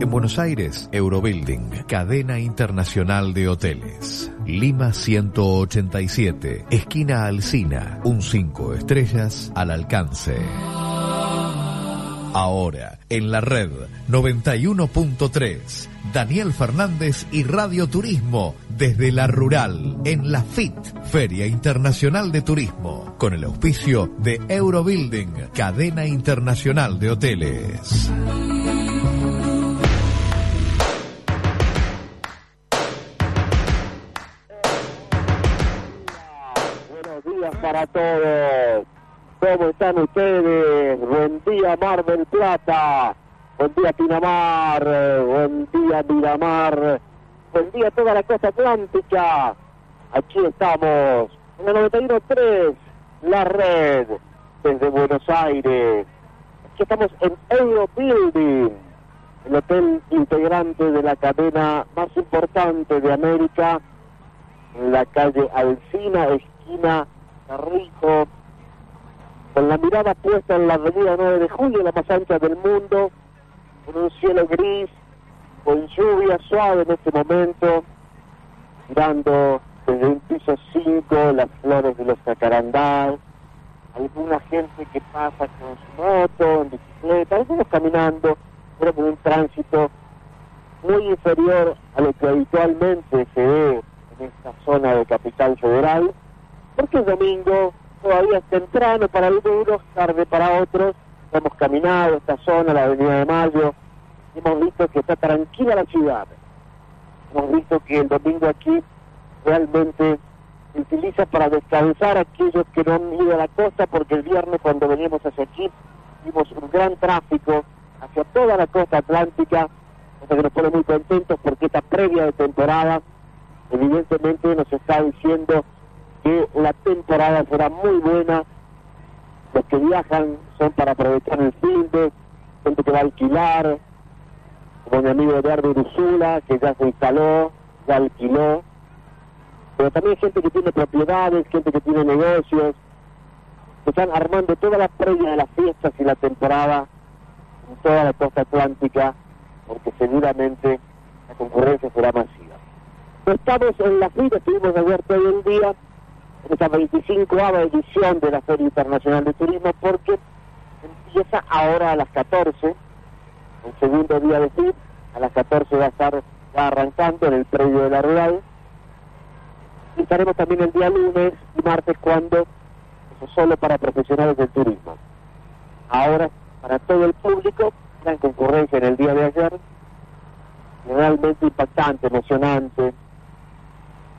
En Buenos Aires, Eurobuilding, cadena internacional de hoteles. Lima 187, esquina Alcina, un 5 estrellas al alcance. Ahora, en la red 91.3, Daniel Fernández y Radio Turismo desde la Rural, en la FIT, Feria Internacional de Turismo, con el auspicio de Eurobuilding, cadena internacional de hoteles. Para todos. ¿Cómo están ustedes? Buen día Mar del Plata. Buen día Pinamar. Buen día Miramar. Buen día toda la costa atlántica. Aquí estamos en la 91.3, la red desde Buenos Aires. Aquí estamos en Eurobuilding, el hotel integrante de la cadena más importante de América, en la calle Alcina, esquina Carrizo, con la mirada puesta en la avenida 9 de julio, la más ancha del mundo, con un cielo gris, con lluvia suave en este momento, mirando desde un piso 5 las flores de los jacarandás, alguna gente que pasa con su moto, en bicicleta, algunos caminando, pero con un tránsito muy inferior a lo que habitualmente se ve en esta zona de Capital Federal, porque es domingo, todavía es temprano para algunos, tarde para otros, hemos caminado esta zona, la Avenida de Mayo, hemos visto que está tranquila la ciudad. Hemos visto que el domingo aquí realmente se utiliza para descansar a aquellos que no han ido a la costa, porque el viernes cuando veníamos hacia aquí vimos un gran tráfico hacia toda la costa atlántica, cosa que nos pone muy contentos porque esta previa de temporada evidentemente nos está diciendo que la temporada será muy buena. Los que viajan son para aprovechar el fin de gente que va a alquilar, como mi amigo Eduardo Urusula, que ya se instaló, ya alquiló. Pero también gente que tiene propiedades, gente que tiene negocios, que están armando toda la previa de las fiestas y la temporada en toda la costa atlántica, porque seguramente la concurrencia será masiva. Estamos en la FIT, estuvimos ayer todo el día, esta 25 edición de la Feria Internacional de Turismo porque empieza ahora a las 14, el segundo día de FIT, a las 14 va a estar ya arrancando en el predio de la rural. Y estaremos también el día lunes y martes cuando eso solo para profesionales del turismo. Ahora para todo el público, gran concurrencia en el día de ayer, realmente impactante, emocionante,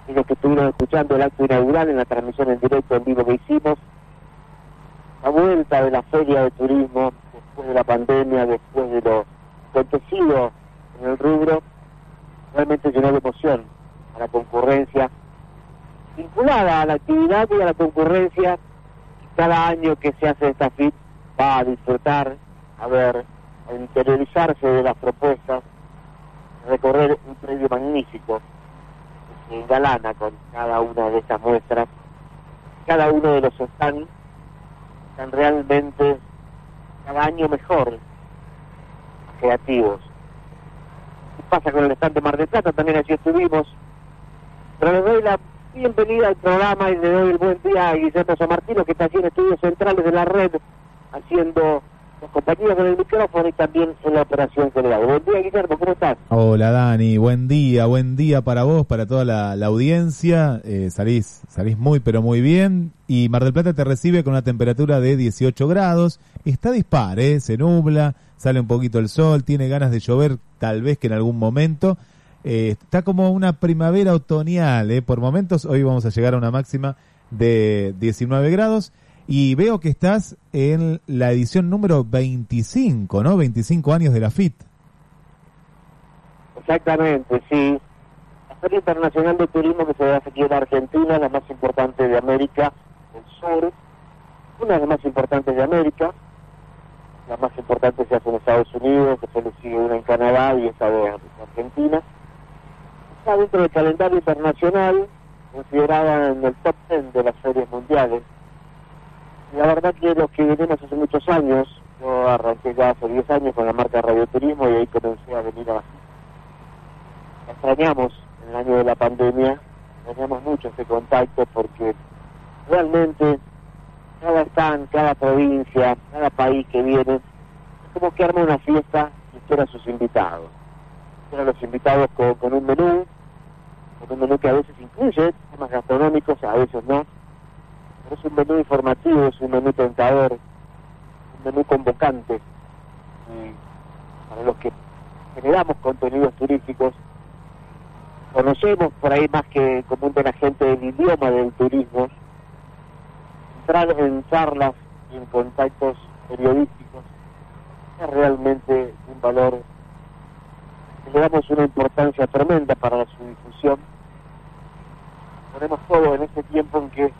los que estuvieron escuchando el acto inaugural en la transmisión en directo en vivo que hicimos, la vuelta de la feria de turismo después de la pandemia, después de lo acontecido en el rubro, realmente llenó de emoción a la concurrencia, vinculada a la actividad y a la concurrencia, cada año que se hace esta FIT va a disfrutar, a ver, a interiorizarse de las propuestas, recorrer un predio magnífico engalana con cada una de estas muestras. Cada uno de los stands están realmente cada año mejor, creativos. ¿Qué pasa con el stand de Mar del Plata? También allí estuvimos. Pero les doy la bienvenida al programa y le doy el buen día a Guillermo San Martino, que está aquí en estudios centrales de la red, haciendo compañeros con el micrófono y también en la operación general. Buen día, Guillermo, ¿cómo estás? Hola, Dani, buen día, buen día para vos, para toda la, la audiencia. Eh, salís, salís muy, pero muy bien. Y Mar del Plata te recibe con una temperatura de 18 grados. Está dispar, ¿eh? se nubla, sale un poquito el sol, tiene ganas de llover, tal vez que en algún momento. Eh, está como una primavera otoñal, ¿eh? por momentos. Hoy vamos a llegar a una máxima de 19 grados. Y veo que estás en la edición número 25, ¿no? 25 años de la FIT. Exactamente, sí. La Feria Internacional de Turismo que se hace aquí en Argentina, la más importante de América del Sur, una de las más importantes de América, la más importante se hace en Estados Unidos, después le sigue una en Canadá y esta de Argentina. Está dentro del calendario internacional, considerada en el top 10 de las ferias mundiales la verdad que los que venimos hace muchos años, yo arranqué ya hace 10 años con la marca Radioturismo y ahí comencé a venir a Extrañamos en el año de la pandemia, extrañamos mucho ese contacto porque realmente cada stand, cada provincia, cada país que viene, es como que arma una fiesta y espera sus invitados. Espera los invitados con, un menú, con un menú que a veces incluye temas gastronómicos, a veces no. Es un menú informativo, es un menú tentador, un menú convocante. Y para los que generamos contenidos turísticos, conocemos por ahí más que común de la gente el idioma del turismo, entrar en charlas y en contactos periodísticos es realmente un valor le damos una importancia tremenda para su difusión. Ponemos todo en este tiempo en que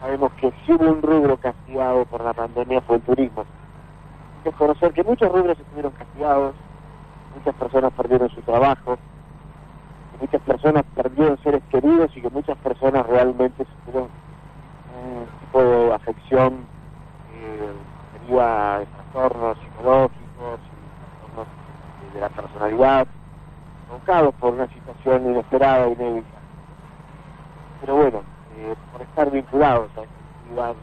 sabemos que si hubo un rubro castigado por la pandemia fue el turismo. Es conocer que muchos rubros estuvieron castigados, muchas personas perdieron su trabajo, que muchas personas perdieron seres queridos y que muchas personas realmente sufrieron un tipo de afección eh, deriva de trastornos psicológicos, trastornos de la personalidad, provocados por una situación inesperada y inédita. Pero bueno, por estar vinculados a esta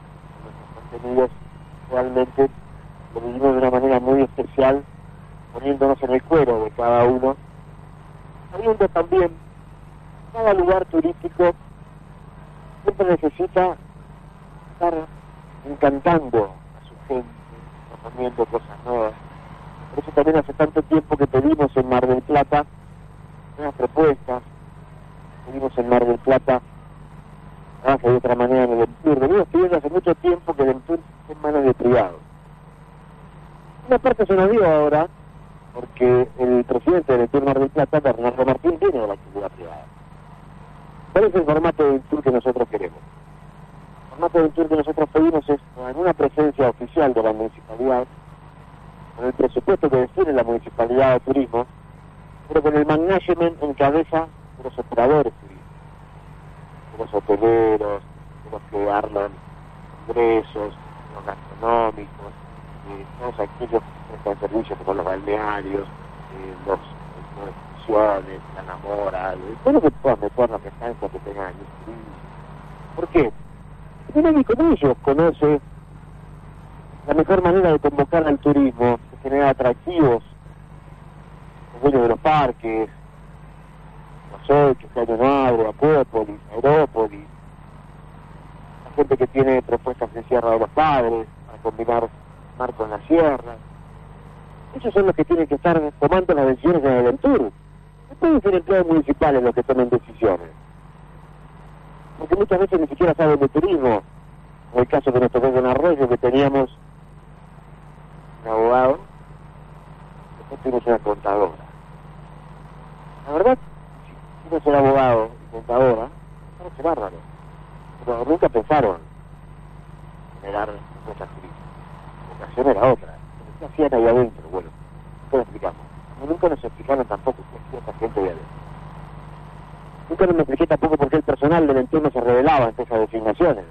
nuestros contenidos, realmente lo vivimos de una manera muy especial, poniéndonos en el cuero de cada uno, sabiendo también cada lugar turístico siempre necesita estar encantando a su gente, proponiendo cosas nuevas. Por eso también hace tanto tiempo que pedimos en Mar del Plata unas propuestas, pedimos en Mar del Plata, hace de otra manera en el Entur. Venimos pidiendo hace mucho tiempo que el Entur esté en manos de privados. Una parte se nos dio ahora, porque el presidente del Entur Mar del Plata, Bernardo Martín, viene de la actividad privada. ¿Cuál es el formato del tour que nosotros queremos? El formato del tour que nosotros pedimos es en una presencia oficial de la municipalidad, con el presupuesto que define la municipalidad de turismo, pero con el management en cabeza de los operadores turísticos, los hoteleros, los que arman ingresos, los gastronómicos, de todos aquellos que prestan servicios como los balnearios, eh, los excursiones, la enamora, todo lo que puedan meter la presencia que tengan ¿Por qué? Porque nadie con ellos conoce la mejor manera de convocar al turismo, de generar atractivos los dueños de los parques, los ocho, Caño Negro, Acuópolis, Aerópolis, la gente que tiene propuestas de Sierra de los Padres, para combinar mar con la sierra. Esos son los que tienen que estar tomando las decisiones en el Tour. No pueden ser empleados municipales los que tomen decisiones. Porque muchas veces ni siquiera saben de turismo. En el caso que nos tocó con Arroyo, que teníamos un abogado, después tuvimos una contadora. La verdad, uno es abogado y contadora, parece bárbaro. Pero nunca pensaron en generar cosas turísticas. La ocasión era otra. ¿Qué hacían ahí adentro? Bueno, ¿cómo explicamos? nunca nos explicaron tampoco qué hacía esa gente ahí adentro. Nunca nos expliqué tampoco por qué el personal del entorno se revelaba ante esas designaciones.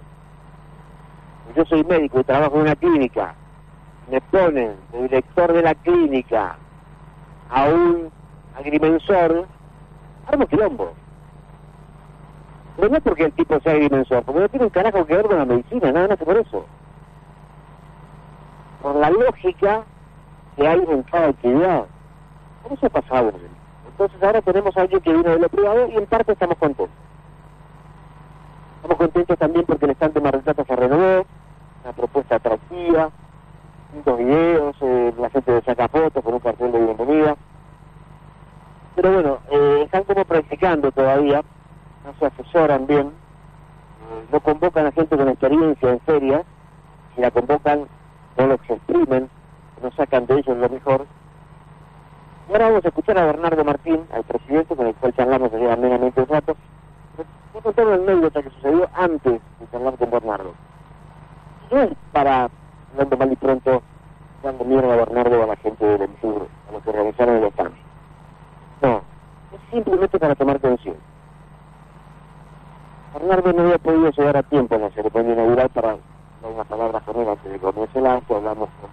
Yo soy médico y trabajo en una clínica. Me ponen de director de la clínica a un agrimensor, arma quilombo. Pero no es porque el tipo sea agrimensor, porque no tiene un carajo que ver con la medicina, nada más que por eso. Por la lógica que hay en cada actividad. Por eso ha pasado. Entonces ahora tenemos a alguien que viene de lo privado y en parte estamos contentos. Estamos contentos también porque el estante Mar se renovó, una propuesta atractiva, muchos videos, eh, la gente le saca fotos con un cartel de bienvenida. Pero bueno, eh, están como practicando todavía, no se asesoran bien, eh, no convocan a gente con experiencia en ferias, si la convocan no los exprimen, no sacan de ellos lo mejor. Y ahora vamos a escuchar a Bernardo Martín, al presidente, con el cual charlamos ayer amenamente un rato. Voy a contar una anécdota que sucedió antes de charlar con Bernardo. No es para, hablando mal y pronto, dando mierda a Bernardo a la gente del sur, a los que organizaron el stand. Es simplemente para tomar conciencia. Bernardo no había podido llegar a tiempo en la ceremonia inaugural para dar una palabra con él de comience el acto, hablamos con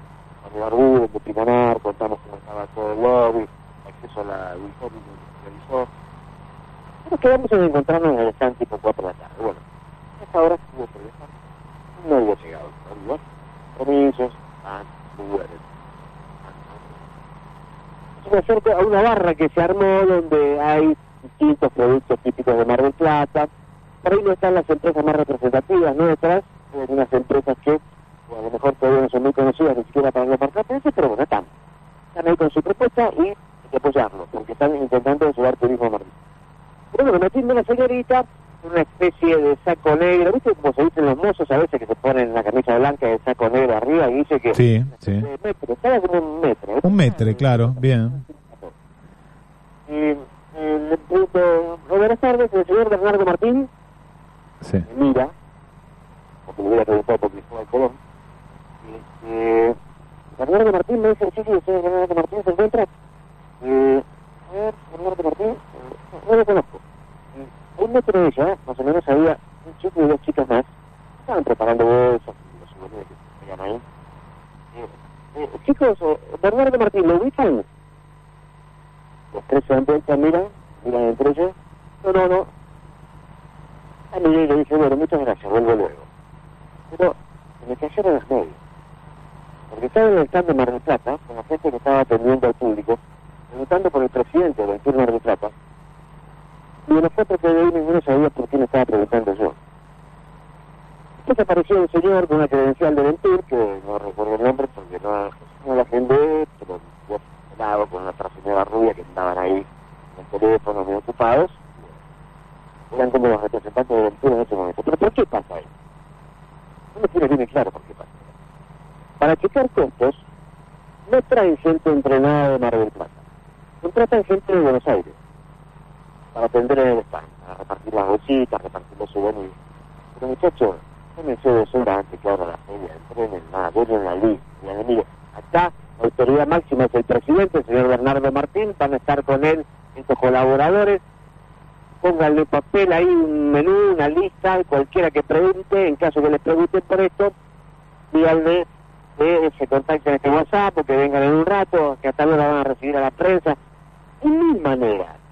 Juan Barbudo, de Pinamar, contamos cómo estaba todo el lobby, acceso a la uniforme que realizó. Nos quedamos en encontrarnos en el stand tipo 4 de la tarde. Bueno, a esta hora no había llegado todavía. Permisos, ah, muy bueno. Me a una barra que se armó donde hay distintos productos típicos de Mar del Plata. Por ahí no están las empresas más representativas nuestras, eh, unas empresas que a lo mejor todavía no son muy conocidas ni siquiera para los marcapenses, pero bueno, están. Están ahí con su propuesta y hay que apoyarlo, porque están intentando llevar turismo a. Pero bueno, metiendo una señorita, una especie de saco negro, ¿viste como se dicen los mozos a veces que se ponen la camisa blanca y el saco negro arriba y dice que... Sí, sí. Metro, como un metro. Un metro, claro, bien. Y eh, le pregunto, buenas tardes, el señor Bernardo Martín, Sí. me mira, porque me hubiera preguntado por Cristóbal Colón, y este, Bernardo Martín me dice, sí, sí, el señor Bernardo Martín se encuentra, eh, a ver, Bernardo Martín, eh, no lo conozco. Un metro ella, más o menos había un chico y dos chicas más, estaban preparando bolsas, los souvenirs que se ahí. Eh, eh, chicos, eh, Bernardo Martín, ¿lo ubican? Los tres se dan vuelta, miran, miran entre ellos. No, no, no. A mí le dije, bueno, muchas gracias, vuelvo luego. Pero me cayeron las medias. Porque estaba en el stand de Mar del Plata, con la gente que estaba atendiendo al público, preguntando por el presidente del Tour Mar del Plata. Y de nosotros que de ahí ninguno sabía por me estaba preguntando yo. Entonces apareció un señor con una credencial de Ventur, que no recuerdo el nombre porque no, no la agendé, pero yo lado con otra señora rubia que estaban ahí en el teléfono muy ocupados. Eran como los representantes de Ventura en ese momento. Pero ¿por qué pasa ahí? No me tiene bien claro por qué pasa. Para checar costos, no traen gente entrenada de Mar del Plata. Contratan gente de Buenos Aires para atender en el stand, para repartir las bolsitas, repartir los souvenirs. Pero muchachos, tómense dos horas antes que abra la feria, entrenen nada, en la lista. Y mire, acá la autoridad máxima es el presidente, el señor Bernardo Martín, van a estar con él estos colaboradores. Pónganle papel ahí, un menú, una lista, cualquiera que pregunte, en caso que les pregunten por esto, díganle que se contacten este WhatsApp que vengan en un rato, que hasta ahora van a recibir a la prensa. Y mil maneras.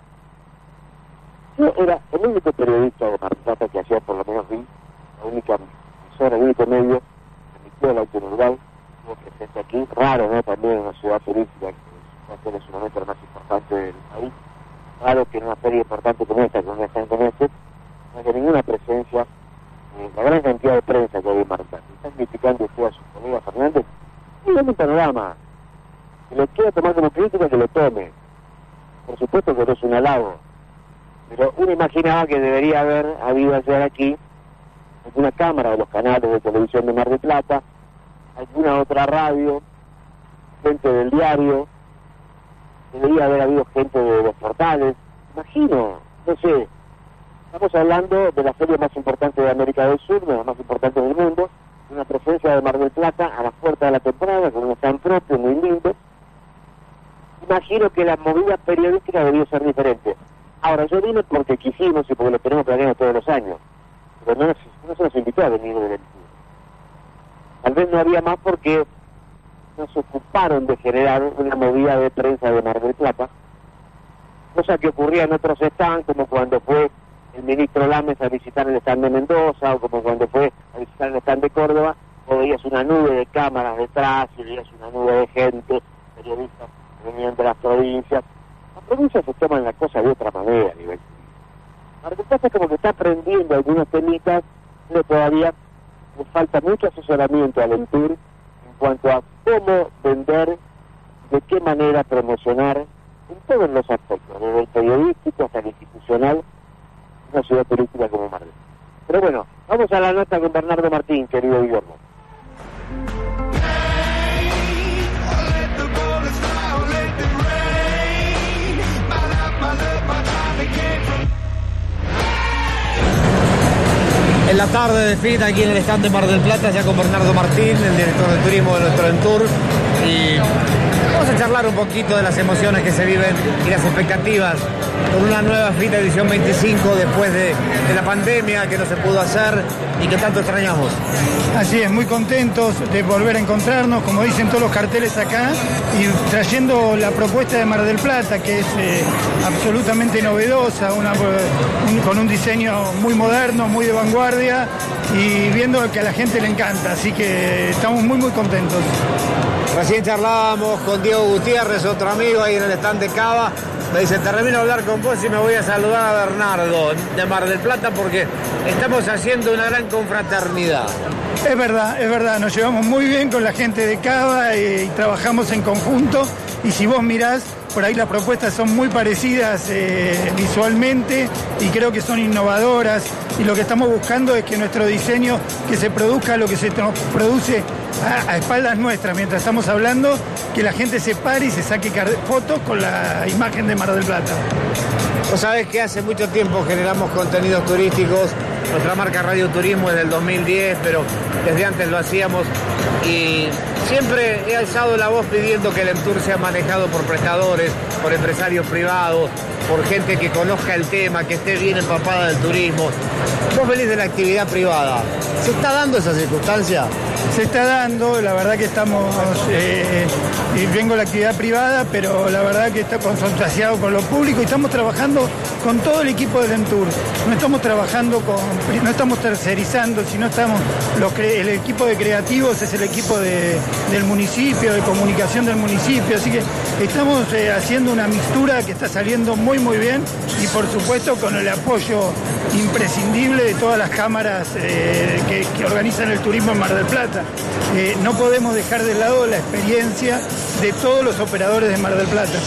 Yo era el único periodista de Mar del Plata que hacía, por lo menos vi, la única emisora, el único medio que emitió la autoridad estuvo presente aquí, raro, ¿no? También en una ciudad turística, que es el momento más importante del país. Raro que en una feria importante como esta, como esta con este, no haya ninguna presencia, eh, la gran cantidad de prensa que hay en Mar del Plata. Están criticando usted a su colega Fernández, y dame un panorama. Si lo quiere tomar como crítica, que lo tome. Por supuesto que no es un halago, pero uno imaginaba que debería haber habido ayer aquí alguna cámara de los canales de televisión de Mar del Plata, alguna otra radio, gente del diario, debería haber habido gente de los portales, imagino, no sé, estamos hablando de la feria más importante de América del Sur, de las más importantes del mundo, una presencia de Mar del Plata a la puerta de la temporada, con un stand propio muy lindo, imagino que la movida periodística debió ser diferente. Ahora, yo vine porque quisimos y porque lo tenemos planeado todos los años, pero no, nos- no se nos invitó a venir de Ventura. Tal vez no había más porque no se ocuparon de generar una movida de prensa de Mar del Plata, cosa que ocurría en otros stands, como cuando fue el ministro Lames a visitar el stand de Mendoza, o como cuando fue a visitar el stand de Córdoba, o veías una nube de cámaras detrás, y veías una nube de gente, periodistas venían de las provincias. Las provincias se toman la cosa de otra manera a nivel Plata como que está aprendiendo algunos temitas, pero todavía le falta mucho asesoramiento al Entur en cuanto a cómo vender, de qué manera promocionar, en todos los aspectos, desde el periodístico hasta el institucional, una ciudad turística como Mar. Pero bueno, vamos a la nota con Bernardo Martín, querido Guillermo. En la tarde de FIT aquí en el stand de Mar del Plata, ya con Bernardo Martín, el director de turismo de nuestro Entour. Vamos a charlar un poquito de las emociones que se viven y las expectativas con una nueva FITA edición 25 después de, la pandemia que no se pudo hacer y que tanto extrañamos. Así es, muy contentos de volver a encontrarnos, como dicen todos los carteles acá, y trayendo la propuesta de Mar del Plata, que es eh, absolutamente novedosa, con un diseño muy moderno, muy de vanguardia, y viendo que a la gente le encanta, así que estamos muy, muy contentos. Recién charlábamos con Diego Gutiérrez, otro amigo ahí en el stand de Cava. Me dice, termino de hablar con vos y me voy a saludar a Bernardo de Mar del Plata porque estamos haciendo una gran confraternidad. Es verdad, es verdad, nos llevamos muy bien con la gente de Cava y trabajamos en conjunto. Y si vos mirás, por ahí las propuestas son muy parecidas eh, visualmente y creo que son innovadoras. Y lo que estamos buscando es que nuestro diseño, que se produzca lo que se produce a, espaldas nuestras mientras estamos hablando, que la gente se pare y se saque fotos con la imagen de Mar del Plata. Vos sabés que hace mucho tiempo generamos contenidos turísticos. Nuestra marca Radio Turismo es del 2010, pero desde antes lo hacíamos. Y siempre he alzado la voz pidiendo que el Entour sea manejado por prestadores, por empresarios privados, por gente que conozca el tema, que esté bien empapada del turismo. Vos feliz de la actividad privada. ¿Se está dando esa circunstancia? Se está dando, la verdad que estamos, eh, y vengo a la actividad privada, pero la verdad que está consorciado con lo público y estamos trabajando con todo el equipo del Entour. No estamos trabajando con, no estamos tercerizando, sino estamos, el equipo de creativos es el equipo de- del municipio, de comunicación del municipio, así que estamos eh, haciendo una mixtura que está saliendo muy muy bien y por supuesto con el apoyo imprescindible de todas las cámaras eh, que organizan el turismo en Mar del Plata. Eh, no podemos dejar de lado la experiencia de todos los operadores de Mar del Plata.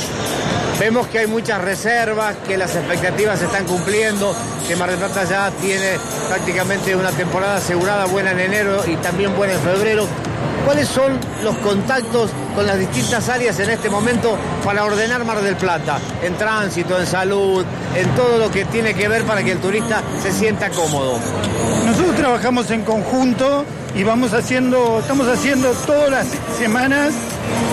Vemos que hay muchas reservas, que las expectativas se están cumpliendo, que Mar del Plata ya tiene prácticamente una temporada asegurada buena en enero y también buena en febrero. ¿Cuáles son los contactos con las distintas áreas en este momento para ordenar Mar del Plata? En tránsito, en salud, en todo lo que tiene que ver para que el turista se sienta cómodo. Nosotros trabajamos en conjunto y vamos haciendo, estamos haciendo todas las semanas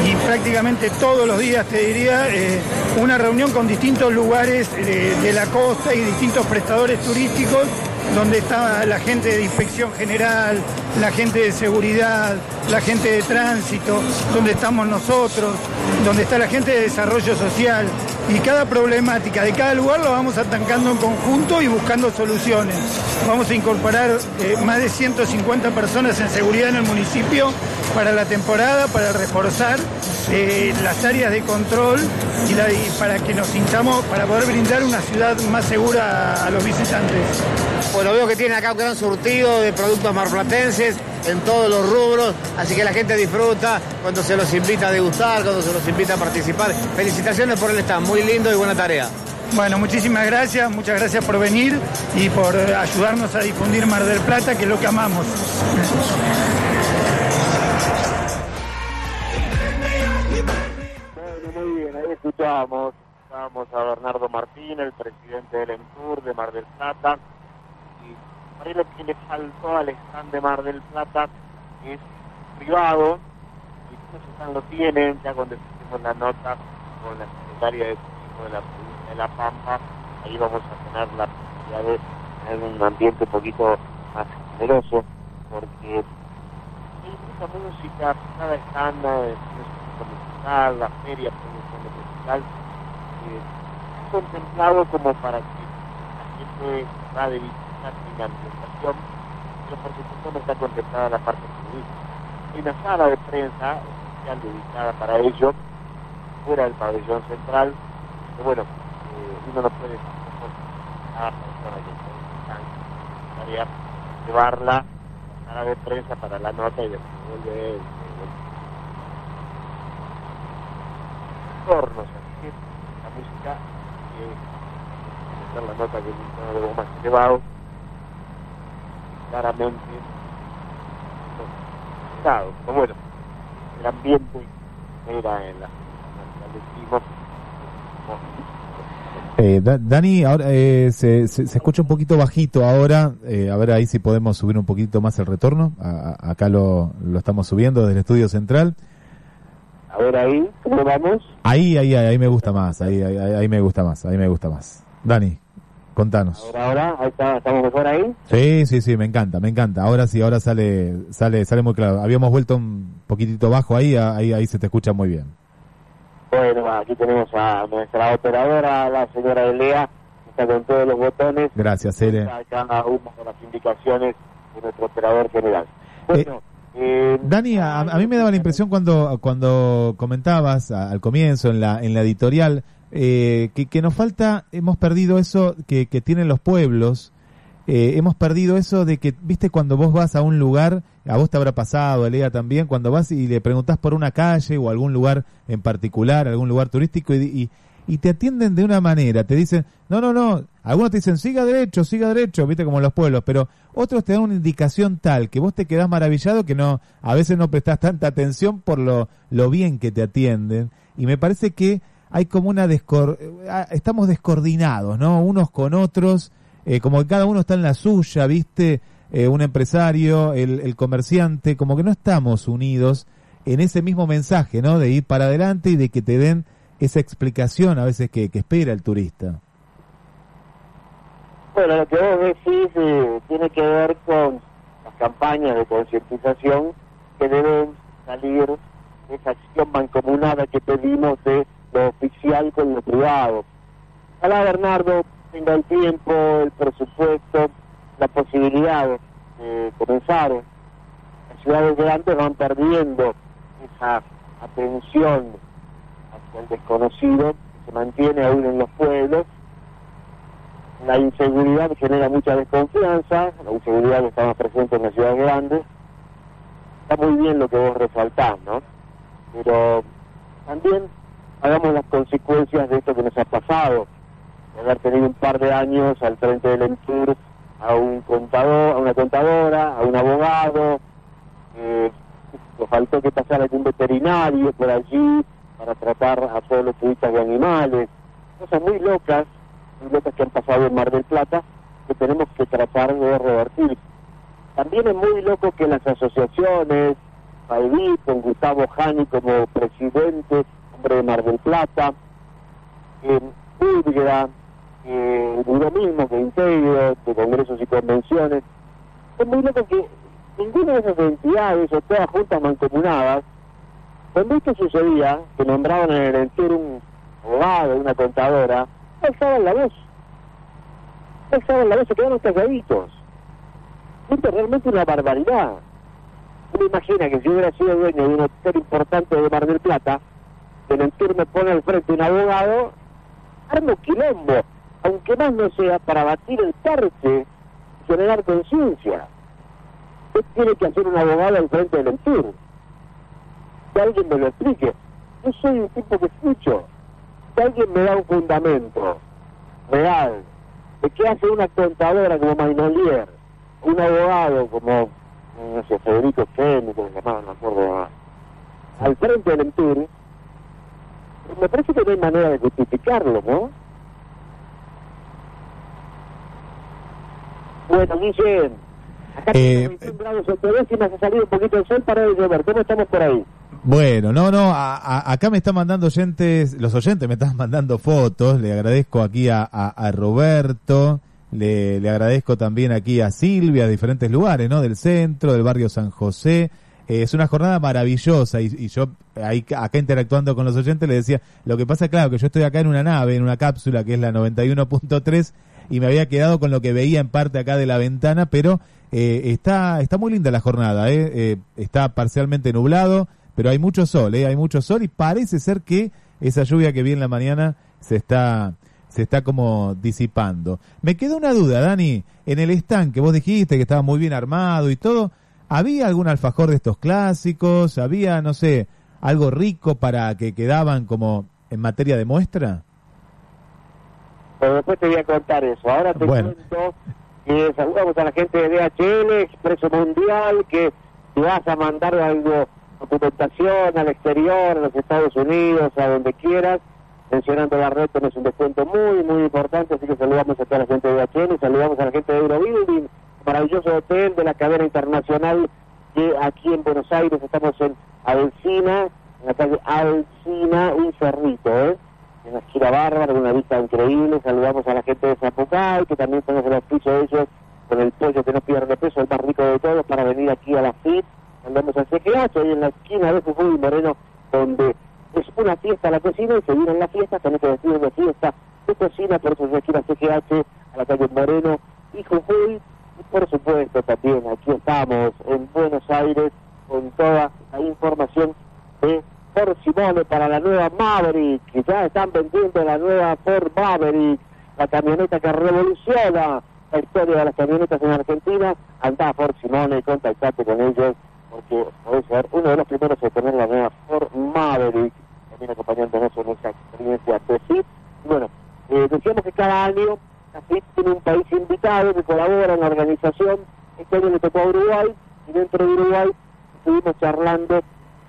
y prácticamente todos los días, te diría, eh, una reunión con distintos lugares eh, de la costa y distintos prestadores turísticos donde está la gente de inspección general, la gente de seguridad, la gente de tránsito, donde estamos nosotros, donde está la gente de desarrollo social. Y cada problemática de cada lugar lo vamos atancando en conjunto y buscando soluciones. Vamos a incorporar eh, más de 150 personas en seguridad en el municipio para la temporada, para reforzar eh, las áreas de control y, la- y para que nos sintamos, para poder brindar una ciudad más segura a, a los visitantes. Bueno, veo que tienen acá un gran surtido de productos marplatenses en todos los rubros, así que la gente disfruta cuando se los invita a degustar, cuando se los invita a participar. Felicitaciones por el stand, muy lindo y buena tarea. Bueno, muchísimas gracias, muchas gracias por venir y por ayudarnos a difundir Mar del Plata, que es lo que amamos. Escuchamos, a Bernardo Martín, el presidente del ENTUR de Mar del Plata. Y por ahí lo que le faltó al stand de Mar del Plata es privado, y muchos stand lo tienen, ya cuando hicimos la nota con la secretaria de Turismo de la provincia de La Pampa, ahí vamos a tener la posibilidad de tener un ambiente un poquito más generoso, porque hay mucha música, cada stand la feria producción musical, eh, contemplado como para que la gente va de visita sin ambientación, pero por supuesto no está contemplada la parte turística. Hay una sala de prensa especial dedicada para ello, fuera del pabellón central, que bueno, eh, uno no puede tampoco a la persona que llevarla a la sala de prensa para la nota y después volver. Entornos, así que la música que hacer la nota que es un tono de más elevado, claramente no, pero bueno, el ambiente era en la decimos Eh, Da- Dani, ahora eh, se, se, se escucha un poquito bajito ahora. eh, a ver ahí si podemos subir un poquito más el retorno. A- a- acá lo, lo estamos subiendo desde el estudio central. A ver ahí, ¿cómo vamos? Ahí, ahí, ahí, ahí me gusta más, ahí, ahí, ahí me gusta más, ahí me gusta más. Dani, contanos. Ahora, ahora, ahí está, estamos mejor ahí. Sí, sí, sí, me encanta, me encanta. Ahora sí, ahora sale, sale, sale muy claro. Habíamos vuelto un poquitito bajo ahí, ahí, ahí se te escucha muy bien. Bueno, aquí tenemos a nuestra operadora, la señora Elea, que está con todos los botones. Gracias, Ele. Cada una de las indicaciones de nuestro operador general. Bueno, eh, Dani, a, a mí me daba la impresión cuando, cuando comentabas al comienzo en la, en la editorial eh, que, que nos falta, hemos perdido eso que, que tienen los pueblos, eh, hemos perdido eso de que, viste, cuando vos vas a un lugar, a vos te habrá pasado, a Lea también, cuando vas y le preguntás por una calle o algún lugar en particular, algún lugar turístico y, y, y te atienden de una manera, te dicen, no, no, no, algunos te dicen, siga derecho, siga derecho, viste, como los pueblos, pero otros te dan una indicación tal que vos te quedás maravillado que no, a veces no prestás tanta atención por lo, lo bien que te atienden. Y me parece que hay como una descor eh, ah, estamos descoordinados, ¿no? Unos con otros, eh, como que cada uno está en la suya, ¿viste? Eh, un empresario, el comerciante, como que no estamos unidos en ese mismo mensaje, ¿no? De ir para adelante y de que te den esa explicación a veces que, que espera el turista. Bueno, lo que vos decís eh, tiene que ver con las campañas de concientización que deben salir de esa acción mancomunada que pedimos de lo oficial con lo privado. Ojalá Bernardo tenga el tiempo, el presupuesto, la posibilidad de comenzar. Las ciudades grandes van perdiendo esa atención el desconocido se mantiene aún en los pueblos la inseguridad genera mucha desconfianza, la inseguridad está más presente en las ciudades grandes. Está muy bien lo que vos resaltás, ¿no? Pero también hagamos las consecuencias de esto que nos ha pasado, de haber tenido un par de años al frente del ENTUR a un contador, a una contadora, a un abogado, eh, nos faltó que pasara algún veterinario por allí para tratar a los turistas de animales, cosas muy locas locas que han pasado en Mar del Plata que tenemos que tratar de revertir. También es muy loco que las asociaciones, Paidí, con Gustavo Jani como presidente, hombre de Mar del Plata, eh, Udgra, eh, lo mismo que Integro, de congresos y convenciones, es muy loco que ninguna de esas entidades o todas juntas mancomunadas, cuando esto sucedía, que nombraban en el entorno un abogado, una contadora, alzaban la voz. Alzaban la voz, se quedaron calladitos. Esto es realmente una barbaridad. Uno imagina que si hubiera sido dueño de un hotel importante de Mar del Plata, el turno pone al frente un abogado, arma un quilombo, aunque más no sea para batir el parche y generar conciencia. ¿Qué tiene que hacer un abogado al frente del Entur? Que alguien me lo explique. Yo soy un tipo que escucho si alguien me da un fundamento real de qué hace una contadora como Maynolier, un abogado como, no sé, Federico Femi, que se llamaba, no me acuerdo, al frente del Entur, me parece que no hay manera de justificarlo, ¿no? Bueno, Guille, acá Eh, tenemos 21 grados ocho décimas, ha salido un poquito el sol para de llover. ¿Cómo estamos por ahí? Bueno, no, no, a- acá me están mandando oyentes, los oyentes me están mandando fotos, le agradezco aquí a, Roberto, le, le agradezco también aquí a Silvia, de diferentes lugares, ¿no? Del centro, del barrio San José. Eh, es una jornada maravillosa y, y yo ahí acá interactuando con los oyentes le decía, lo que pasa claro que yo estoy acá en una nave, en una cápsula que es la 91.3 y me había quedado con lo que veía en parte acá de la ventana, pero eh, está, está muy linda la jornada, ¿eh? Eh, está parcialmente nublado, pero hay mucho sol, ¿eh? hay mucho sol y parece ser que esa lluvia que vi en la mañana se está, se está como disipando. Me queda una duda, Dani, en el stand que vos dijiste que estaba muy bien armado y todo, ¿había algún alfajor de estos clásicos? ¿Había, no sé, algo rico para que quedaban como en materia de muestra? Pero después te voy a contar eso. Ahora te Bueno. cuento que saludamos a la gente de DHL, Expreso Mundial, que si vas a mandar algo, documentación al exterior, a los Estados Unidos, a donde quieras, mencionando la red, tenés un descuento muy, muy importante, así que saludamos a toda la gente de DHL, saludamos a la gente de Eurobuilding, maravilloso hotel de la cadena internacional que aquí en Buenos Aires estamos en Alcina, en la calle Alcina y Cerrito, ¿eh? En la esquina bárbara, una vista increíble. Saludamos a la gente de Zapucay, que también tenemos el auspicio de ellos, con el pollo que no pierde peso, el más rico de todos, para venir aquí a la FIT. Andamos al CGH, ahí en la esquina de Jujuy y Moreno, donde es una fiesta la cocina y se viene en la fiesta, tenés que decir de fiesta de cocina, por eso se aquí a CGH, a la calle Moreno y Jujuy. Y por supuesto también aquí estamos en Buenos Aires con toda la información de Ford Simone para la nueva Maverick, ya están vendiendo la nueva Ford Maverick, la camioneta que revoluciona la historia de las camionetas en Argentina. Anda Ford Simone, contactate con ellos, porque puede ser uno de los primeros en tener la nueva Ford Maverick, también acompañándonos en esta experiencia FIT. Bueno, eh, decíamos que cada año FIT tiene un país invitado que colabora en la organización. Este año le tocó a Uruguay y dentro de Uruguay estuvimos charlando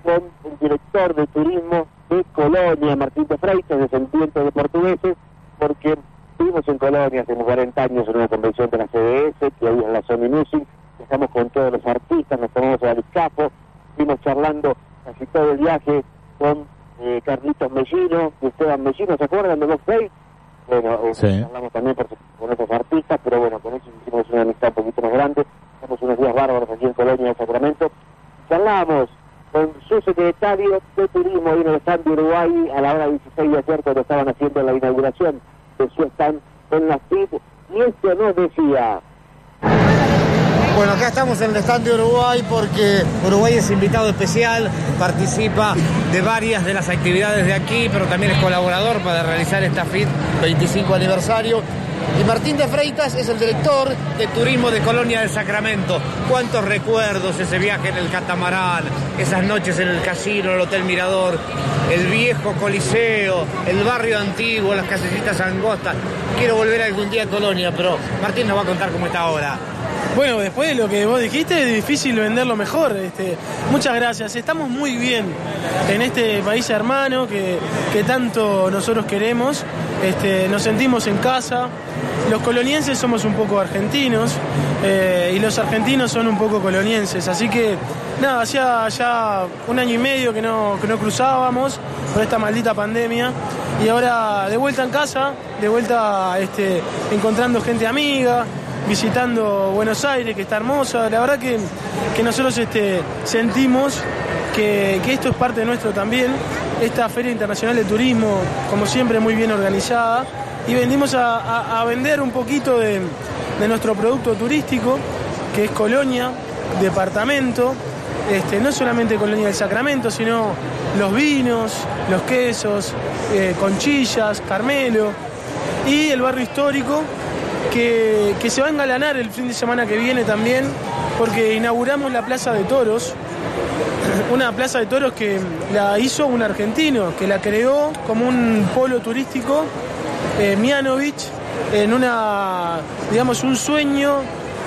con el director de turismo de Colonia, Martín de Freitas, descendiente de portugueses, porque estuvimos en Colonia hace 40 años en una convención de la CBS, que hoy es la Sony Music, estamos con todos los artistas, nos tomamos el capo, estuvimos charlando casi todo el viaje con eh, Carlitos Mellino, Esteban Mellino, ¿se acuerdan de los seis? Bueno, eh, Sí. hablamos también por- con esos artistas, pero bueno, con ellos hicimos una amistad un poquito más grande, estamos unos días bárbaros aquí en Colonia, en Sacramento, charlamos con su secretario de turismo ahí en el stand de Uruguay a la hora 16 de ayer cuando estaban haciendo la inauguración de su stand con la FIT y esto nos decía Bueno, acá estamos en el stand de Uruguay porque Uruguay es invitado especial, participa de varias de las actividades de aquí, pero también es colaborador para realizar esta FIT 25 aniversario. Y Martín de Freitas es el director de turismo de Colonia del Sacramento. ¿Cuántos recuerdos ese viaje en el catamarán, esas noches en el casino, el Hotel Mirador, el viejo Coliseo, el barrio antiguo, las casecitas angostas? Quiero volver algún día a Colonia, pero Martín nos va a contar cómo está ahora. Bueno, después de lo que vos dijiste, es difícil venderlo mejor. Este, muchas gracias. Estamos muy bien en este país hermano que, que tanto nosotros queremos. Este, nos sentimos en casa. Los colonienses somos un poco argentinos eh, y los argentinos son un poco colonienses. Así que, nada, hacía ya un año y medio que no, que no cruzábamos por esta maldita pandemia. Y ahora de vuelta en casa, de vuelta este, encontrando gente amiga, visitando Buenos Aires, que está hermosa. La verdad que, que nosotros este, sentimos que, que esto es parte nuestro también. Esta Feria Internacional de Turismo, como siempre, muy bien organizada. Y venimos a, a- a vender un poquito de, de nuestro producto turístico, que es Colonia, departamento. Este, no solamente Colonia del Sacramento, sino los vinos, los quesos, eh, conchillas, Carmelo y el barrio histórico que, se va a engalanar el fin de semana que viene también, porque inauguramos la Plaza de Toros, una plaza de toros que la hizo un argentino, que la creó como un polo turístico, eh, Mianovich, en una, digamos, un sueño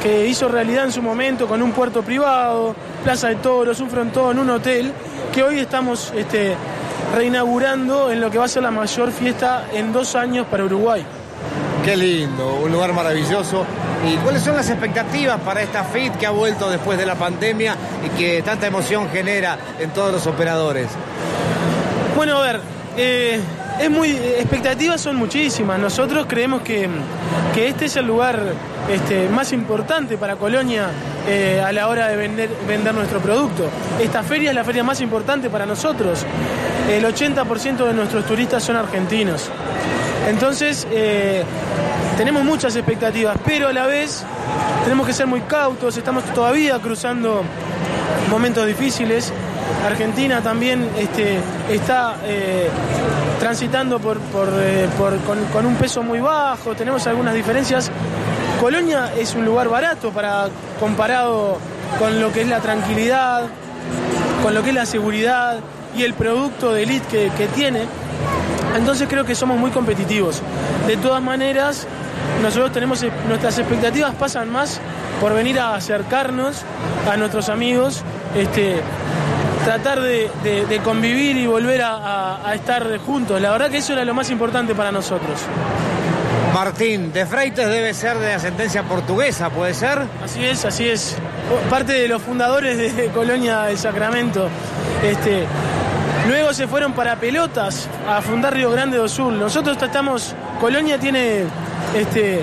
que hizo realidad en su momento con un puerto privado, plaza de toros, un frontón, un hotel, que hoy estamos este, reinaugurando en lo que va a ser la mayor fiesta en dos años para Uruguay. Qué lindo, un lugar maravilloso. ¿Y cuáles son las expectativas para esta FIT que ha vuelto después de la pandemia y que tanta emoción genera en todos los operadores? Bueno, a ver, eh, es muy, expectativas son muchísimas. Nosotros creemos que, que este es el lugar este, más importante para Colonia eh, a la hora de vender, vender nuestro producto. Esta feria es la feria más importante para nosotros. El 80% de nuestros turistas son argentinos. Entonces, eh, tenemos muchas expectativas, pero a la vez tenemos que ser muy cautos, estamos todavía cruzando momentos difíciles. Argentina también este, está eh, transitando por, eh, con, un peso muy bajo, tenemos algunas diferencias. Colonia es un lugar barato para comparado con lo que es la tranquilidad, con lo que es la seguridad y el producto de elite que tiene. Entonces creo que somos muy competitivos. De todas maneras, nosotros tenemos nuestras expectativas pasan más por venir a acercarnos a nuestros amigos, este, tratar de, de- de convivir y volver a, a- a estar juntos. La verdad que eso era lo más importante para nosotros. Martín, de Freites debe ser de ascendencia portuguesa, ¿puede ser? Así es, así es. Parte de los fundadores de Colonia del Sacramento. Este, Luego se fueron para Pelotas a fundar Río Grande do Sul. Nosotros estamos, Colonia tiene, este,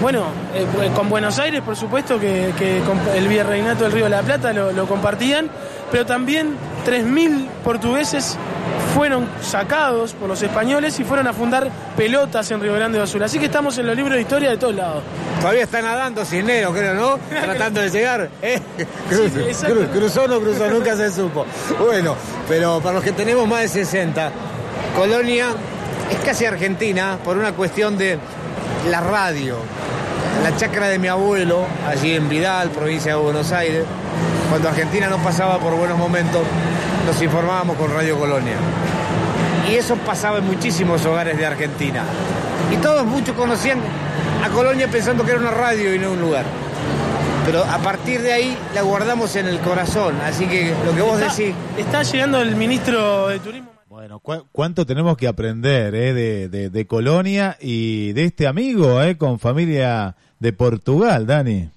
bueno, eh, con Buenos Aires, por supuesto, que, el Virreinato del Río de la Plata lo compartían, pero también 3.000 portugueses fueron sacados por los españoles y fueron a fundar pelotas en Río Grande do Sul. Así que estamos en los libros de historia de todos lados. Todavía está nadando Cisnero, creo, ¿no? Tratando de llegar. ¿eh? Cruz- Sí, cruzó o no cruzó, nunca se supo. Bueno, pero para los que tenemos más de 60, Colonia es casi Argentina por una cuestión de la radio. La chacra de mi abuelo, allí en Vidal, provincia de Buenos Aires, cuando Argentina no pasaba por buenos momentos, nos informábamos con Radio Colonia. Y eso pasaba en muchísimos hogares de Argentina. Y todos muchos conocían a Colonia pensando que era una radio y no un lugar. Pero a partir de ahí la guardamos en el corazón. Así que lo que vos Está- decís, Está llegando el ministro de Turismo. Bueno, cu- cuánto tenemos que aprender eh, de, de, de Colonia y de este amigo eh, con familia de Portugal, Dani.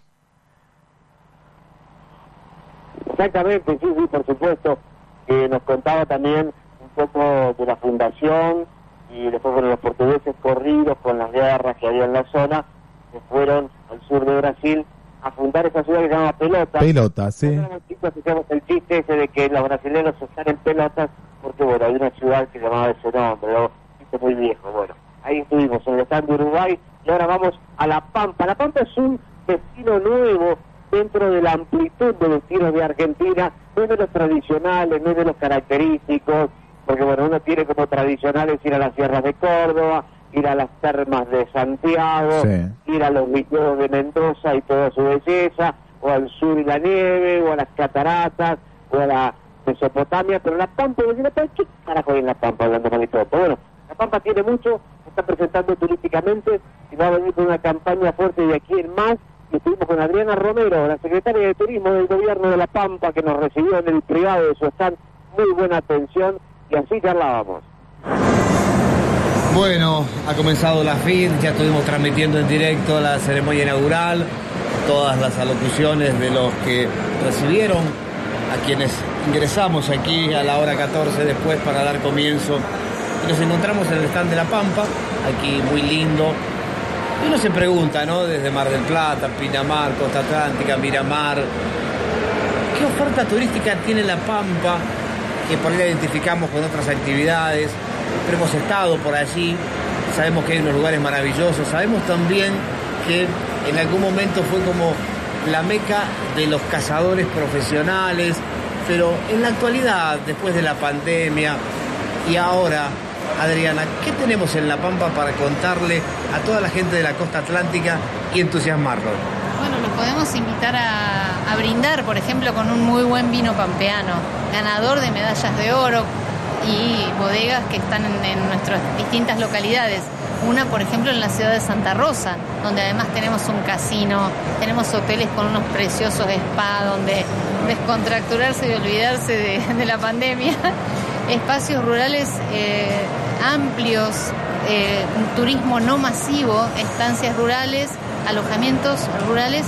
Exactamente, sí, sí, por supuesto. que nos contaba también un poco de la fundación y después con los portugueses corridos con las guerras que había en la zona, que fueron al sur de Brasil a fundar esa ciudad que se llama Pelota. Pelota, sí. Hacíamos el chiste ese de que los brasileños están en pelotas porque, bueno, hay una ciudad que se llamaba ese nombre, ¿no? chiste muy viejo, bueno. Ahí estuvimos en el stand de Uruguay y ahora vamos a La Pampa. La Pampa es un destino nuevo dentro de la amplitud de destinos de Argentina, no es de los tradicionales, no es de los característicos, porque bueno, uno tiene como tradicionales ir a las sierras de Córdoba, ir a las termas de Santiago, Sí. ir a los viñedos de Mendoza y toda su belleza, o al sur y la nieve, o a las cataratas, o a la Mesopotamia, pero la Pampa, yo digo, ¿pero ¿qué carajo hay en la Pampa hablando mal y todo? Pero bueno, la Pampa tiene mucho, se está presentando turísticamente y va a venir con una campaña fuerte de aquí en más. Estuvimos con Adriana Romero, la secretaria de Turismo del gobierno de La Pampa, que nos recibió en el privado de su stand. Muy buena atención y así charlábamos. Bueno, ha comenzado la FID, ya estuvimos transmitiendo en directo la ceremonia inaugural, todas las alocuciones de los que recibieron a quienes ingresamos aquí a la hora 14 después para dar comienzo. Nos encontramos en el stand de La Pampa, aquí muy lindo. Y uno se pregunta, ¿no? Desde Mar del Plata, Pinamar, Costa Atlántica, Miramar, ¿qué oferta turística tiene La Pampa? Que por ahí la identificamos con otras actividades, hemos estado por allí, sabemos que hay unos lugares maravillosos, sabemos también que en algún momento fue como la meca de los cazadores profesionales, pero en la actualidad, después de la pandemia y ahora, Adriana, ¿qué tenemos en La Pampa para contarle a toda la gente de la costa atlántica y entusiasmarlo? Bueno, los podemos invitar a, brindar, por ejemplo, con un muy buen vino pampeano, ganador de medallas de oro y bodegas que están en, nuestras distintas localidades. Una, por ejemplo, en la ciudad de Santa Rosa, donde además tenemos un casino, tenemos hoteles con unos preciosos spa donde descontracturarse y olvidarse de la pandemia, espacios rurales eh, amplios, eh, turismo no masivo, estancias rurales, alojamientos rurales,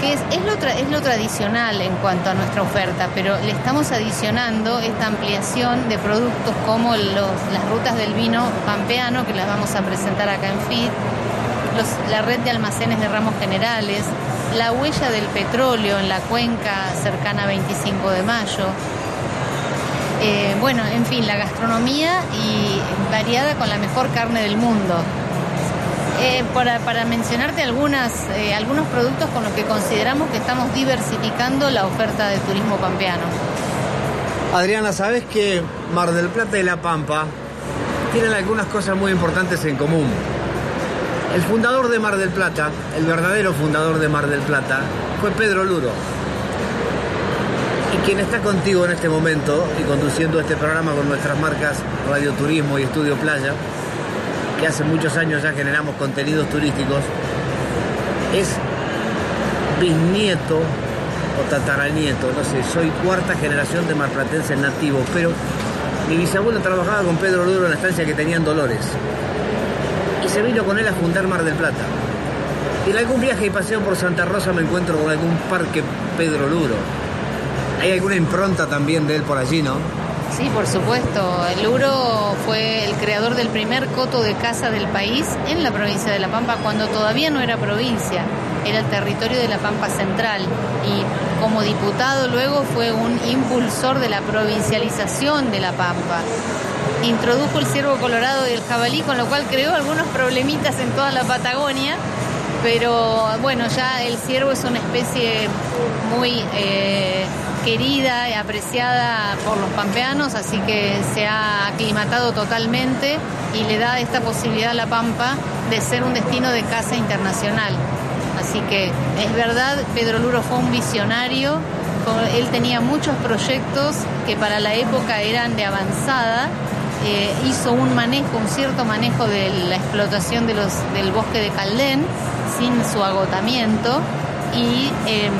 que es, lo es lo tradicional en cuanto a nuestra oferta, pero le estamos adicionando esta ampliación de productos como las rutas del vino pampeano, que las vamos a presentar acá en FIT, la red de almacenes de ramos generales, la huella del petróleo en la cuenca cercana a 25 de mayo. Eh, bueno, en fin, la gastronomía y variada con la mejor carne del mundo. Eh, para, mencionarte algunas, eh, algunos productos con los que consideramos que estamos diversificando la oferta de turismo pampeano. Adriana, ¿sabes que Mar del Plata y La Pampa tienen algunas cosas muy importantes en común? El fundador de Mar del Plata, el verdadero fundador de Mar del Plata, fue Pedro Luro. Quien está contigo en este momento y conduciendo este programa con nuestras marcas Radio Turismo y Estudio Playa, que hace muchos años ya generamos contenidos turísticos, es bisnieto o tataranieto, no sé, soy cuarta generación de marplatenses nativos, pero mi bisabuelo trabajaba con Pedro Luro en la estancia que tenía en Dolores. Y se vino con él a fundar Mar del Plata. Y en algún viaje y paseo por Santa Rosa me encuentro con algún parque Pedro Luro. Hay alguna impronta también de él por allí, ¿no? Sí, por supuesto. Luro fue el creador del primer coto de caza del país en la provincia de La Pampa cuando todavía no era provincia, era el territorio de La Pampa Central. Y como diputado luego fue un impulsor de la provincialización de La Pampa. Introdujo el ciervo colorado y el jabalí, con lo cual creó algunos problemitas en toda la Patagonia. Pero bueno, ya el ciervo es una especie muy... Eh, querida y apreciada por los pampeanos, así que se ha aclimatado totalmente y le da esta posibilidad a La Pampa de ser un destino de caza internacional. Así que es verdad, Pedro Luro fue un visionario, él tenía muchos proyectos que para la época eran de avanzada, eh, hizo un manejo, un cierto manejo de la explotación del bosque de Caldén sin su agotamiento y em,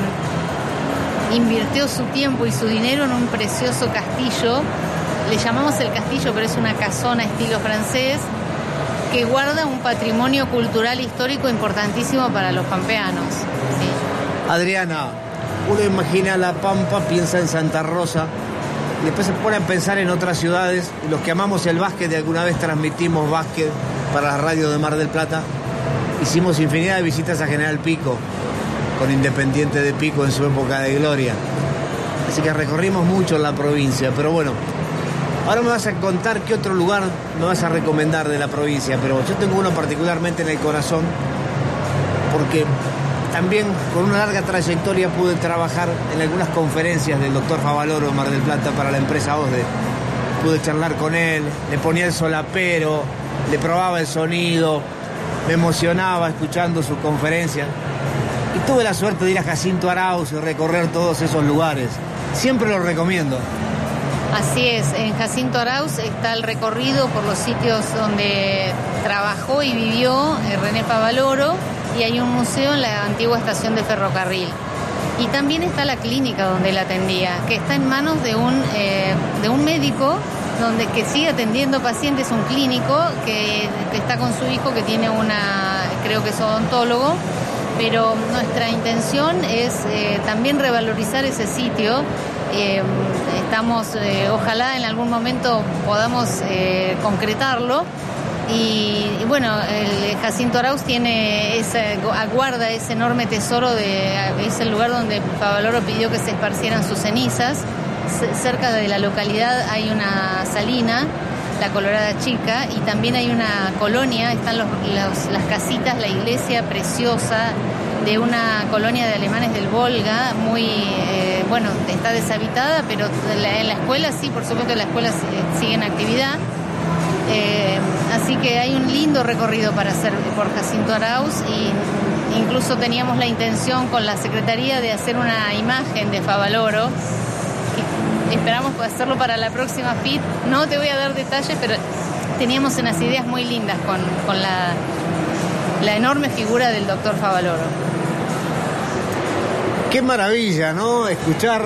invirtió su tiempo y su dinero en un precioso castillo. Le llamamos el castillo, pero es una casona estilo francés que guarda un patrimonio cultural histórico importantísimo para los pampeanos. Adriana, uno imagina La Pampa, piensa en Santa Rosa, y después se pone a pensar en otras ciudades. Los que amamos el básquet, de alguna vez transmitimos básquet para la radio de Mar del Plata. Hicimos infinidad de visitas a General Pico, con Independiente de Pico en su época de gloria. Así que recorrimos mucho la provincia, pero bueno, ahora me vas a contar qué otro lugar me vas a recomendar de la provincia, pero yo tengo uno particularmente en el corazón, porque también con una larga trayectoria pude trabajar en algunas conferencias del doctor Favaloro Mar del Plata para la empresa OSDE. Pude charlar con él, le ponía el solapero, le probaba el sonido, me emocionaba escuchando sus conferencias y tuve la suerte de ir a Jacinto Arauz y recorrer todos esos lugares. Siempre lo recomiendo. Así es, en Jacinto Arauz está el recorrido por los sitios donde trabajó y vivió eh, René Pavaloro y hay un museo en la antigua estación de ferrocarril. Y también está la clínica donde él atendía, que está en manos de un, eh, de un médico donde que sigue atendiendo pacientes, un clínico que, que, está con su hijo que tiene una, creo que es odontólogo, pero nuestra intención es eh, también revalorizar ese sitio. Eh, estamos, eh, ojalá en algún momento podamos concretarlo. Y, bueno, el Jacinto Arauz tiene esa, aguarda ese enorme tesoro de es el lugar donde Favaloro pidió que se esparcieran sus cenizas. Cerca de la localidad hay una salina la Colorada Chica, y también hay una colonia, están los, las casitas, la iglesia preciosa de una colonia de alemanes del Volga, muy, eh, bueno, está deshabitada, pero en la, escuela sí, por supuesto la escuela sigue en actividad. Eh, así que hay un lindo recorrido para hacer por Jacinto Arauz y incluso teníamos la intención con la Secretaría de hacer una imagen de Favaloro esperamos hacerlo para la próxima FIT. No te voy a dar detalles, pero teníamos unas ideas muy lindas con, con la, la, enorme figura del doctor Favaloro. Qué maravilla, ¿no? Escuchar,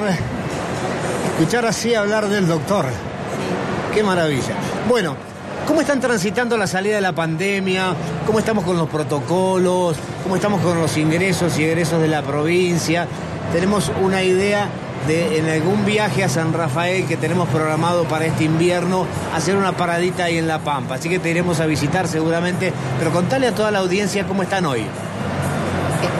escuchar así hablar del doctor. Sí. Qué maravilla. Bueno, ¿cómo están transitando la salida de la pandemia? ¿Cómo estamos con los protocolos? ¿Cómo estamos con los ingresos y egresos de la provincia? Tenemos una idea de en algún viaje a San Rafael que tenemos programado para este invierno, hacer una paradita ahí en La Pampa. Así que te iremos a visitar seguramente, pero contale a toda la audiencia cómo están hoy.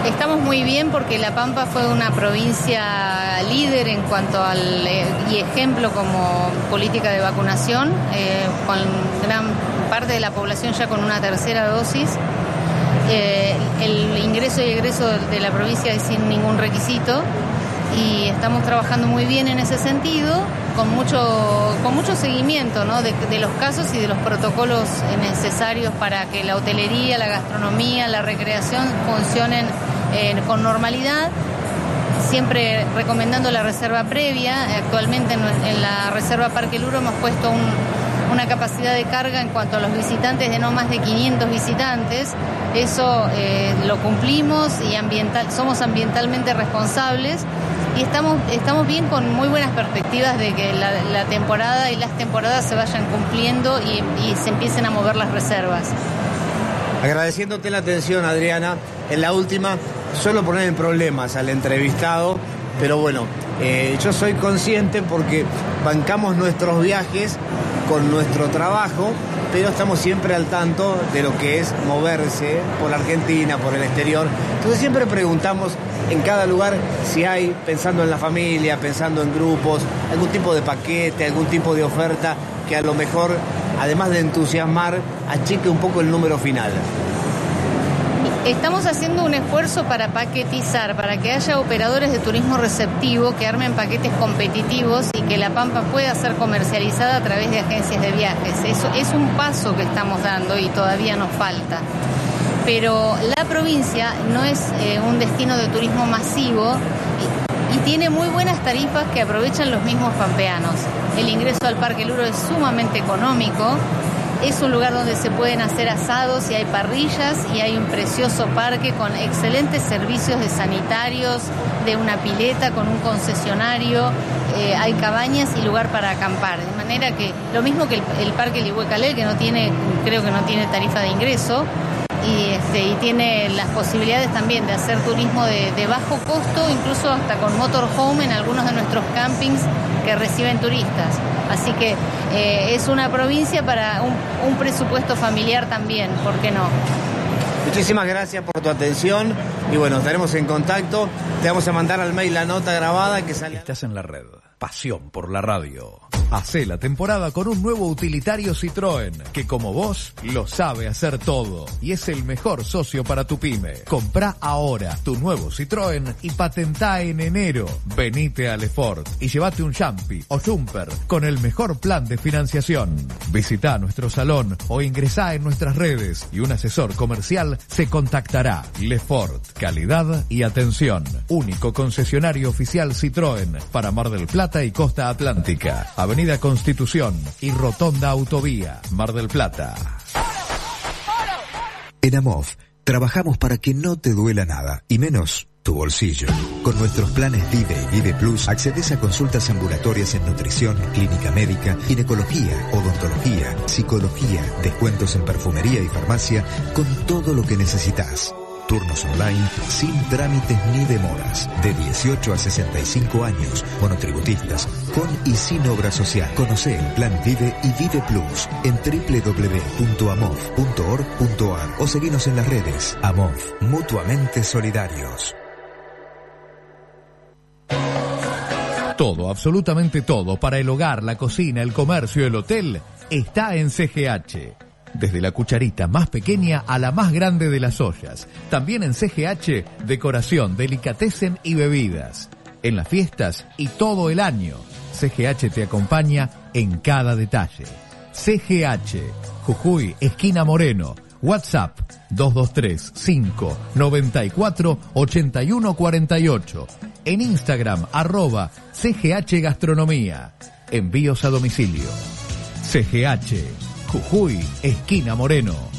Estamos muy bien porque La Pampa fue una provincia líder en cuanto al eh, y ejemplo como política de vacunación, eh, con gran parte de la población ya con una tercera dosis. Eh, el ingreso y egreso de la provincia es sin ningún requisito y estamos trabajando muy bien en ese sentido, con mucho, con mucho seguimiento de, los casos y de los protocolos necesarios para que la hotelería, la gastronomía, la recreación funcionen eh, con normalidad. Siempre recomendando la reserva previa. Actualmente en, la reserva Parque Luro hemos puesto un, una capacidad de carga en cuanto a los visitantes de no más de 500 visitantes. Eso eh, lo cumplimos y somos ambientalmente responsables y estamos, estamos bien con muy buenas perspectivas de que la, temporada y las temporadas se vayan cumpliendo y, se empiecen a mover las reservas. Agradeciéndote la atención, Adriana. En la última, solo poner en problemas al entrevistado, pero bueno, Eh, yo soy consciente porque bancamos nuestros viajes con nuestro trabajo, pero estamos siempre al tanto de lo que es moverse por la Argentina, por el exterior. Entonces siempre preguntamos en cada lugar si hay, pensando en la familia, pensando en grupos, algún tipo de paquete, algún tipo de oferta que a lo mejor, además de entusiasmar, achique un poco el número final. Estamos haciendo un esfuerzo para paquetizar, para que haya operadores de turismo receptivo que armen paquetes competitivos y que la Pampa pueda ser comercializada a través de agencias de viajes. Eso es un paso que estamos dando y todavía nos falta. Pero la provincia no es eh, un destino de turismo masivo y, tiene muy buenas tarifas que aprovechan los mismos pampeanos. El ingreso al Parque Luro es sumamente económico es un lugar donde se pueden hacer asados y hay parrillas y hay un precioso parque con excelentes servicios de sanitarios, de una pileta con un concesionario, eh, hay cabañas y lugar para acampar. De manera que lo mismo que el, el Parque Lihuecalé, que no tiene, creo que no tiene tarifa de ingreso, y, este, y tiene las posibilidades también de hacer turismo de, de, bajo costo, incluso hasta con motorhome en algunos de nuestros campings que reciben turistas. Así que eh, es una provincia para un, un, presupuesto familiar también, ¿por qué no? Muchísimas gracias por tu atención y bueno, estaremos en contacto. Te vamos a mandar al mail la nota grabada que sale. Estás en la red. Pasión por la radio. Hacé la temporada con un nuevo utilitario Citroën, que como vos lo sabe hacer todo y es el mejor socio para tu pyme. Comprá ahora tu nuevo Citroën y patentá en enero. Venite a Lefort y llévate un Jumpy o Jumper con el mejor plan de financiación. Visita nuestro salón o ingresá en nuestras redes y un asesor comercial se contactará. Lefort, calidad y atención. Único concesionario oficial Citroën para Mar del Plata y Costa Atlántica. Constitución y Rotonda Autovía, Mar del Plata. En AMOF trabajamos para que no te duela nada, y menos tu bolsillo. Con nuestros planes Vive y Vive Plus accedes a consultas ambulatorias en nutrición, clínica médica, ginecología, odontología, psicología, descuentos en perfumería y farmacia, con todo lo que necesitas. Turnos online sin trámites ni demoras. De 18 a 65 años. Monotributistas. Con y sin obra social. Conoce el Plan Vive y Vive Plus en www.amov.org.ar o seguinos en las redes. Amov. Mutuamente solidarios. Todo, absolutamente todo, para el hogar, la cocina, el comercio, el hotel, está en CGH. Desde la cucharita más pequeña a la más grande de las ollas. También en CGH, decoración, delicatessen y bebidas. En las fiestas y todo el año. CGH te acompaña en cada detalle. CGH, Jujuy, esquina Moreno. WhatsApp 223 5 94 81 48. En Instagram arroba CGH Gastronomía. Envíos a domicilio. CGH Jujuy, esquina Moreno.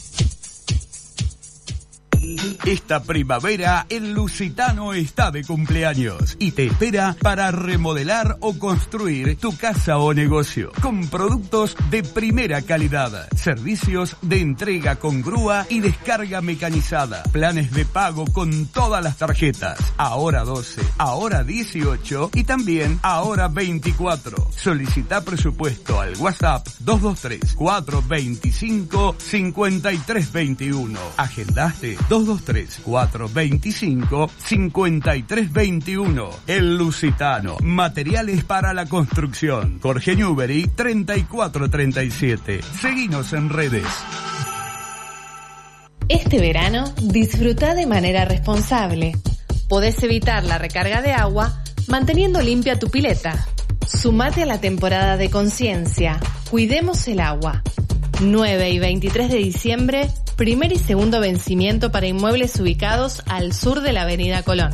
Esta primavera el Lusitano está de cumpleaños y te espera para remodelar o construir tu casa o negocio con productos de primera calidad, servicios de entrega con grúa y descarga mecanizada, planes de pago con todas las tarjetas, ahora 12, ahora 18 y también ahora 24. Solicita presupuesto al WhatsApp 223 425 5321. Agendaste 223 425 5321. El Lusitano. Materiales para la construcción. Jorge Newbery 3437. Seguinos en redes. Este verano disfruta de manera responsable. Podés evitar la recarga de agua manteniendo limpia tu pileta. Sumate a la temporada de conciencia. Cuidemos el agua. 9 y 23 de diciembre, primer y segundo vencimiento para inmuebles ubicados al sur de la Avenida Colón.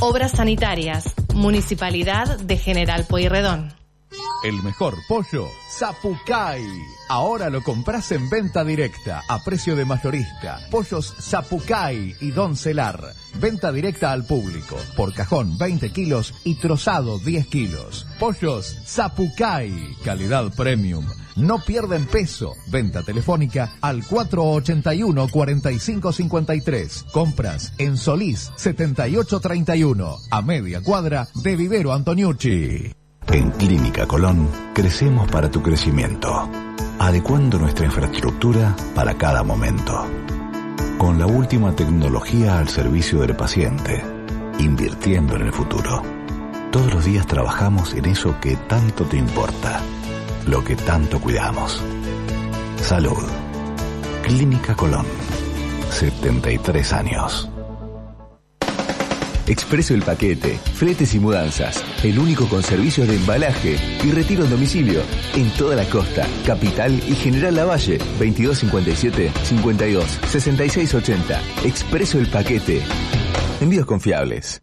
Obras sanitarias, Municipalidad de General Pueyrredón. El mejor pollo, Zapucay. Ahora lo compras en venta directa, a precio de mayorista. Pollos Zapucay y Don Celar. Venta directa al público. Por cajón 20 kilos y trozado 10 kilos. Pollos Zapucay. Calidad premium. No pierden peso. Venta telefónica al 481-4553. Compras en Solís 7831. A media cuadra de Vivero Antoniucci. En Clínica Colón crecemos para tu crecimiento, adecuando nuestra infraestructura para cada momento. Con la última tecnología al servicio del paciente, invirtiendo en el futuro. Todos los días trabajamos en eso que tanto te importa, lo que tanto cuidamos. Salud. Clínica Colón. 73 años. Expreso el paquete, fletes y mudanzas. El único con servicios de embalaje y retiro en domicilio. En toda la costa, capital y General Lavalle. 2257 52 66 80. Expreso el paquete. Envíos confiables.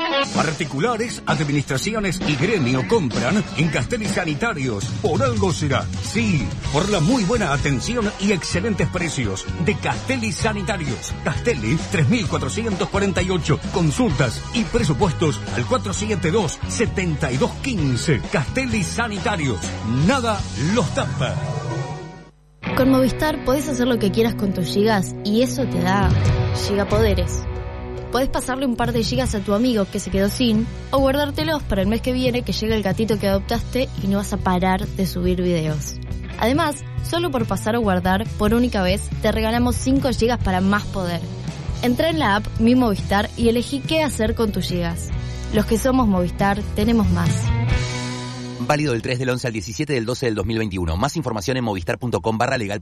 Particulares, administraciones y gremio compran en Castelli Sanitarios. Por algo será. Sí, por la muy buena atención y excelentes precios de Castelli Sanitarios. Castelli 3448. Consultas y presupuestos al 472-7215. Castelli Sanitarios. Nada los tapa. Con Movistar podés hacer lo que quieras con tus gigas y eso te da gigapoderes. Podés pasarle un par de gigas a tu amigo que se quedó sin o guardártelos para el mes que viene que llega el gatito que adoptaste y no vas a parar de subir videos. Además, solo por pasar o guardar por única vez te regalamos 5 gigas para más poder. Entra en la app Mi Movistar y elegí qué hacer con tus gigas. Los que somos Movistar tenemos más. Válido del 3 del 11 al 17 del 12 del 2021. Más información en movistar.com barra legal.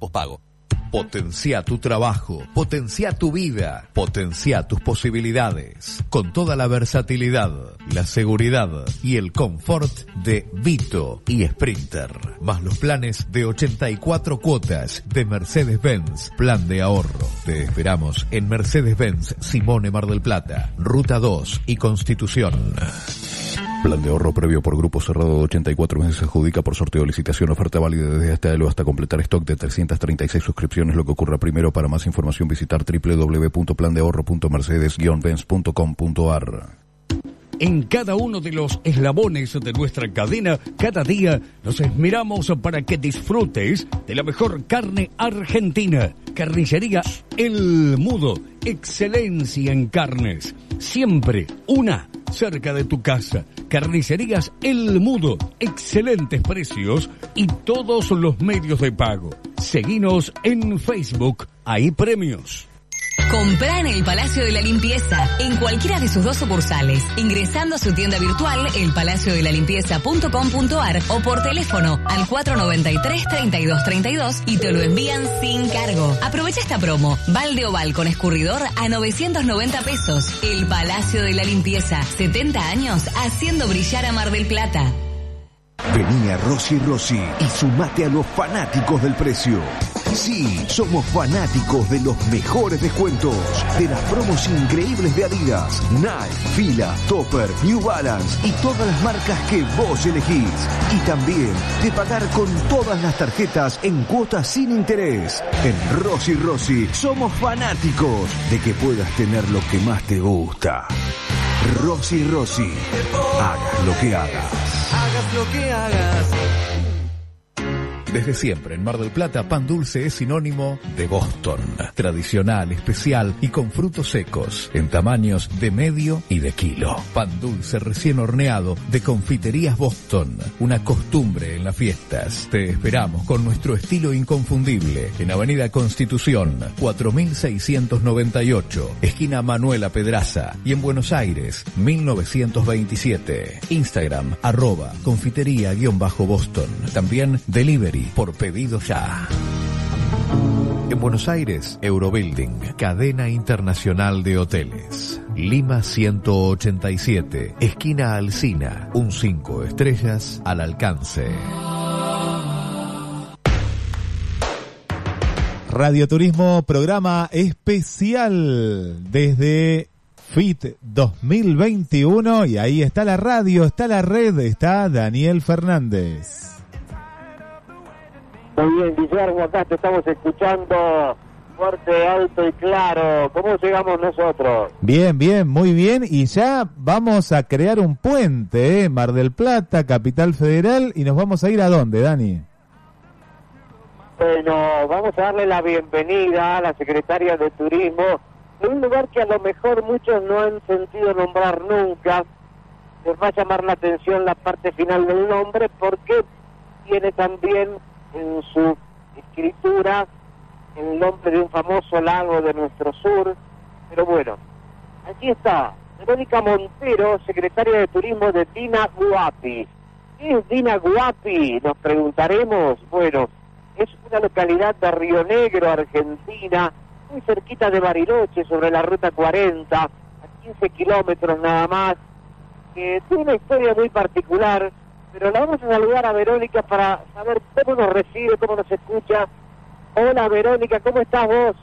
Potencia tu trabajo, potencia tu vida, potencia tus posibilidades, con toda la versatilidad, la seguridad y el confort de Vito y Sprinter, más los planes de 84 cuotas de Mercedes-Benz, plan de ahorro. Te esperamos en Mercedes-Benz Simone Mar del Plata, Ruta 2 y Constitución. Plan de ahorro previo por grupo cerrado de 84 meses se adjudica por sorteo licitación oferta válida desde este año hasta completar stock de 336 suscripciones lo que ocurra primero para más información visitar www.plandeahorro.mercedes-benz.com.ar En cada uno de los eslabones de nuestra cadena, cada día nos esmeramos para que disfrutes de la mejor carne argentina. Carnicería El Mudo, excelencia en carnes. Siempre una cerca de tu casa. Carnicerías El Mudo, excelentes precios y todos los medios de pago. Seguinos en Facebook, hay premios. Comprá en el Palacio de la Limpieza, en cualquiera de sus dos sucursales, ingresando a su tienda virtual elpalaciodelalimpieza.com.ar o por teléfono al 493-3232 y te lo envían sin cargo. Aprovecha esta promo, balde oval con escurridor a 990 pesos. El Palacio de la Limpieza, 70 años haciendo brillar a Mar del Plata. Vení a Rossi Rossi y sumate a los fanáticos del precio. Sí, somos fanáticos de los mejores descuentos, de las promos increíbles de Adidas, Nike, Fila, Topper, New Balance y todas las marcas que vos elegís. Y también de pagar con todas las tarjetas en cuotas sin interés. En Rossi Rossi somos fanáticos de que puedas tener lo que más te gusta. Rossi Rossi, hagas lo que hagas. Hagas lo que hagas. Desde siempre en Mar del Plata, pan dulce es sinónimo de Boston. Tradicional, especial y con frutos secos, en tamaños de medio y de kilo. Pan dulce recién horneado de Confiterías Boston. Una costumbre en las fiestas. Te esperamos con nuestro estilo inconfundible en Avenida Constitución, 4698, esquina Manuela Pedraza y en Buenos Aires, 1927. Instagram, arroba, confitería-boston. También delivery por pedido ya. En Buenos Aires, Eurobuilding, cadena internacional de hoteles. Lima 187, esquina Alcina, un 5 estrellas al alcance. Radioturismo, programa especial desde FIT 2021 y ahí está la radio, está la red, está Daniel Fernández. Muy bien, Guillermo, acá te estamos escuchando fuerte, alto y claro. ¿Cómo llegamos nosotros? Bien, bien, muy bien. Y ya vamos a crear un puente, ¿eh? Mar del Plata, Capital Federal. ¿Y nos vamos a ir a dónde, Dani? Bueno, vamos a darle la bienvenida a la secretaria de Turismo en un lugar que a lo mejor muchos no han sentido nombrar nunca. Les va a llamar la atención la parte final del nombre porque tiene también en su escritura el nombre de un famoso lago de nuestro sur. Pero bueno, aquí está, Verónica Montero, secretaria de Turismo de Dina Guapi. ¿Qué es Dina Guapi? Nos preguntaremos. Bueno, es una localidad de Río Negro, Argentina, muy cerquita de Bariloche, sobre la ruta 40, a 15 kilómetros nada más, que tiene una historia muy particular, pero la vamos a saludar a Verónica para saber cómo nos recibe, cómo nos escucha. Hola Verónica, ¿cómo estás vos?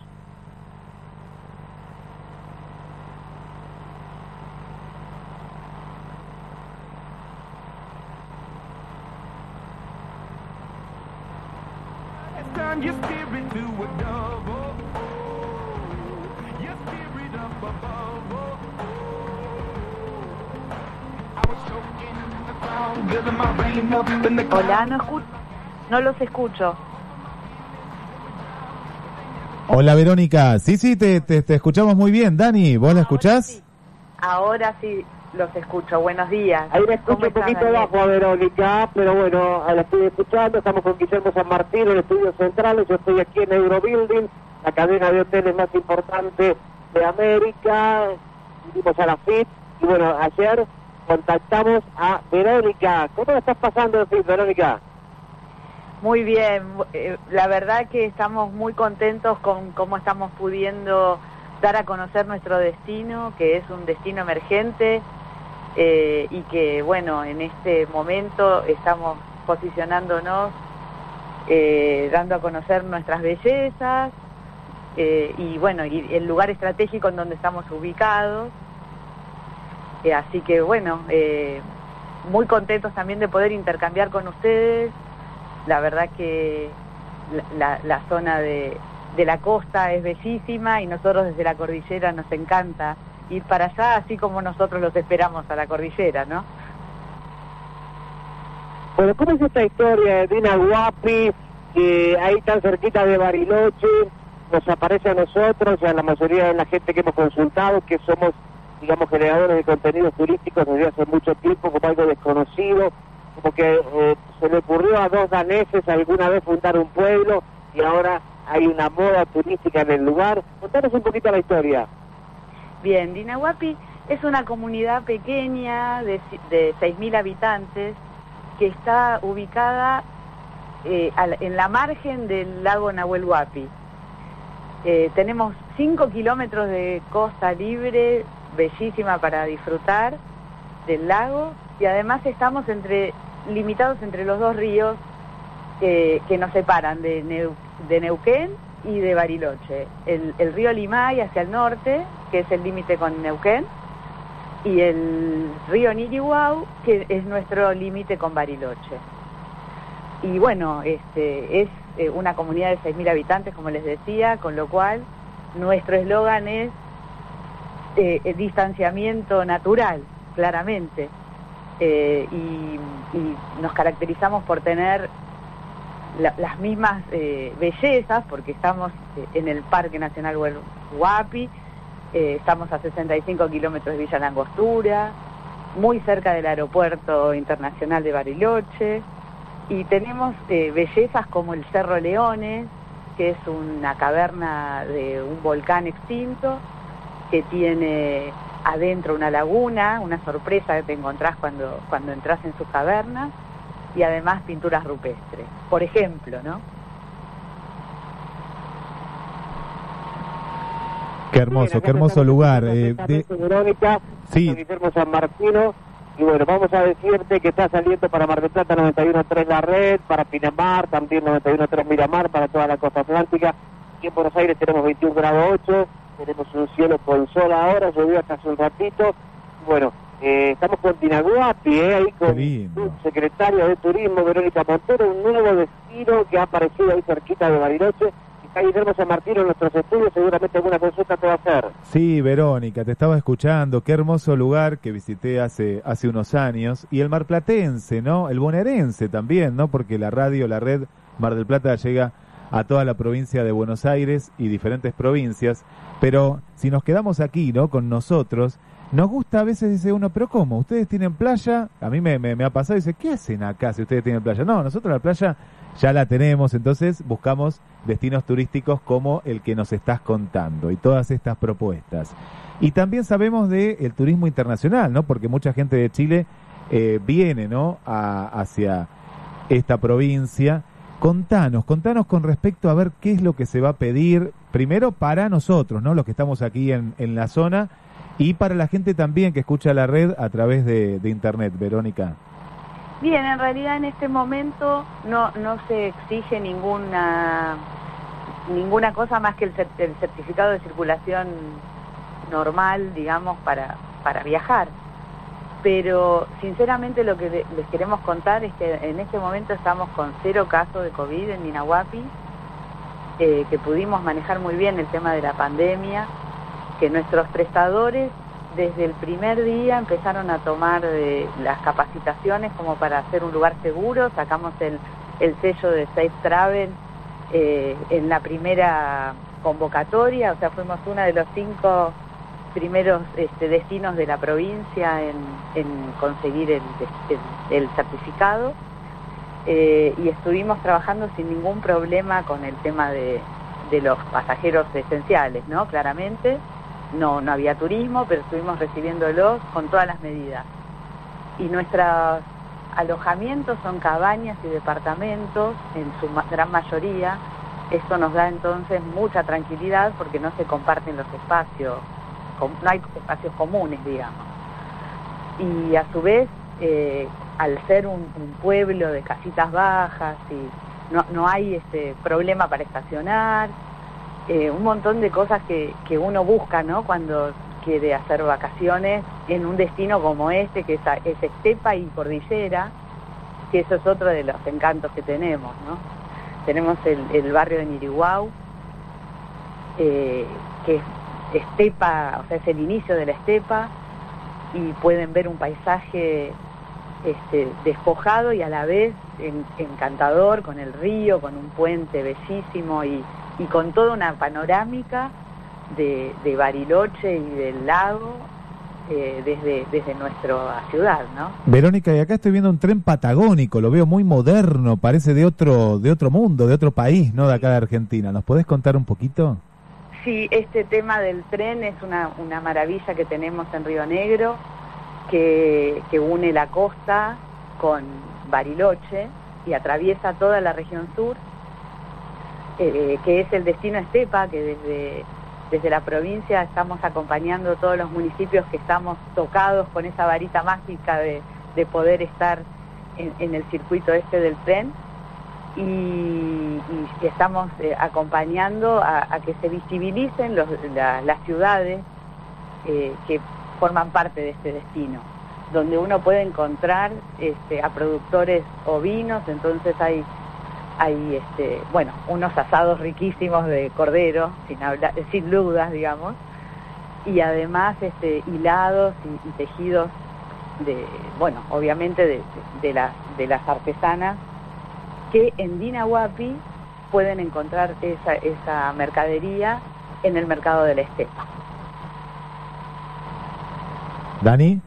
Hola, no, escu- no los escucho. Hola, Verónica. Sí, sí, te, te, te escuchamos muy bien. Dani, ¿vos la escuchás? Ahora sí los escucho. Buenos días. Ahí me escucho ¿Cómo un poquito bajo a Verónica, pero bueno, la estoy escuchando. Estamos con Guillermo San Martín en Estudios Centrales. Yo estoy aquí en Eurobuilding, la cadena de hoteles más importante de América. Vinimos a la FIT y bueno, ayer contactamos a Verónica. ¿Cómo la estás pasando Verónica? Muy bien. eh, La verdad que estamos muy contentos con cómo estamos pudiendo dar a conocer nuestro destino, que es un destino emergente eh, y que, bueno, en este momento estamos posicionándonos, eh, dando a conocer nuestras bellezas eh, y, bueno, y el lugar estratégico en donde estamos ubicados. Eh, así que, bueno, eh, muy contentos también de poder intercambiar con ustedes. La verdad que la, la- zona de, la costa es bellísima y nosotros desde la cordillera nos encanta ir para allá, así como nosotros los esperamos a la cordillera, ¿no? Bueno, ¿cómo es esta historia de Dina Guapi, que ahí tan cerquita de Bariloche, nos aparece a nosotros y a la mayoría de la gente que hemos consultado, que somos, digamos, generadores de contenidos turísticos desde hace mucho tiempo, como algo desconocido, como que eh, se le ocurrió a dos daneses alguna vez fundar un pueblo y ahora hay una moda turística en el lugar. Contanos un poquito la historia. Bien, Dinahuapi es una comunidad pequeña de, de 6.000 habitantes que está ubicada eh, en la margen del lago Nahuel Huapi. Eh, tenemos 5 kilómetros de costa libre, bellísima para disfrutar del lago, y además estamos entre limitados entre los dos ríos eh, que nos separan de, Neu- de Neuquén y de Bariloche. El, el río Limay hacia el norte, que es el límite con Neuquén, y el río Nirihuau, que es nuestro límite con Bariloche. Y bueno, este, es eh, una comunidad de 6.000 habitantes, como les decía, con lo cual nuestro eslogan es eh, distanciamiento natural, claramente. Eh, y, nos caracterizamos por tener la- las mismas eh, bellezas, porque estamos eh, en el Parque Nacional Huapi, estamos a 65 kilómetros de Villa Langostura, muy cerca del Aeropuerto Internacional de Bariloche, y tenemos bellezas como el Cerro Leones, que es una caverna de un volcán extinto, que tiene adentro una laguna, una sorpresa que te encontrás cuando, cuando entras en sus cavernas, y además pinturas rupestres, por ejemplo, ¿no? Qué hermoso, qué hermoso lugar. eh, de- Sí. San Guillermo San Martino. Y bueno, vamos a decirte que está saliendo para Mar del Plata 91.3 La Red, para Pinamar, también 91.3 Miramar, para toda la costa atlántica. Aquí en Buenos Aires tenemos 21 grados 8, tenemos un cielo con sol ahora, llovió hasta hace un ratito. Bueno, eh, estamos con Tinaguapi, eh, ahí con su secretaria de Turismo, Verónica Montero, un nuevo destino que ha aparecido ahí cerquita de Bariloche. Está Guillermo San Martino en nuestros estudios, seguramente alguna consulta te va a hacer. Sí, Verónica, te estaba escuchando. Qué hermoso lugar que visité hace, hace unos años. Y el marplatense, ¿no? El bonaerense también, ¿no? Porque la radio, la red Mar del Plata llega a toda la provincia de Buenos Aires y diferentes provincias. Pero si nos quedamos aquí, ¿no? Con nosotros, nos gusta a veces, dice uno, pero ¿cómo? ¿Ustedes tienen playa? A mí me, me, ha pasado, dice, ¿qué hacen acá si ustedes tienen playa? No, nosotros la playa ya la tenemos, entonces buscamos destinos turísticos como el que nos estás contando y todas estas propuestas. Y también sabemos del el turismo internacional, ¿no? Porque mucha gente de Chile eh, viene, ¿no? Hacia esta provincia. Contanos, contanos con respecto a ver qué es lo que se va a pedir, primero para nosotros, ¿no? Los que estamos aquí en, en la zona, y para la gente también que escucha la red a través de, de internet, Verónica. Bien, en realidad en este momento no, no se exige ninguna ninguna cosa más que el, el certificado de circulación normal, digamos, para, para viajar. Pero sinceramente lo que le- les queremos contar es que en este momento estamos con cero casos de COVID en Minahuapi, eh, que pudimos manejar muy bien el tema de la pandemia, que nuestros prestadores desde el primer día empezaron a tomar eh, las capacitaciones como para hacer un lugar seguro, sacamos el, el sello de Safe Travel eh, en la primera convocatoria, o sea, fuimos uno de los cinco primeros este, destinos de la provincia en, conseguir el, el- certificado eh, y estuvimos trabajando sin ningún problema con el tema de, de los pasajeros esenciales, ¿no? Claramente, no, no había turismo, pero estuvimos recibiéndolos con todas las medidas. Y nuestros alojamientos son cabañas y departamentos, en su gran mayoría. Esto nos da entonces mucha tranquilidad porque no se comparten los espacios, no hay espacios comunes, digamos. Y a su vez, eh, al ser un, pueblo de casitas bajas y no, no hay este problema para estacionar, eh, un montón de cosas que, que uno busca, ¿no? Cuando quiere hacer vacaciones en un destino como este, que es, es estepa y cordillera, que eso es otro de los encantos que tenemos, ¿no? Tenemos el, el barrio de Niriguau, eh, que es estepa, o sea, es el inicio de la estepa, y pueden ver un paisaje este, despojado y a la vez en- encantador, con el río, con un puente bellísimo y, y con toda una panorámica de, Bariloche y del lago eh, desde, desde nuestra ciudad, ¿no? Verónica, y acá estoy viendo un tren patagónico, lo veo muy moderno, parece de otro, de otro mundo, de otro país, ¿no? De acá de Argentina. ¿Nos podés contar un poquito? Sí, este tema del tren es una, una maravilla que tenemos en Río Negro, que, une la costa con Bariloche y atraviesa toda la región sur, eh, que es el destino Estepa, que desde, desde la provincia estamos acompañando todos los municipios que estamos tocados con esa varita mágica de, de poder estar en el circuito este del tren y, estamos eh, acompañando a, que se visibilicen los- la- las ciudades eh, que forman parte de este destino, donde uno puede encontrar este, a productores ovinos, entonces hay, hay este, bueno, unos asados riquísimos de cordero, sin, hablar, sin dudas, digamos, y además este, hilados y, tejidos de, bueno, obviamente de, de las, de las artesanas que en Dinahuapi pueden encontrar esa, esa mercadería en el mercado de la estepa. Dani.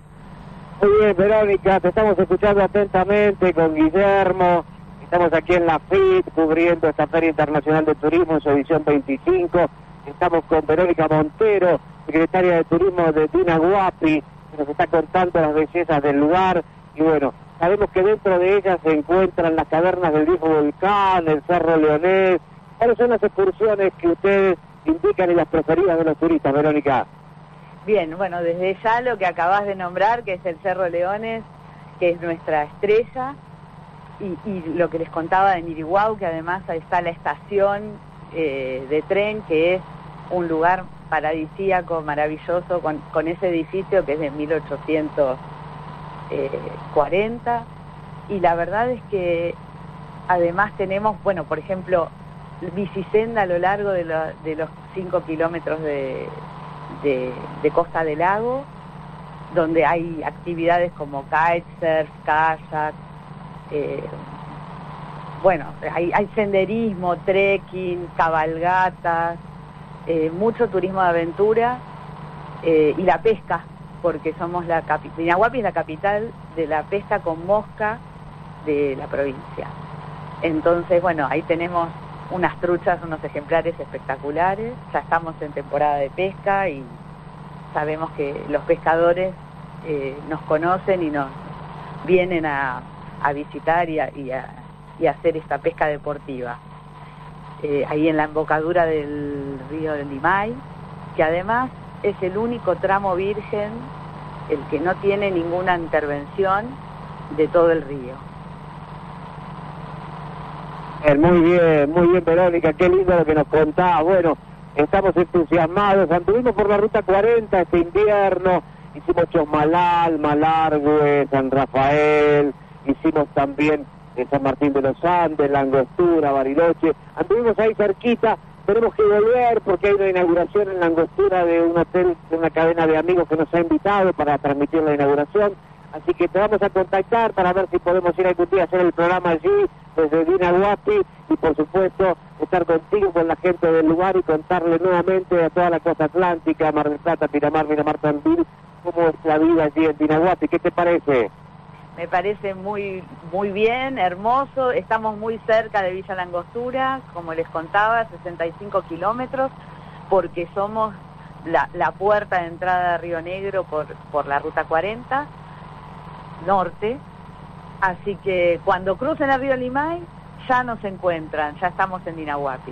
Muy bien, Verónica, te estamos escuchando atentamente con Guillermo. Estamos aquí en la FIT cubriendo esta Feria Internacional de Turismo en su edición 25. Estamos con Verónica Montero, secretaria de Turismo de Dinahuapi, que nos está contando las bellezas del lugar. Y bueno, sabemos que dentro de ellas se encuentran las cavernas del viejo volcán, el Cerro Leonés. ¿Cuáles son las excursiones que ustedes indican y las preferidas de los turistas, Verónica? Bien, bueno, desde ya lo que acabas de nombrar, que es el Cerro Leones, que es nuestra estrella, y, lo que les contaba de Nirihuau, que además ahí está la estación eh, de tren, que es un lugar paradisíaco, maravilloso, con, con ese edificio que es de 1840. Y la verdad es que además tenemos, bueno, por ejemplo, bicisenda a lo largo de, la- de los 5 kilómetros de, de, de Costa del Lago, donde hay actividades como kitesurf, kayak, eh, bueno, hay, hay senderismo, trekking, cabalgatas, eh, mucho turismo de aventura eh, y la pesca, porque somos la capital, Dinahuapi es la capital de la pesca con mosca de la provincia. Entonces, bueno, ahí tenemos unas truchas, unos ejemplares espectaculares, ya estamos en temporada de pesca y sabemos que los pescadores eh, nos conocen y nos vienen a, visitar y a, y a- y hacer esta pesca deportiva. Eh, ahí en la embocadura del río del Limay, que además es el único tramo virgen, el que no tiene ninguna intervención de todo el río. Eh, muy bien, muy bien, Verónica, qué lindo lo que nos contás. Bueno, estamos entusiasmados. Anduvimos por la ruta 40 este invierno, hicimos Chosmalal, Malargüe, San Rafael, hicimos también San Martín de los Andes, La Angostura, Bariloche. Anduvimos ahí cerquita, tenemos que volver porque hay una inauguración en La Angostura de un hotel, de una cadena de amigos que nos ha invitado para transmitir la inauguración. Así que te vamos a contactar para ver si podemos ir algún día a hacer el programa allí, desde Dinahuapi, y por supuesto estar contigo, con la gente del lugar y contarle nuevamente a toda la costa atlántica, Mar del Plata, Miramar, Miramar Tandil, cómo es la vida allí en Dinahuapi. ¿Qué te parece? Me parece muy muy bien, hermoso. Estamos muy cerca de Villa Langostura, como les contaba, 65 kilómetros, porque somos la, la puerta de entrada de Río Negro por, por la ruta 40 norte. Así que cuando crucen el río Limay ya nos encuentran, ya estamos en Dinahuapi.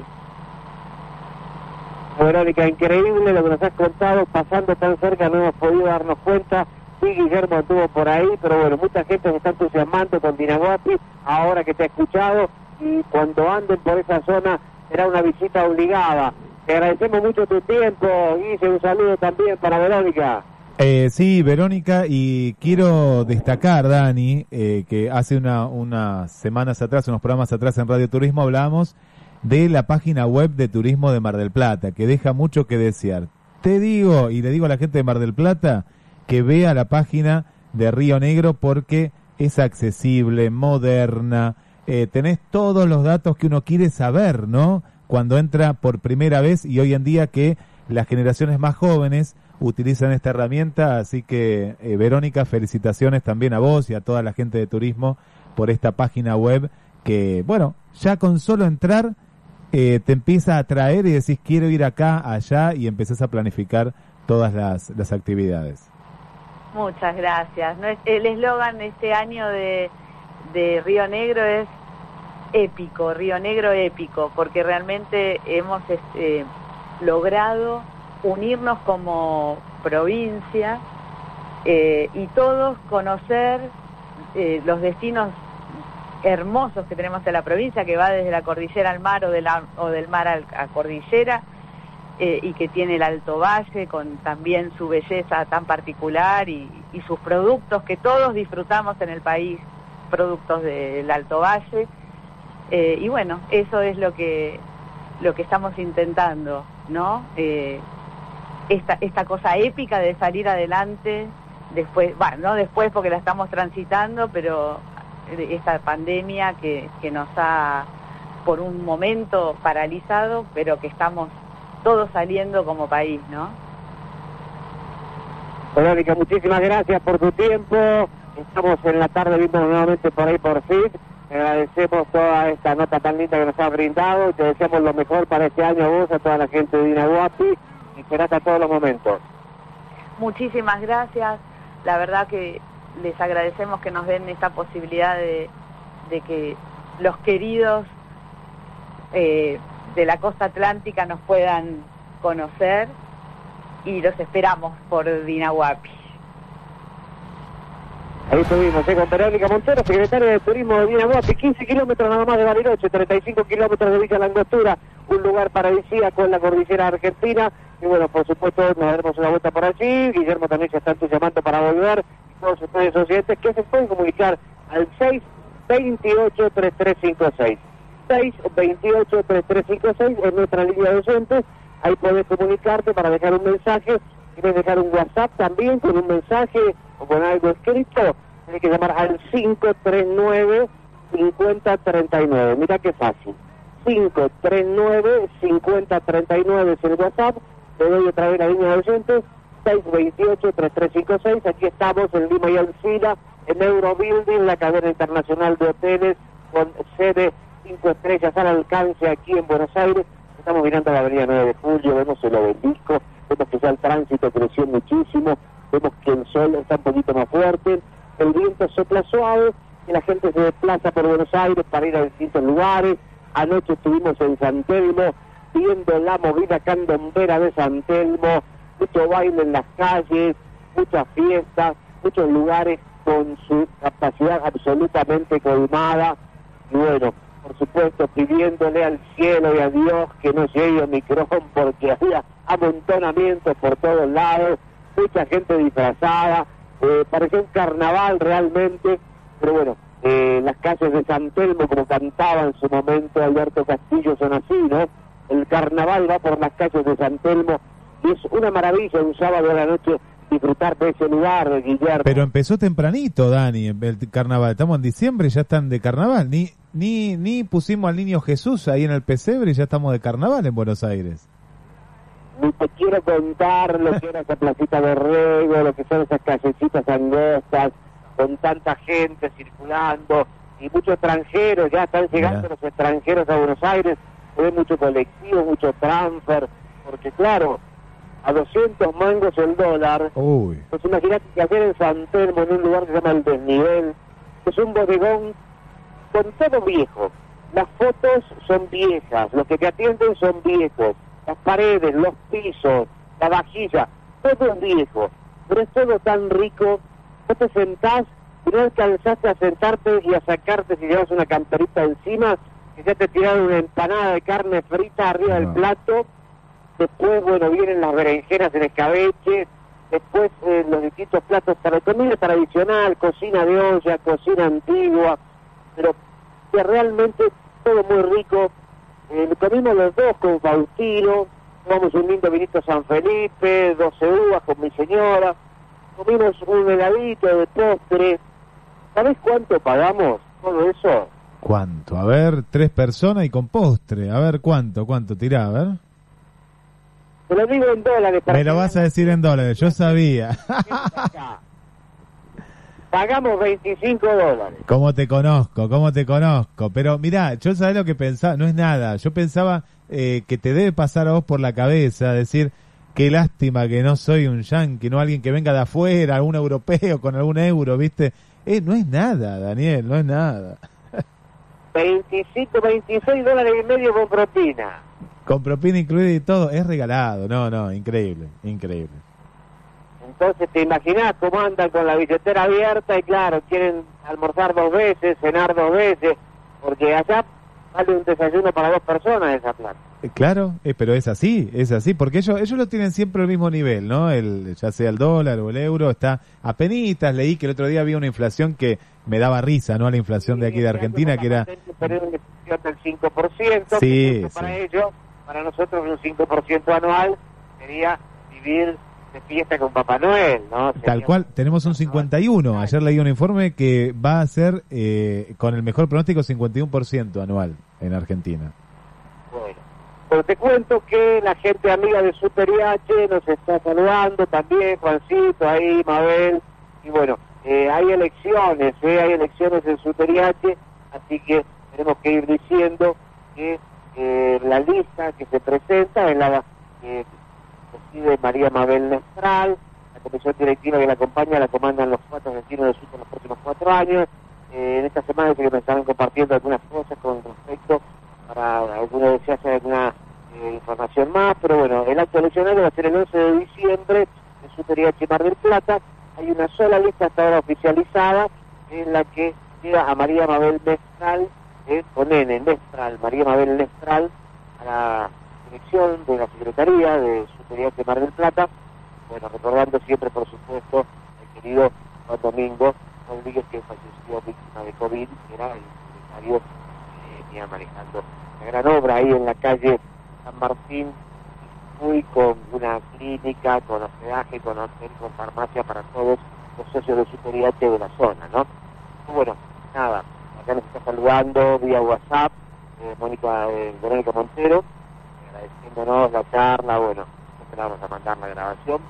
Verónica, increíble lo que nos has contado, pasando tan cerca no hemos podido darnos cuenta. Sí, Guillermo estuvo por ahí, pero bueno, mucha gente se está entusiasmando con Dinahuapi, ahora que te ha escuchado, y cuando anden por esa zona será una visita obligada. Te agradecemos mucho tu tiempo, Guille, un saludo también para Verónica. Eh, sí, Verónica, y quiero destacar, Dani, eh, que hace una, unas semanas atrás, unos programas atrás en Radio Turismo hablábamos de la página web de Turismo de Mar del Plata, que deja mucho que desear. Te digo, y le digo a la gente de Mar del Plata, que vea la página de Río Negro porque es accesible, moderna, eh, tenés todos los datos que uno quiere saber, ¿no? Cuando entra por primera vez y hoy en día que las generaciones más jóvenes utilizan esta herramienta, así que eh, Verónica, felicitaciones también a vos y a toda la gente de turismo por esta página web que, bueno, ya con solo entrar eh, te empieza a atraer y decís quiero ir acá, allá y empezás a planificar todas las, las actividades. Muchas gracias. El eslogan este año de, de Río Negro es épico, Río Negro épico, porque realmente hemos este, logrado unirnos como provincia eh, y todos conocer eh, los destinos hermosos que tenemos en la provincia, que va desde la cordillera al mar o, la- o del mar a cordillera, eh, y que tiene el Alto Valle con también su belleza tan particular y, sus productos que todos disfrutamos en el país, productos del Alto Valle. Eh, y bueno, eso es lo que, lo que estamos intentando, ¿no? Eh, esta, esta cosa épica de salir adelante después, bueno, no después porque la estamos transitando, pero esta pandemia que, que nos ha por un momento paralizado, pero que estamos todos saliendo como país, ¿no? Verónica, muchísimas gracias por tu tiempo. Estamos en la tarde, vimos nuevamente por ahí por FIT. Agradecemos toda esta nota tan linda que nos has brindado y te deseamos lo mejor para este año a vos, a toda la gente de Dinahuapi y será hasta todos los momentos. Muchísimas gracias. La verdad que les agradecemos que nos den esta posibilidad de, de que los queridos eh, de la costa atlántica nos puedan conocer y los esperamos por Dinahuapi. Ahí estuvimos, ¿eh? con Verónica Montero, secretaria de Turismo de Dinahuapi, 15 kilómetros nada más de Bariloche, 35 kilómetros de Villa Langostura, un lugar paradisíaco en la cordillera argentina. Y bueno, por supuesto, nos daremos una vuelta por allí. Guillermo también se está entusiasmando para volver. Todos ustedes oyentes que se pueden comunicar al 628-3356. 628-3356 es nuestra línea de oyentes. Ahí puedes comunicarte para dejar un mensaje. Quieres dejar un WhatsApp también con un mensaje o con algo escrito. Tienes que llamar al 539-5039. Mira qué fácil. 539-5039 es el WhatsApp. Te doy otra vez la línea de oyentes. 628-3356. Aquí estamos en Lima y Alcina, en Eurobuilding, la cadena internacional de hoteles con sede 5 estrellas al alcance aquí en Buenos Aires. Estamos mirando la avenida 9 de Julio, vemos el obelisco, vemos que ya el tránsito creció muchísimo, vemos que el sol está un poquito más fuerte, el viento sopla suave y la gente se desplaza por Buenos Aires para ir a distintos lugares. Anoche estuvimos en San Telmo viendo la movida candombera de San Telmo, mucho baile en las calles, muchas fiestas, muchos lugares con su capacidad absolutamente colmada. Bueno, por supuesto, pidiéndole al cielo y a Dios que no llegue Omicron porque había amontonamientos por todos lados, mucha gente disfrazada, eh, parecía un carnaval realmente, pero bueno, eh, las calles de San Telmo, como cantaba en su momento Alberto Castillo, son así, ¿no? El carnaval va por las calles de San Telmo y es una maravilla un sábado a la noche disfrutar de ese lugar, Guillermo. Pero empezó tempranito, Dani, el carnaval. Estamos en diciembre ya están de carnaval. Ni, ni, ni pusimos al niño Jesús ahí en el pesebre y ya estamos de carnaval en Buenos Aires. Ni te quiero contar lo que era esa placita de Rego, lo que son esas callecitas angostas, con tanta gente circulando y muchos extranjeros, ya están llegando los extranjeros a Buenos Aires, ve mucho colectivo, mucho transfer, porque claro, a 200 mangos el dólar, Uy. pues imagínate que ayer en San Telmo, en un lugar que se llama El Desnivel, que es un bodegón con todo viejo. Las fotos son viejas, los que te atienden son viejos, las paredes, los pisos, la vajilla, todo es viejo, pero es todo tan rico, vos te sentás y no alcanzaste a sentarte y a sacarte si llevas una camperita encima, que ya te tiraron una empanada de carne frita arriba del plato, después, bueno, vienen las berenjenas en escabeche, después eh, los distintos platos, tra- comida tradicional, cocina de olla, cocina antigua, pero que realmente todo muy rico. Eh, comimos los dos con Faustino, tomamos un lindo vinito San Felipe, 12 uvas con mi señora, comimos un heladito de postre. ¿Sabes cuánto pagamos todo eso? ¿Cuánto? A ver, tres personas y con postre. A ver, ¿cuánto? ¿Cuánto? Tirá, a ver. Te lo digo en dólares. Me lo vas a decir en dólares, yo sabía. Pagamos 25 dólares. ¿Cómo te conozco? ¿Cómo te conozco? Pero mirá, yo sabés lo que pensaba, no es nada. Yo pensaba eh, que te debe pasar a vos por la cabeza, decir, qué lástima que no soy un yanqui, no alguien que venga de afuera, algún europeo con algún euro, ¿viste? Eh, no es nada, Daniel, no es nada. 25, 26 dólares y medio con propina. Con propina incluida y todo, es regalado. No, no, increíble, increíble. Entonces te imaginás cómo andan con la billetera abierta y claro, quieren almorzar dos veces, cenar dos veces, porque allá vale un desayuno para dos personas esa plata. Eh, Claro, eh, pero es así, es así, porque ellos ellos lo tienen siempre al mismo nivel, ¿no? El, ya sea el dólar o el euro, está a penitas. Leí que el otro día había una inflación que me daba risa, ¿no? La inflación de aquí de Argentina, que era... Del 5%, Sí, que para sí. ellos, para nosotros un 5% anual sería vivir fiesta con Papá Noel, ¿no? Tal cual, tenemos un 51. Ayer leí un informe que va a ser eh, con el mejor pronóstico 51% anual en Argentina. Bueno, pero te cuento que la gente amiga de Super IH nos está saludando también, Juancito, ahí, Mabel, y bueno, eh, hay elecciones, eh, hay elecciones en Super IH, así que tenemos que ir diciendo que eh, la lista que se presenta es la que preside María Mabel Nestral, la comisión directiva que la acompaña la comandan los cuatro argentinos de Sur en los próximos cuatro años. Eh, en esta semana que me estaban compartiendo algunas cosas con respecto para alguna hace alguna eh, información más, pero bueno, el acto eleccionario va a ser el 11 de diciembre en Superior Mar del Plata. Hay una sola lista hasta ahora oficializada en la que llega a María Mabel Mestral, eh, con N, Mestral, María Mabel Mestral, a la dirección de la Secretaría de Superior Mar del Plata. Bueno, recordando siempre, por supuesto, el querido Juan Domingo Rodríguez, que falleció víctima de COVID, era el secretario que venía manejando la gran obra ahí en la calle San Martín, muy con una clínica, con hospedaje, con hotel, con farmacia para todos los socios de Superior de la zona, ¿no? Bueno, nada, acá nos está saludando vía WhatsApp eh, Mónica, eh, Verónica Montero, agradeciéndonos la charla, bueno, vamos a mandar la grabación.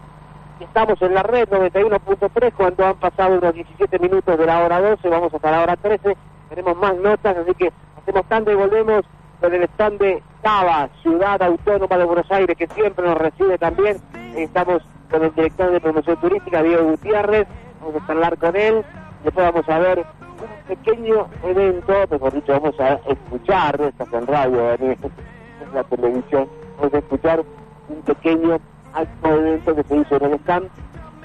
Estamos en la red 91.3 cuando han pasado unos 17 minutos de la hora 12, vamos hasta la hora 13, tenemos más notas, así que hacemos tanto y volvemos con el stand de Cava, Ciudad Autónoma de Buenos Aires, que siempre nos recibe también. Estamos con el director de promoción turística, Diego Gutiérrez, vamos a hablar con él, después vamos a ver un pequeño evento, mejor dicho, vamos a escuchar, estás en radio, en la televisión, vamos a escuchar un pequeño acto evento que se hizo en el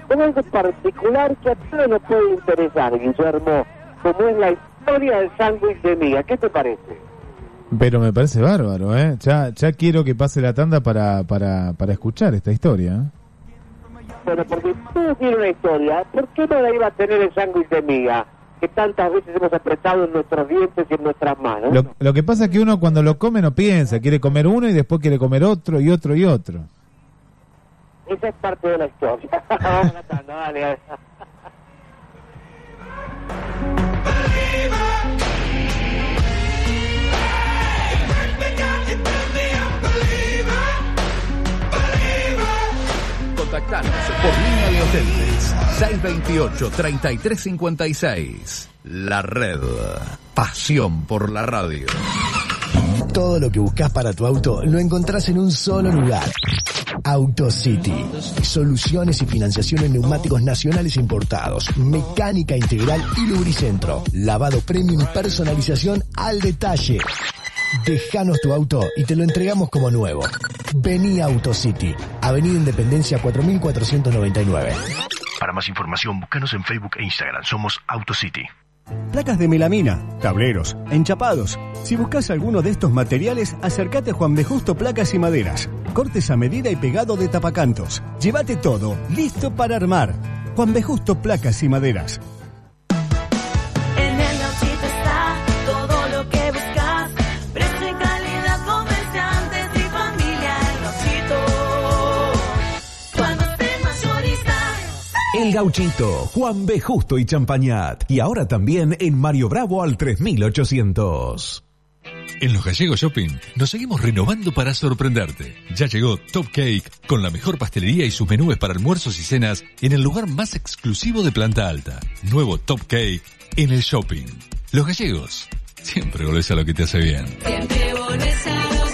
con algo particular que a todos nos puede interesar, Guillermo, como es la historia del sándwich de miga. ¿Qué te parece? Pero me parece bárbaro, ¿eh? Ya, ya quiero que pase la tanda para, para, para escuchar esta historia. ¿eh? Bueno, porque todo tiene una historia. ¿Por qué no la iba a tener el sándwich de miga? Que tantas veces hemos apretado en nuestros dientes y en nuestras manos. Lo, lo que pasa es que uno cuando lo come no piensa, quiere comer uno y después quiere comer otro y otro y otro. Esa es parte de la historia. Vamos a la tanda, dale. Contactanos por línea de oyentes 628-3356. La red. Pasión por la radio. Todo lo que buscas para tu auto lo encontrás en un solo lugar. AutoCity. Soluciones y financiación en neumáticos nacionales importados. Mecánica integral y lubricentro. Lavado premium y personalización al detalle. Dejanos tu auto y te lo entregamos como nuevo. Vení a AutoCity. Avenida Independencia 4499. Para más información, búscanos en Facebook e Instagram. Somos AutoCity. Placas de melamina, tableros, enchapados. Si buscas alguno de estos materiales, acércate a Juan de Justo Placas y Maderas. Cortes a medida y pegado de tapacantos. Llévate todo, listo para armar. Juan de Justo Placas y Maderas. El Gauchito, Juan B. Justo y Champañat. Y ahora también en Mario Bravo al 3800. En los Gallegos Shopping nos seguimos renovando para sorprenderte. Ya llegó Top Cake con la mejor pastelería y sus menús para almuerzos y cenas en el lugar más exclusivo de Planta Alta. Nuevo Top Cake en el shopping. Los Gallegos. Siempre volvés a lo que te hace bien. Siempre volvés a.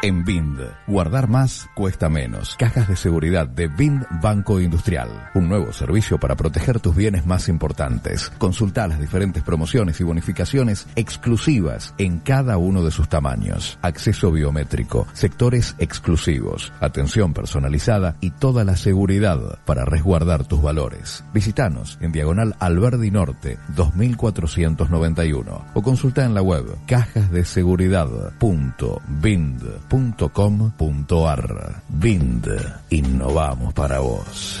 En Bind, guardar más cuesta menos. Cajas de seguridad de Bind Banco Industrial. Un nuevo servicio para proteger tus bienes más importantes. Consulta las diferentes promociones y bonificaciones exclusivas en cada uno de sus tamaños. Acceso biométrico, sectores exclusivos, atención personalizada y toda la seguridad para resguardar tus valores. Visítanos en Diagonal Alberdi Norte 2491 o consulta en la web cajasdeseguridad.bind.com.ar Bind. Innovamos para vos.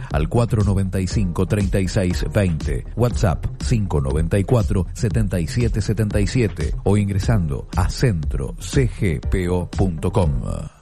al 495 3620, WhatsApp 594 7777 o ingresando a centrocgpo.com.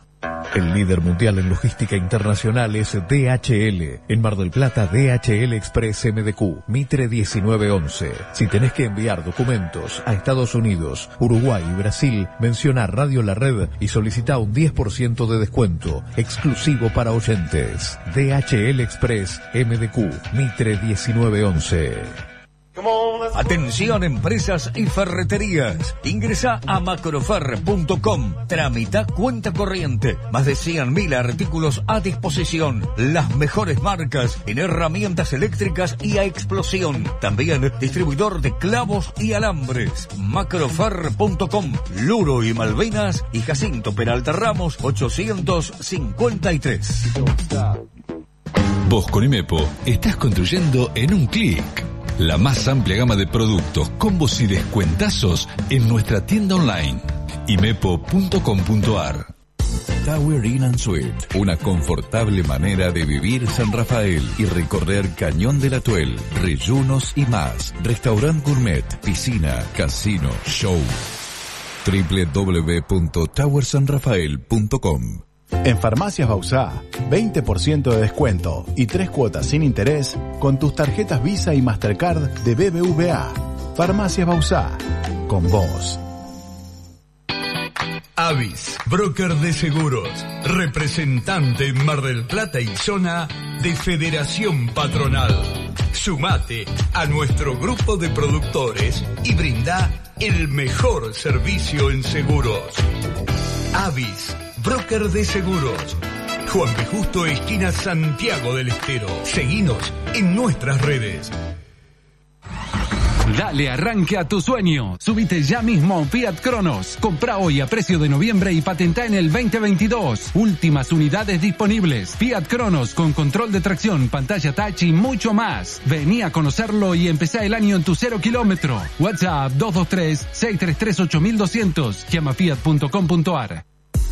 El líder mundial en logística internacional es DHL. En Mar del Plata, DHL Express MDQ, Mitre 1911. Si tenés que enviar documentos a Estados Unidos, Uruguay y Brasil, menciona Radio La Red y solicita un 10% de descuento, exclusivo para oyentes. DHL Express MDQ, Mitre 1911. Atención empresas y ferreterías. Ingresa a macrofer.com. Tramita cuenta corriente. Más de 100.000 artículos a disposición. Las mejores marcas en herramientas eléctricas y a explosión. También distribuidor de clavos y alambres. Macrofer.com. Luro y Malvinas y Jacinto Peralta Ramos 853. Vos con Imepo estás construyendo en un clic. La más amplia gama de productos, combos y descuentazos en nuestra tienda online. imepo.com.ar Tower Inn and Suite, una confortable manera de vivir San Rafael y recorrer Cañón del Atuel, Reyunos y más. Restaurant gourmet, piscina, casino, show. www.towersanrafael.com En Farmacias Bausá, 20% de descuento y tres cuotas sin interés con tus tarjetas Visa y Mastercard de BBVA. Farmacias Bausá, con vos. Avis, broker de seguros, representante en Mar del Plata y zona de Federación Patronal. Sumate a nuestro grupo de productores y brinda el mejor servicio en seguros. Avis, broker de seguros. Juan P. Justo, esquina Santiago del Estero. Seguinos en nuestras redes. Dale arranque a tu sueño. Subite ya mismo a Fiat Cronos. Compra hoy a precio de noviembre y patenta en el 2022. Últimas unidades disponibles. Fiat Cronos con control de tracción, pantalla touch y mucho más. Vení a conocerlo y empezá el año en tu cero kilómetro. WhatsApp 223-633-8200. Llama fiat.com.ar.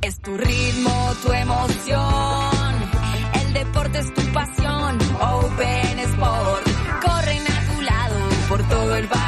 Es tu ritmo, tu emoción. El deporte es tu pasión. Open Sport. Corren a tu lado por todo el país.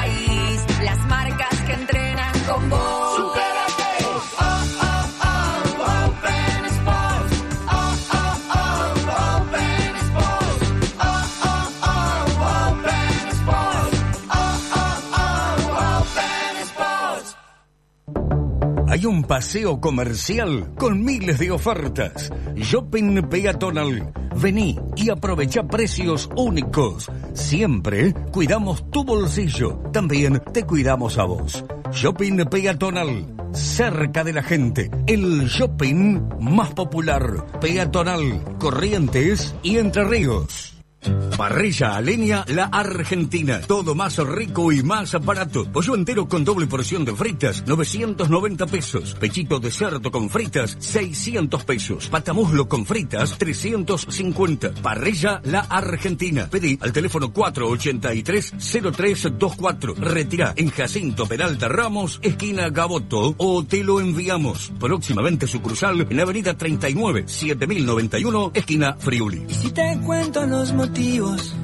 Hay un paseo comercial con miles de ofertas. Shopping Peatonal. Vení y aprovecha precios únicos. Siempre cuidamos tu bolsillo. También te cuidamos a vos. Shopping Peatonal. Cerca de la gente. El shopping más popular. Peatonal. Corrientes y Entre Ríos. Parrilla a leña La Argentina. Todo más rico y más barato. Pollo entero con doble porción de fritas, 990 pesos. Pechito de cerdo con fritas, 600 pesos. Patamuslo con fritas, 350. Parrilla La Argentina. Pedí al teléfono 483-0324. Retira en Jacinto Peralta Ramos, esquina Gaboto, o te lo enviamos. Próximamente sucursal en Avenida 39, 7091, esquina Friuli. Si te cuento los motivos negativos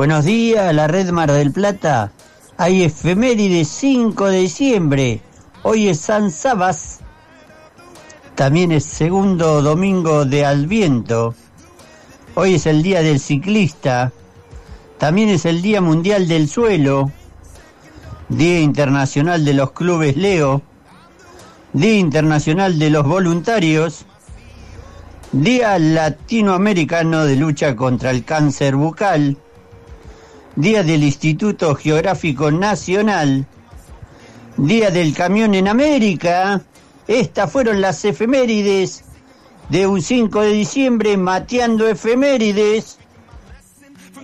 Buenos días, la red Mar del Plata. Hay efeméride 5 de diciembre. Hoy es San Sabas. También es segundo domingo de Adviento. Hoy es el día del ciclista. También es el Día Mundial del Suelo. Día Internacional de los Clubes Leo. Día Internacional de los Voluntarios. Día Latinoamericano de Lucha contra el Cáncer Bucal. Día del Instituto Geográfico Nacional, Día del Camión en América. Estas fueron las efemérides de un 5 de diciembre, mateando efemérides.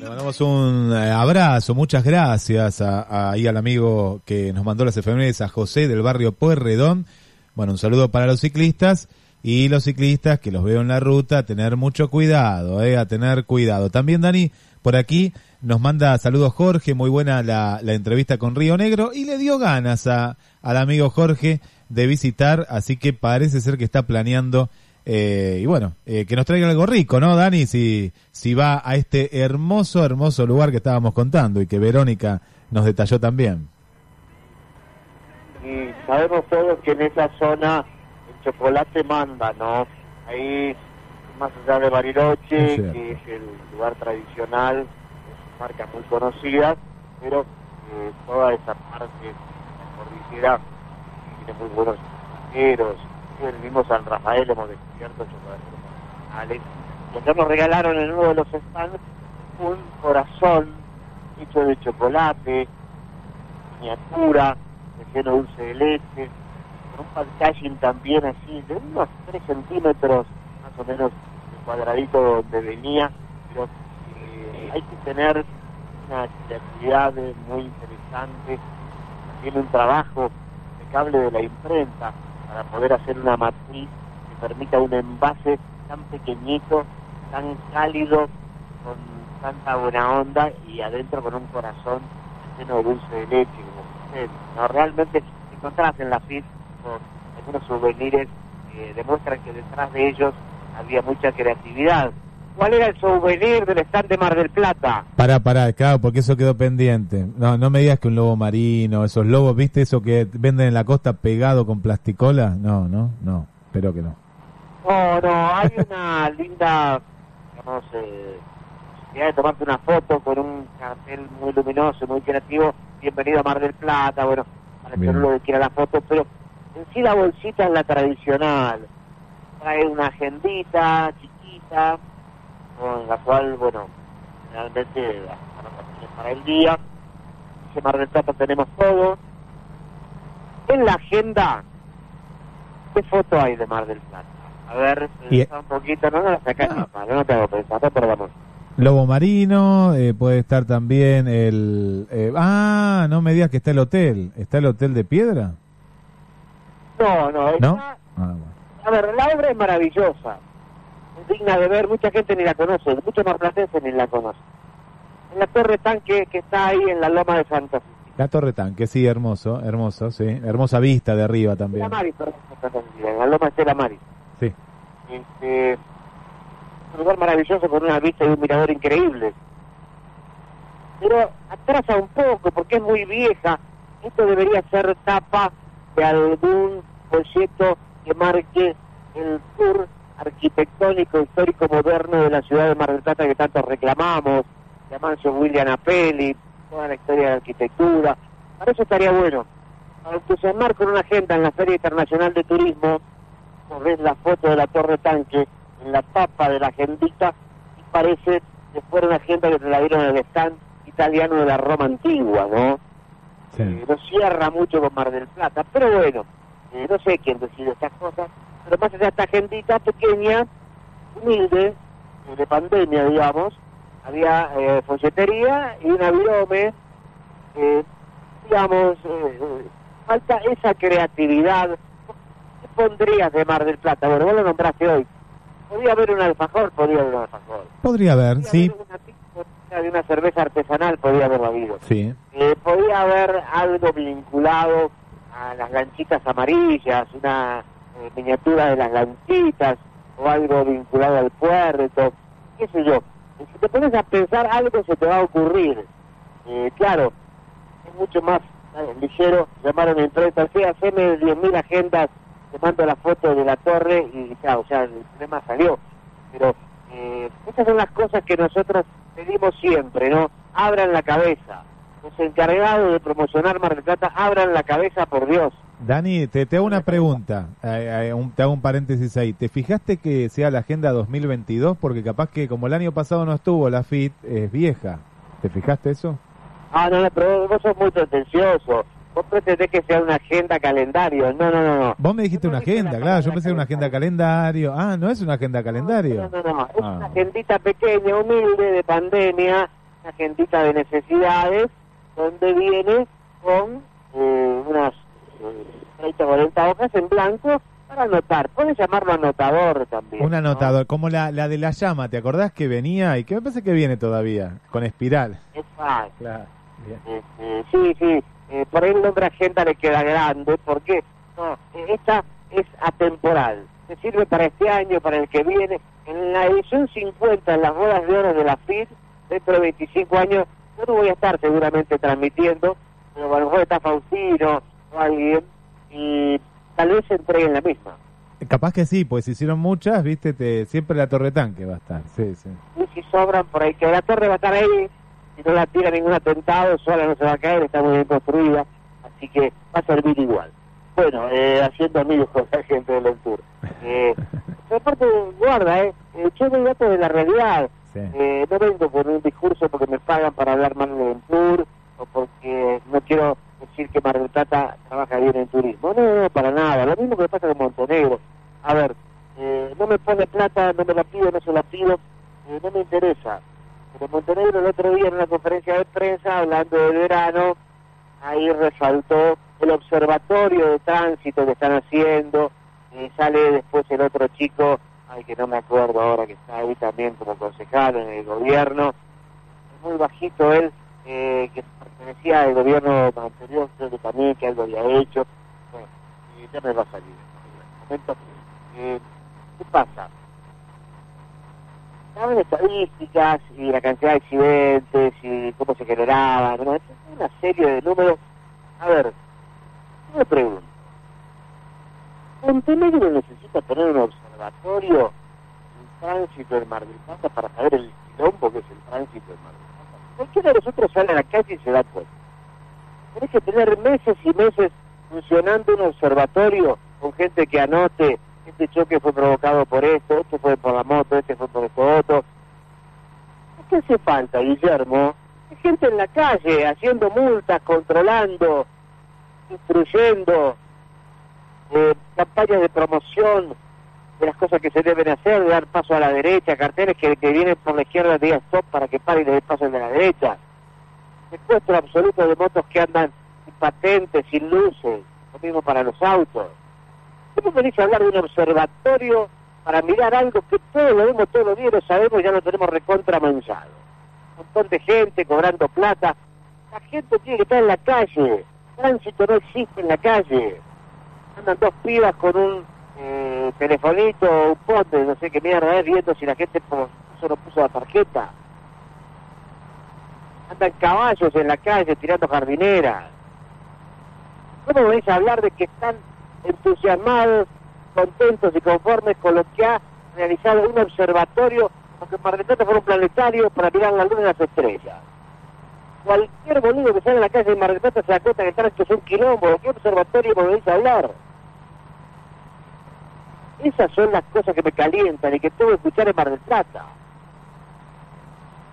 Le mandamos un eh, abrazo, muchas gracias a, ahí al amigo que nos mandó las efemérides, a José del barrio Pueyrredón. Bueno, un saludo para los ciclistas y los ciclistas que los veo en la ruta, a tener mucho cuidado, eh, a tener cuidado. También Dani, por aquí nos manda saludos Jorge, muy buena la, la entrevista con Río Negro y le dio ganas a, al amigo Jorge de visitar, así que parece ser que está planeando eh, y bueno, eh, que nos traiga algo rico, ¿no, Dani? Si, si va a este hermoso, hermoso lugar que estábamos contando y que Verónica nos detalló también. y sabemos todos que en esa zona el chocolate manda, ¿no? Ahí, más allá de Bariloche, Es que es el lugar tradicional, es marca muy conocida, pero eh, toda esa parte de la cordillera tiene muy buenos chocoteros. En el mismo San Rafael hemos descubierto chocolateros nacionales. Y nos regalaron en uno de los stands un corazón hecho de chocolate, miniatura, relleno dulce de leche, con un packaging también así, de unos 3 centímetros más o menos de cuadradito donde venía, pero hay que tener una creatividad eh, muy interesante, también un trabajo impecable de la imprenta para poder hacer una matriz que permita un envase tan pequeñito, tan cálido, con tanta buena onda y adentro con un corazón lleno de dulce de leche, como. No, realmente encontrás en la FIT algunos souvenirs que demuestran que detrás de ellos había mucha creatividad. ¿Cuál era el souvenir del stand de Mar del Plata? Pará, pará, claro, porque eso quedó pendiente. No, no me digas que un lobo marino, esos lobos, ¿viste eso que venden en la costa pegado con plasticola? No, no, no, espero que no. No, no, hay una linda, eh, posibilidad de tomarte una foto con un cartel muy luminoso, muy creativo. Bienvenido a Mar del Plata, bueno, para que quiera la foto, pero en sí la bolsita es la tradicional. Trae una agendita chiquita, con la cual, bueno, realmente las anotaciones para el día. Mar del Plata tenemos todo. En la agenda, ¿qué foto hay de Mar del Plata? A ver, Y- pensá un poquito, no, no la sacás ni mal, no te hago pensar, no perdamos. Lobo marino, eh, puede estar también el... eh, ah, no me digas que está el hotel. ¿Está el hotel de piedra? No, no, ¿No? está- Ah, bueno. a ver, la obra es maravillosa, digna de ver, mucha gente ni la conoce, muchos marplatenses ni la conocen. En la torre tanque que está ahí en la loma de Santa Fe. La Torre Tanque, sí, hermoso, hermoso, sí. Hermosa vista de arriba La también. Mari, perdón, está confundida, en la loma de la Mari. Sí. Este, es un lugar maravilloso con una vista y un mirador increíble. Pero atrasa un poco porque es muy vieja. Esto debería ser tapa de algún folleto que marque el tour arquitectónico, histórico, moderno de la ciudad de Mar del Plata que tanto reclamamos. de Amancio William Apelli, toda la historia de arquitectura. Para eso estaría bueno. Para entusiasmar con una agenda en la Feria Internacional de Turismo, vos ves la foto de la Torre Tanque en la tapa de la agendita y parece que fuera una agenda que te la dieron en el stand italiano de la Roma antigua, ¿no? Eh, no cierra mucho con Mar del Plata, pero bueno, eh, no sé quién decide estas cosas, pero más allá de esta agendita pequeña, humilde, de pandemia, digamos, había eh, folletería y una virome, eh, digamos, eh, falta esa creatividad. ¿Qué pondrías de Mar del Plata? Bueno, vos lo nombraste hoy. Podría haber un alfajor, podría haber un alfajor. Podría haber, sí. De una cerveza artesanal podría haber habido. Sí. Eh, podía haber algo vinculado a las lanchitas amarillas, una eh, miniatura de las lanchitas, o algo vinculado al puerto, qué sé yo. Y Si te pones a pensar, algo se te va a ocurrir. Eh, claro, es mucho más eh, ligero llamar a una empresa, sí, haceme 10.000 agendas, te mando la foto de la torre y ya, o sea, el problema salió. Pero eh, esas son las cosas que nosotros pedimos siempre, ¿no? Abran la cabeza. Los encargados de promocionar Mar del Plata, abran la cabeza, por Dios. Dani, te, te hago una pregunta, eh, eh, un- te hago un paréntesis ahí. ¿Te fijaste que sea la agenda 2022? Porque capaz que como el año pasado no estuvo la FIT, es vieja. ¿Te fijaste eso? Ah, no, no, pero vos sos muy pretencioso. Vos pretendés que sea una agenda calendario. No, no, no, no. Vos me dijiste una agenda, claro, yo pensé que era una agenda calendario. Ah, no es una agenda calendario. No, no, no. Es Ah. una agendita pequeña, humilde, de pandemia, una agendita de necesidades, donde viene con eh, unas 30 o 40 hojas en blanco para anotar. Puedes llamarlo anotador también. Un anotador, como la, la de la llama, ¿te acordás que venía y que me parece que viene todavía, con espiral? Es fácil. Claro. Este, sí, sí. eh, por ahí el nombre agenda le queda grande, porque no, eh, esta es atemporal. Se sirve para este año, para el que viene. En la edición 50, en las bodas de oro de la FIT, dentro de 25 años, yo no voy a estar seguramente transmitiendo, pero a lo mejor está Faustino o alguien, y tal vez se entreguen la misma. Capaz que sí, pues se hicieron muchas, viste, te, siempre la torre tanque va a estar. Sí, sí. Y si sobran por ahí, que la torre va a estar ahí, si no la tira ningún atentado, sola no se va a caer, está muy bien construida, así que va a servir igual. Bueno, eh, haciendo amigos con la gente del Tour. Eh, aparte, guarda, eh, eh, yo doy datos de la realidad. Eh, no vengo con un discurso porque me pagan para hablar mal del Tour o porque no quiero decir que Mar del Plata trabaja bien en turismo. No, no, para nada. Lo mismo que pasa con Montenegro. A ver, eh, no me pone plata, no me la pido, no se la pido, eh, no me interesa. Pero Montenegro el otro día en una conferencia de prensa, hablando de verano, ahí resaltó el observatorio de tránsito que están haciendo, y sale después el otro chico, ay que no me acuerdo ahora que está ahí también como concejal en el gobierno, muy bajito él, eh, que pertenecía al gobierno anterior, creo que también que algo había hecho, bueno, ya me va a salir. Momento, eh, ¿Qué pasa? Saben estadísticas y la cantidad de accidentes y cómo se generaban, ¿no? Una serie de números. A ver, yo me pregunto, ¿Montenegro necesita tener un observatorio en tránsito del Mar del Plata para saber el quilombo que es el tránsito del Mar del Plata? Cualquiera de nosotros sale a la calle y se da cuenta. Tenés que tener meses y meses funcionando un observatorio con gente que anote este choque fue provocado por esto, este fue por la moto, este fue por esto otro. ¿Qué hace falta, Guillermo? Hay gente en la calle haciendo multas, controlando, instruyendo, eh, campañas de promoción de las cosas que se deben hacer, de dar paso a la derecha, carteles que, que vienen por la izquierda digan stop para que pare y le dé de la derecha. Secuestro absoluto de motos que andan sin patentes, sin luces, lo mismo para los autos. ¿Cómo venís a hablar de un observatorio para mirar algo que todos lo vemos todos los días, lo sabemos, ya lo tenemos recontra manchado? Un montón de gente cobrando plata. La gente tiene que estar en la calle. Tránsito no existe en la calle. Andan dos pibas con un eh, telefonito un pote, no sé qué mierda es, viendo si la gente po- solo puso la tarjeta. Andan caballos en la calle tirando jardineras. ¿Cómo venís a hablar de que están entusiasmados, contentos y conformes con lo que ha realizado un observatorio porque del Plata fue un planetario para mirar la luna y las estrellas. Cualquier boludo que sale a la calle de Mar del Plata se da cuenta que el tránsito es un quilombo, ¿de qué observatorio venís a hablar? Esas son las cosas que me calientan y que tengo que escuchar en Mar del Plata.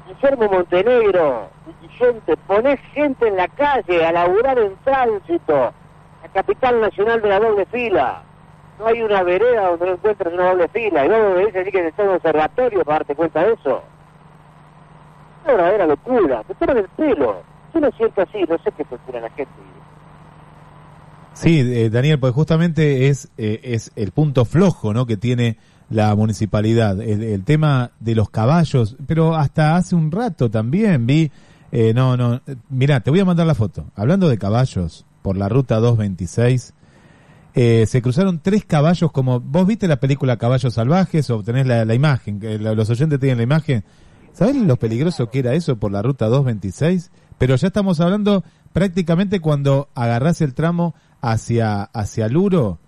Guillermo Montenegro, gente, ponés gente en la calle a laburar en tránsito, la capital nacional de la doble fila. No hay una vereda donde no encuentres una doble fila. Y luego me dice así que está en un observatorio para darte cuenta de eso. Es una verdadera locura. Te toman el pelo. Yo lo siento así, no sé qué funciona la gente. Sí, eh, Daniel, pues justamente es, eh, es el punto flojo ¿no? que tiene la municipalidad, el, tema de los caballos, pero hasta hace un rato también vi, eh, no, no, mirá, te voy a mandar la foto, hablando de caballos, por la ruta 226, eh, se cruzaron tres caballos como, vos viste la película Caballos Salvajes o tenés la, imagen, que los oyentes tienen la imagen, ¿sabés lo peligroso que era eso por la ruta 226? Pero ya estamos hablando prácticamente cuando agarrás el tramo hacia, hacia Luro,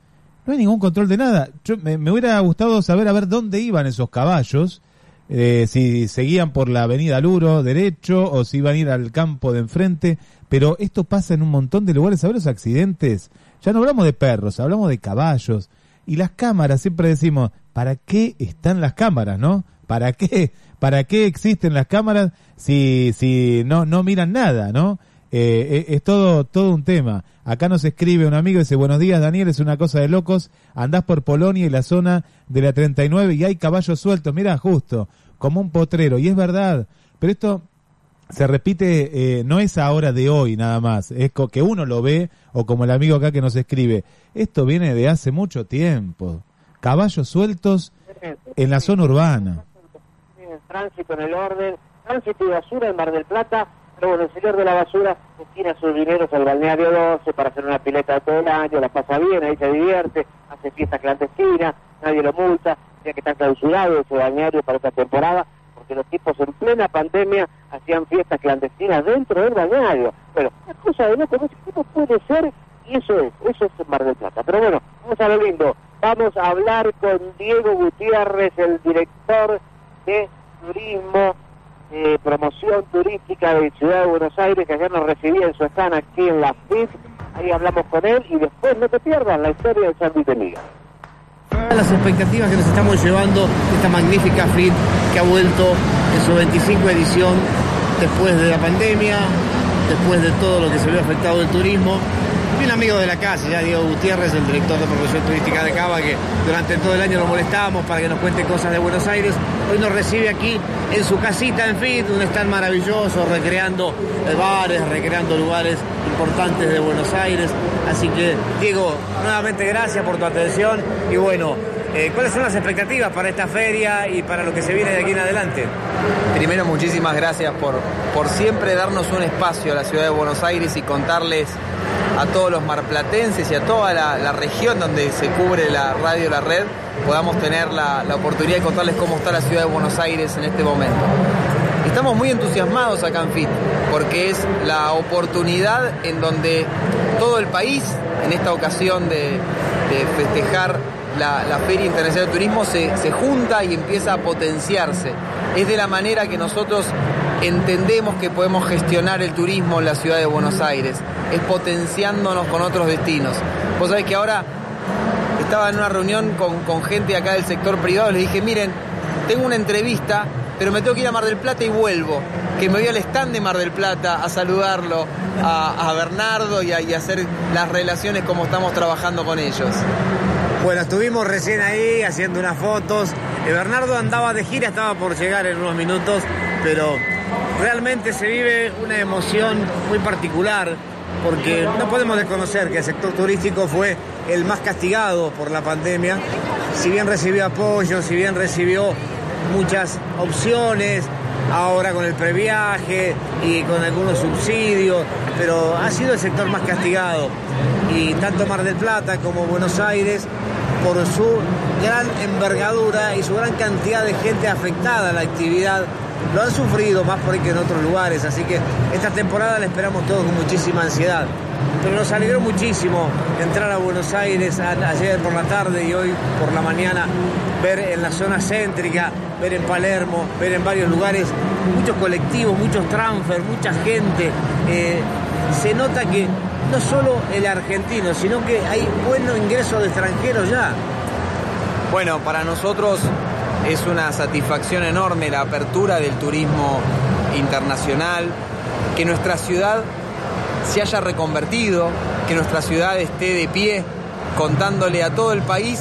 no hay ningún control de nada. Yo, me, hubiera gustado saber a ver dónde iban esos caballos, eh, si seguían por la avenida Luro derecho o si iban a ir al campo de enfrente, pero esto pasa en un montón de lugares. A ver los accidentes, ya no hablamos de perros, hablamos de caballos. Y las cámaras, siempre decimos, ¿para qué están las cámaras, no? ¿Para qué? ¿Para qué existen las cámaras si, si no, no miran nada, no? Eh, eh, es todo, todo un tema. Acá nos escribe un amigo dice, buenos días Daniel, es una cosa de locos, andás por Polonia y la zona de la 39 y hay caballos sueltos, mira, justo, como un potrero, y es verdad, pero esto se repite, eh, no es ahora de hoy nada más, es que uno lo ve, o como el amigo acá que nos escribe, esto viene de hace mucho tiempo, caballos sueltos en la zona urbana. Tránsito en el orden, tránsito y basura en Mar del Plata, pero bueno, el señor de la basura destina sus dineros al balneario 12 para hacer una pileta todo el año, la pasa bien, ahí se divierte, hace fiestas clandestinas, nadie lo multa, ya que está clausurado ese balneario para esta temporada, porque los tipos en plena pandemia hacían fiestas clandestinas dentro del balneario. Bueno, es cosa de loco, cómo puede ser, y eso es, eso es Mar del Plata. Pero bueno, vamos a lo lindo, vamos a hablar con Diego Gutiérrez, el director de turismo, eh, promoción turística de Ciudad de Buenos Aires, que ayer nos recibía en su stand aquí en la FIT. Ahí hablamos con él y después no te pierdas la historia del San de. Las expectativas que nos estamos llevando esta magnífica FIT que ha vuelto en su 25 edición después de la pandemia, después de todo lo que se vio afectado el turismo. Y un amigo de la casa, ya Diego Gutiérrez, el director de promoción turística de Cava, que durante todo el año lo molestábamos para que nos cuente cosas de Buenos Aires. Hoy nos recibe aquí en su casita en FIT, un stand maravilloso, recreando bares, recreando lugares importantes de Buenos Aires. Así que, Diego, nuevamente gracias por tu atención y bueno, eh, ¿cuáles son las expectativas para esta feria y para lo que se viene de aquí en adelante? Primero, muchísimas gracias por, por siempre darnos un espacio a la ciudad de Buenos Aires y contarles a todos los marplatenses y a toda la, región donde se cubre la radio La Red, podamos tener la, oportunidad de contarles cómo está la ciudad de Buenos Aires en este momento. Estamos muy entusiasmados acá en FIT, porque es la oportunidad en donde todo el país, en esta ocasión de festejar la, Feria Internacional de Turismo, se, junta y empieza a potenciarse. Es de la manera que nosotros entendemos que podemos gestionar el turismo en la ciudad de Buenos Aires, es potenciándonos con otros destinos. Vos sabés que ahora estaba en una reunión con, gente acá del sector privado, les dije, miren, tengo una entrevista, pero me tengo que ir a Mar del Plata y vuelvo. Que me voy al stand de Mar del Plata a saludarlo, a, Bernardo y y hacer las relaciones como estamos trabajando con ellos. Bueno, estuvimos recién ahí haciendo unas fotos. Eh, Bernardo andaba de gira, estaba por llegar en unos minutos, pero realmente se vive una emoción muy particular porque no podemos desconocer que el sector turístico fue el más castigado por la pandemia. Si bien recibió apoyo, si bien recibió muchas opciones, ahora con el previaje y con algunos subsidios, pero ha sido el sector más castigado. Y tanto Mar del Plata como Buenos Aires, por su gran envergadura y su gran cantidad de gente afectada a la actividad, lo han sufrido más por ahí que en otros lugares. Así que esta temporada la esperamos todos con muchísima ansiedad. Pero nos alegró muchísimo entrar a Buenos Aires ayer por la tarde y hoy por la mañana, ver en la zona céntrica, ver en Palermo, ver en varios lugares muchos colectivos, muchos transfer, mucha gente. Eh, se nota que no solo el argentino, sino que hay buen ingreso de extranjeros ya. Bueno, para nosotros es una satisfacción enorme la apertura del turismo internacional, que nuestra ciudad se haya reconvertido, que nuestra ciudad esté de pie contándole a todo el país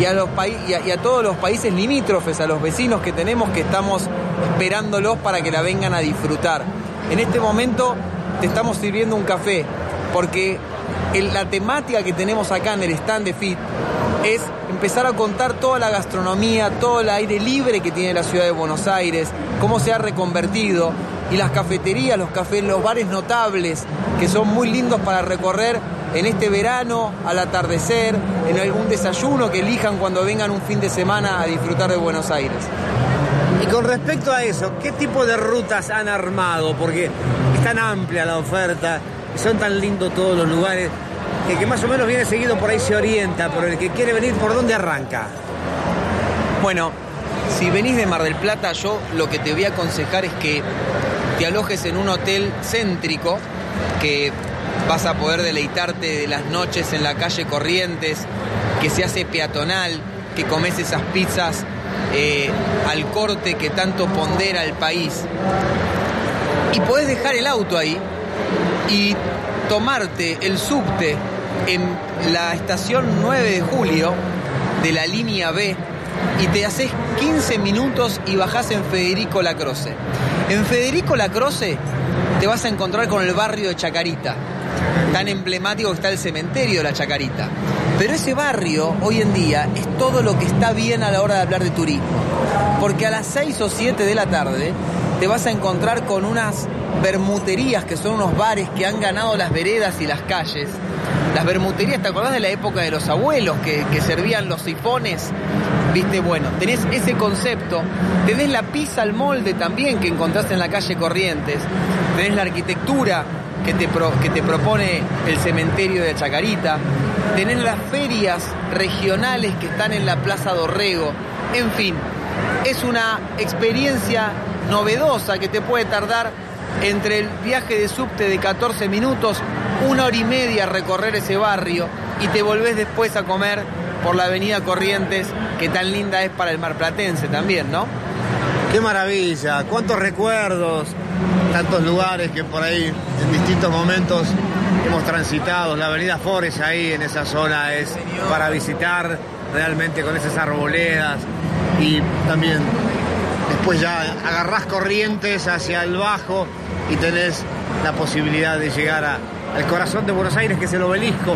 y a, los y a- todos los países limítrofes, a los vecinos que tenemos que estamos esperándolos para que la vengan a disfrutar. En este momento te estamos sirviendo un café porque la temática que tenemos acá en el stand de FIT es empezar a contar toda la gastronomía, todo el aire libre que tiene la ciudad de Buenos Aires, cómo se ha reconvertido y las cafeterías, los cafés, los bares notables que son muy lindos para recorrer en este verano, al atardecer, en algún desayuno que elijan cuando vengan un fin de semana a disfrutar de Buenos Aires. Y con respecto a eso, ¿qué tipo de rutas han armado? Porque es tan amplia la oferta, y son tan lindos todos los lugares, que el que más o menos viene seguido por ahí se orienta, pero el que quiere venir, ¿por dónde arranca? Bueno, si venís de Mar del Plata, yo lo que te voy a aconsejar es que te alojes en un hotel céntrico, que vas a poder deleitarte de las noches en la calle Corrientes, que se hace peatonal, que comes esas pizzas eh, al corte que tanto pondera el país. Y podés dejar el auto ahí y tomarte el subte en la estación 9 de julio de la línea B y te haces 15 minutos y bajás en Federico Lacroce. En Federico Lacroce te vas a encontrar con el barrio de Chacarita, tan emblemático que está el cementerio de la Chacarita. Pero ese barrio hoy en día es todo lo que está bien a la hora de hablar de turismo. Porque a las 6 o 7 de la tarde te vas a encontrar con unas bermuterías que son unos bares que han ganado las veredas y las calles. Las bermuterías, ¿te acordás de la época de los abuelos que, servían los sifones? Viste, bueno, tenés ese concepto. Tenés la pizza al molde también que encontraste en la calle Corrientes. Tenés la arquitectura que te, que te propone el cementerio de Chacarita. Tenés las ferias regionales que están en la Plaza Dorrego. En fin, es una experiencia novedosa que te puede tardar entre el viaje de subte de 14 minutos, una hora y media recorrer ese barrio y te volvés después a comer por la avenida Corrientes, que tan linda es para el marplatense también, ¿no? Qué maravilla, cuántos recuerdos, tantos lugares que por ahí en distintos momentos hemos transitado. La avenida Forest ahí en esa zona es para visitar realmente con esas arboledas y también después ya agarrás corrientes hacia el bajo y tenés la posibilidad de llegar a- al corazón de Buenos Aires que es el obelisco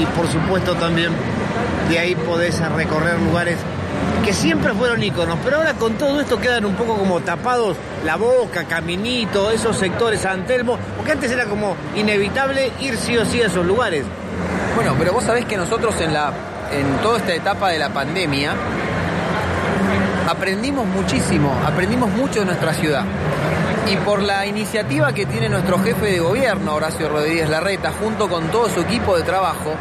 y por supuesto también de ahí podés recorrer lugares que siempre fueron íconos, pero ahora con todo esto quedan un poco como tapados la boca, Caminito, esos sectores, San Telmo, porque antes era como inevitable ir sí o sí a esos lugares. Bueno, pero vos sabés que nosotros en la en toda esta etapa de la pandemia aprendimos muchísimo, aprendimos mucho de nuestra ciudad. Y por la iniciativa que tiene nuestro jefe de gobierno, Horacio Rodríguez Larreta, junto con todo su equipo de trabajo,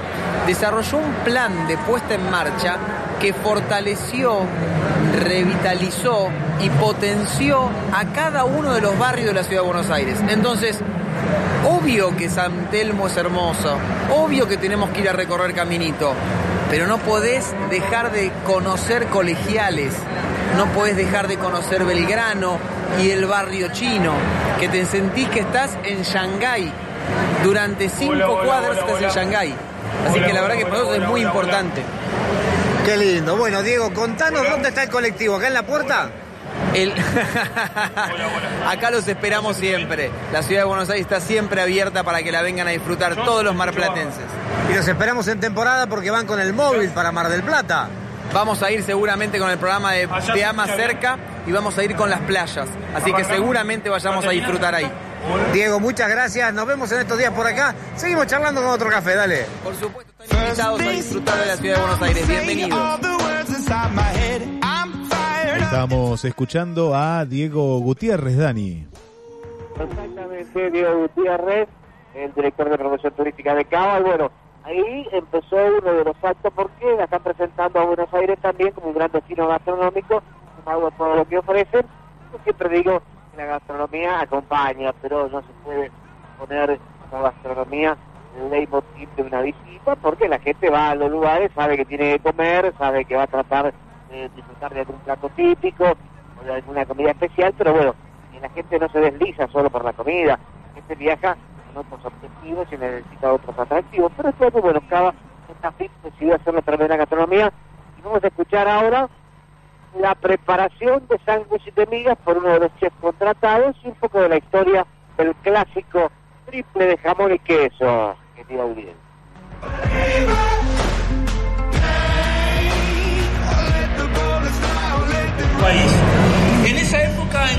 desarrolló un plan de puesta en marcha que fortaleció, revitalizó y potenció a cada uno de los barrios de la ciudad de Buenos Aires. Entonces, obvio que San Telmo es hermoso, obvio que tenemos que ir a recorrer caminito, pero no podés dejar de conocer colegiales, no podés dejar de conocer Belgrano y el barrio chino, que te sentís que estás en Shanghái. Durante cinco Hola, hola, cuadras hola, estás hola. en Shanghái. Así Hola, que la verdad hola, que para nosotros es muy hola, hola. importante. Qué lindo. Bueno, Diego, contanos dónde está el colectivo, acá en la puerta. El- Acá los esperamos siempre. La ciudad de Buenos Aires está siempre abierta para que la vengan a disfrutar todos los marplatenses. Y los esperamos en temporada porque van con el móvil para Mar del Plata. Vamos a ir seguramente con el programa de Te Ama Cerca y vamos a ir con las playas. Así que seguramente vayamos a disfrutar ahí. Diego, muchas gracias. Nos vemos en estos días por acá. Seguimos charlando con otro café, dale. Por supuesto, están invitados a disfrutar de la ciudad de Buenos Aires. Bienvenidos. Estamos escuchando a Diego Gutiérrez, Dani. Exactamente, Diego Gutiérrez. el director de promoción turística de Cava, y bueno, ahí empezó uno de los actos porque la están presentando a Buenos Aires también como un gran destino gastronómico, a todo lo que ofrecen. Yo siempre digo que la gastronomía acompaña, pero no se puede poner como gastronomía el leitmotiv de una visita, porque la gente va a los lugares, sabe que tiene que comer, sabe que va a tratar de disfrutar de algún plato típico o de alguna comida especial, pero bueno, la gente no se desliza solo por la comida, la gente viaja con otros objetivos y necesita otros atractivos, pero después, bueno, cada FIT decidió hacer la tremenda gastronomía y vamos a escuchar ahora la preparación de sándwiches de migas por uno de los chefs contratados y un poco de la historia del clásico triple de jamón y queso, querida audiencia.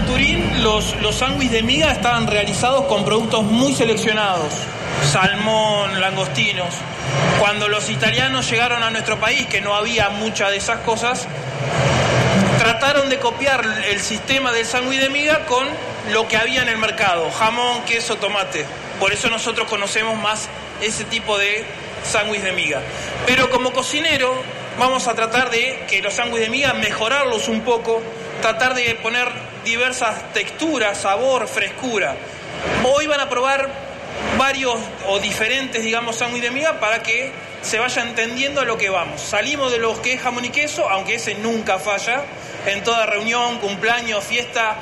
En Turín los, los sándwiches de miga estaban realizados con productos muy seleccionados, salmón, langostinos. Cuando los italianos llegaron a nuestro país, que no había muchas de esas cosas, trataron de copiar el sistema del sándwich de miga con lo que había en el mercado, jamón, queso, tomate. Por eso nosotros conocemos más ese tipo de sándwich de miga. Pero como cocinero vamos a tratar de que los sándwiches de miga mejorarlos un poco, tratar de poner diversas texturas, sabor, frescura. Hoy van a probar varios o diferentes, digamos, sándwiches de miga para que se vaya entendiendo a lo que vamos. Salimos de los que es jamón y queso, aunque ese nunca falla. En toda reunión, cumpleaños, fiesta,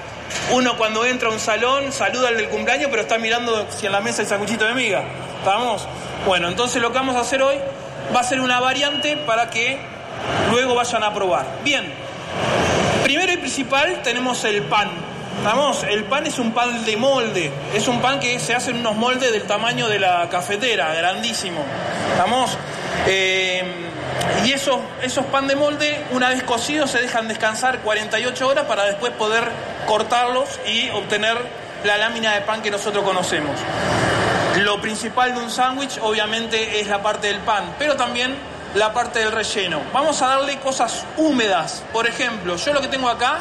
uno cuando entra a un salón saluda al del cumpleaños, pero está mirando si en la mesa hay sanguchito de miga. ¿Estamos? Bueno, entonces lo que vamos a hacer hoy va a ser una variante para que luego vayan a probar. Bien, primero y principal tenemos el pan. ¿Estamos? El pan es un pan de molde, es un pan que se hace en unos moldes del tamaño de la cafetera, grandísimo. ¿Estamos? Eh, y esos, esos pan de molde, una vez cocidos, se dejan descansar 48 horas para después poder cortarlos y obtener la lámina de pan que nosotros conocemos. Lo principal de un sándwich obviamente es la parte del pan, pero también la parte del relleno. Vamos a darle cosas húmedas. Por ejemplo, yo lo que tengo acá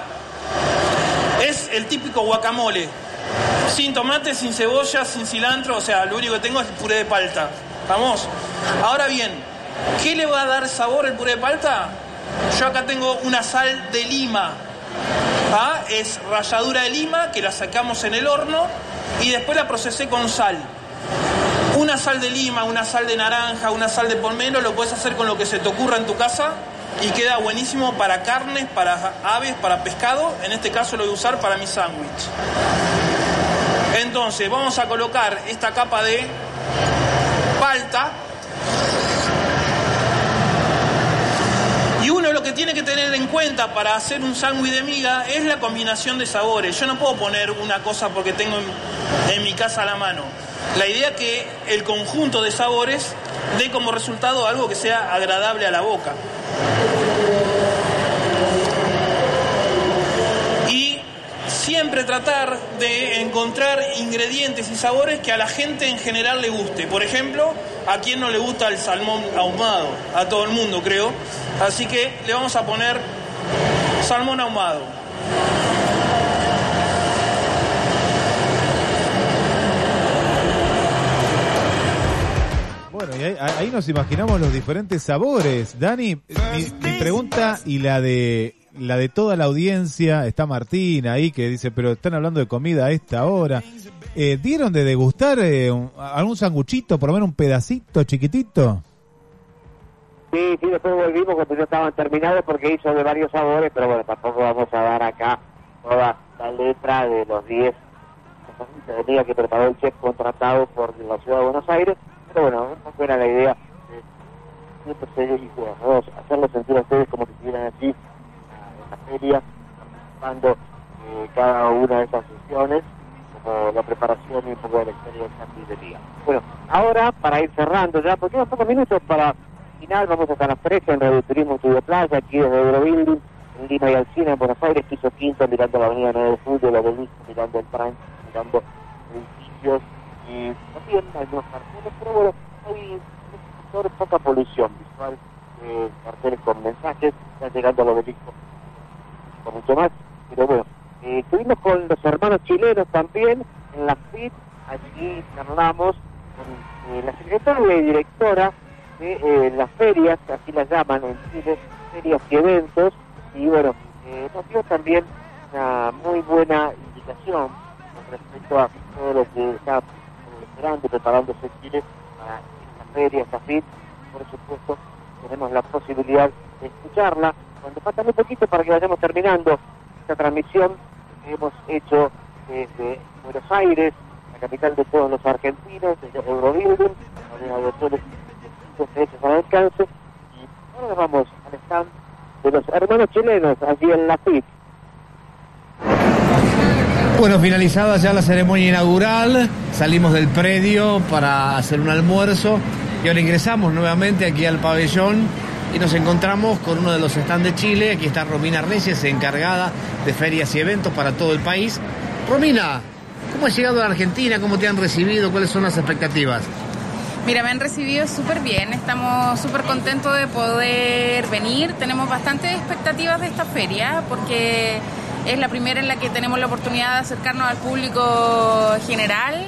es el típico guacamole. Sin tomate, sin cebolla, sin cilantro, o sea, lo único que tengo es puré de palta. ¿Vamos? Ahora bien, ¿qué le va a dar sabor el puré de palta? Yo acá tengo una sal de lima. ¿Ah? Es ralladura de lima que la sacamos en el horno y después la procesé con sal. Una sal de lima, una sal de naranja, una sal de pomelo, lo puedes hacer con lo que se te ocurra en tu casa y queda buenísimo para carnes, para aves, para pescado. En este caso lo voy a usar para mi sándwich. Entonces vamos a colocar esta capa de palta. Y uno lo que tiene que tener en cuenta para hacer un sándwich de miga es la combinación de sabores. Yo no puedo poner una cosa porque tengo en, en mi casa a la mano. La idea que el conjunto de sabores dé como resultado algo que sea agradable a la boca. Y siempre tratar de encontrar ingredientes y sabores que a la gente en general le guste. Por ejemplo, a quien no le gusta el salmón ahumado, a todo el mundo creo. Así que le vamos a poner salmón ahumado. Bueno, y ahí, ahí nos imaginamos los diferentes sabores. Dani, mi, mi pregunta y la de la de toda la audiencia, está Martín ahí que dice, pero están hablando de comida a esta hora. Eh, ¿Dieron de degustar eh, un- algún sanguchito, por lo menos un pedacito chiquitito? Sí, sí, después volvimos cuando ya estaban terminados porque hizo de varios sabores, pero bueno, tampoco vamos a dar acá toda la letra de los 10 que tenía que preparó el chef contratado por la ciudad de Buenos Aires, pero bueno, no buena la idea de ser y bueno, vamos a hacerlo sentir a ustedes como que estuvieran aquí en la feria, participando eh, cada una de esas sesiones, como la preparación y un poco de la historia del sándwich de día. Bueno, ahora para ir cerrando ya, porque quedan pocos minutos para final, vamos a San Fresca en Radio Turismo Estudio Playa, aquí desde Eurobuilding, en Lima y Alcina, en Buenos Aires, piso quinto, mirando la avenida 9 de Julio, el obelisco, mirando el Frank, mirando edificios y también algunos carteles, pero bueno, hay sector poca polución visual, eh, carteles con mensajes, ya llegando al obelisco con mucho más, pero bueno, eh, estuvimos con los hermanos chilenos también en la FIT, allí charlamos eh, la secretaria y directora de eh, las ferias, así las llaman en Chile, ferias y eventos, y bueno, eh, nos dio también una muy buena indicación con respecto a todo lo que y preparándose Chile para esta feria, esta FIT, por supuesto, tenemos la posibilidad de escucharla. Cuando falta muy poquito para que vayamos terminando esta transmisión que hemos hecho desde Buenos Aires, la capital de todos los argentinos, desde Eurobuilding, cadena de hoteles de precios al alcance, y ahora vamos al stand de los hermanos chilenos, allí en la FIT. Bueno, finalizada ya la ceremonia inaugural, salimos del predio para hacer un almuerzo y ahora ingresamos nuevamente aquí al pabellón y nos encontramos con uno de los stands de Chile. Aquí está Romina Reyes, encargada de ferias y eventos para todo el país. Romina, ¿cómo has llegado a la Argentina? ¿Cómo te han recibido? ¿Cuáles son las expectativas? Mira, me han recibido súper bien, estamos súper contentos de poder venir, tenemos bastantes expectativas de esta feria porque es la primera en la que tenemos la oportunidad de acercarnos al público general,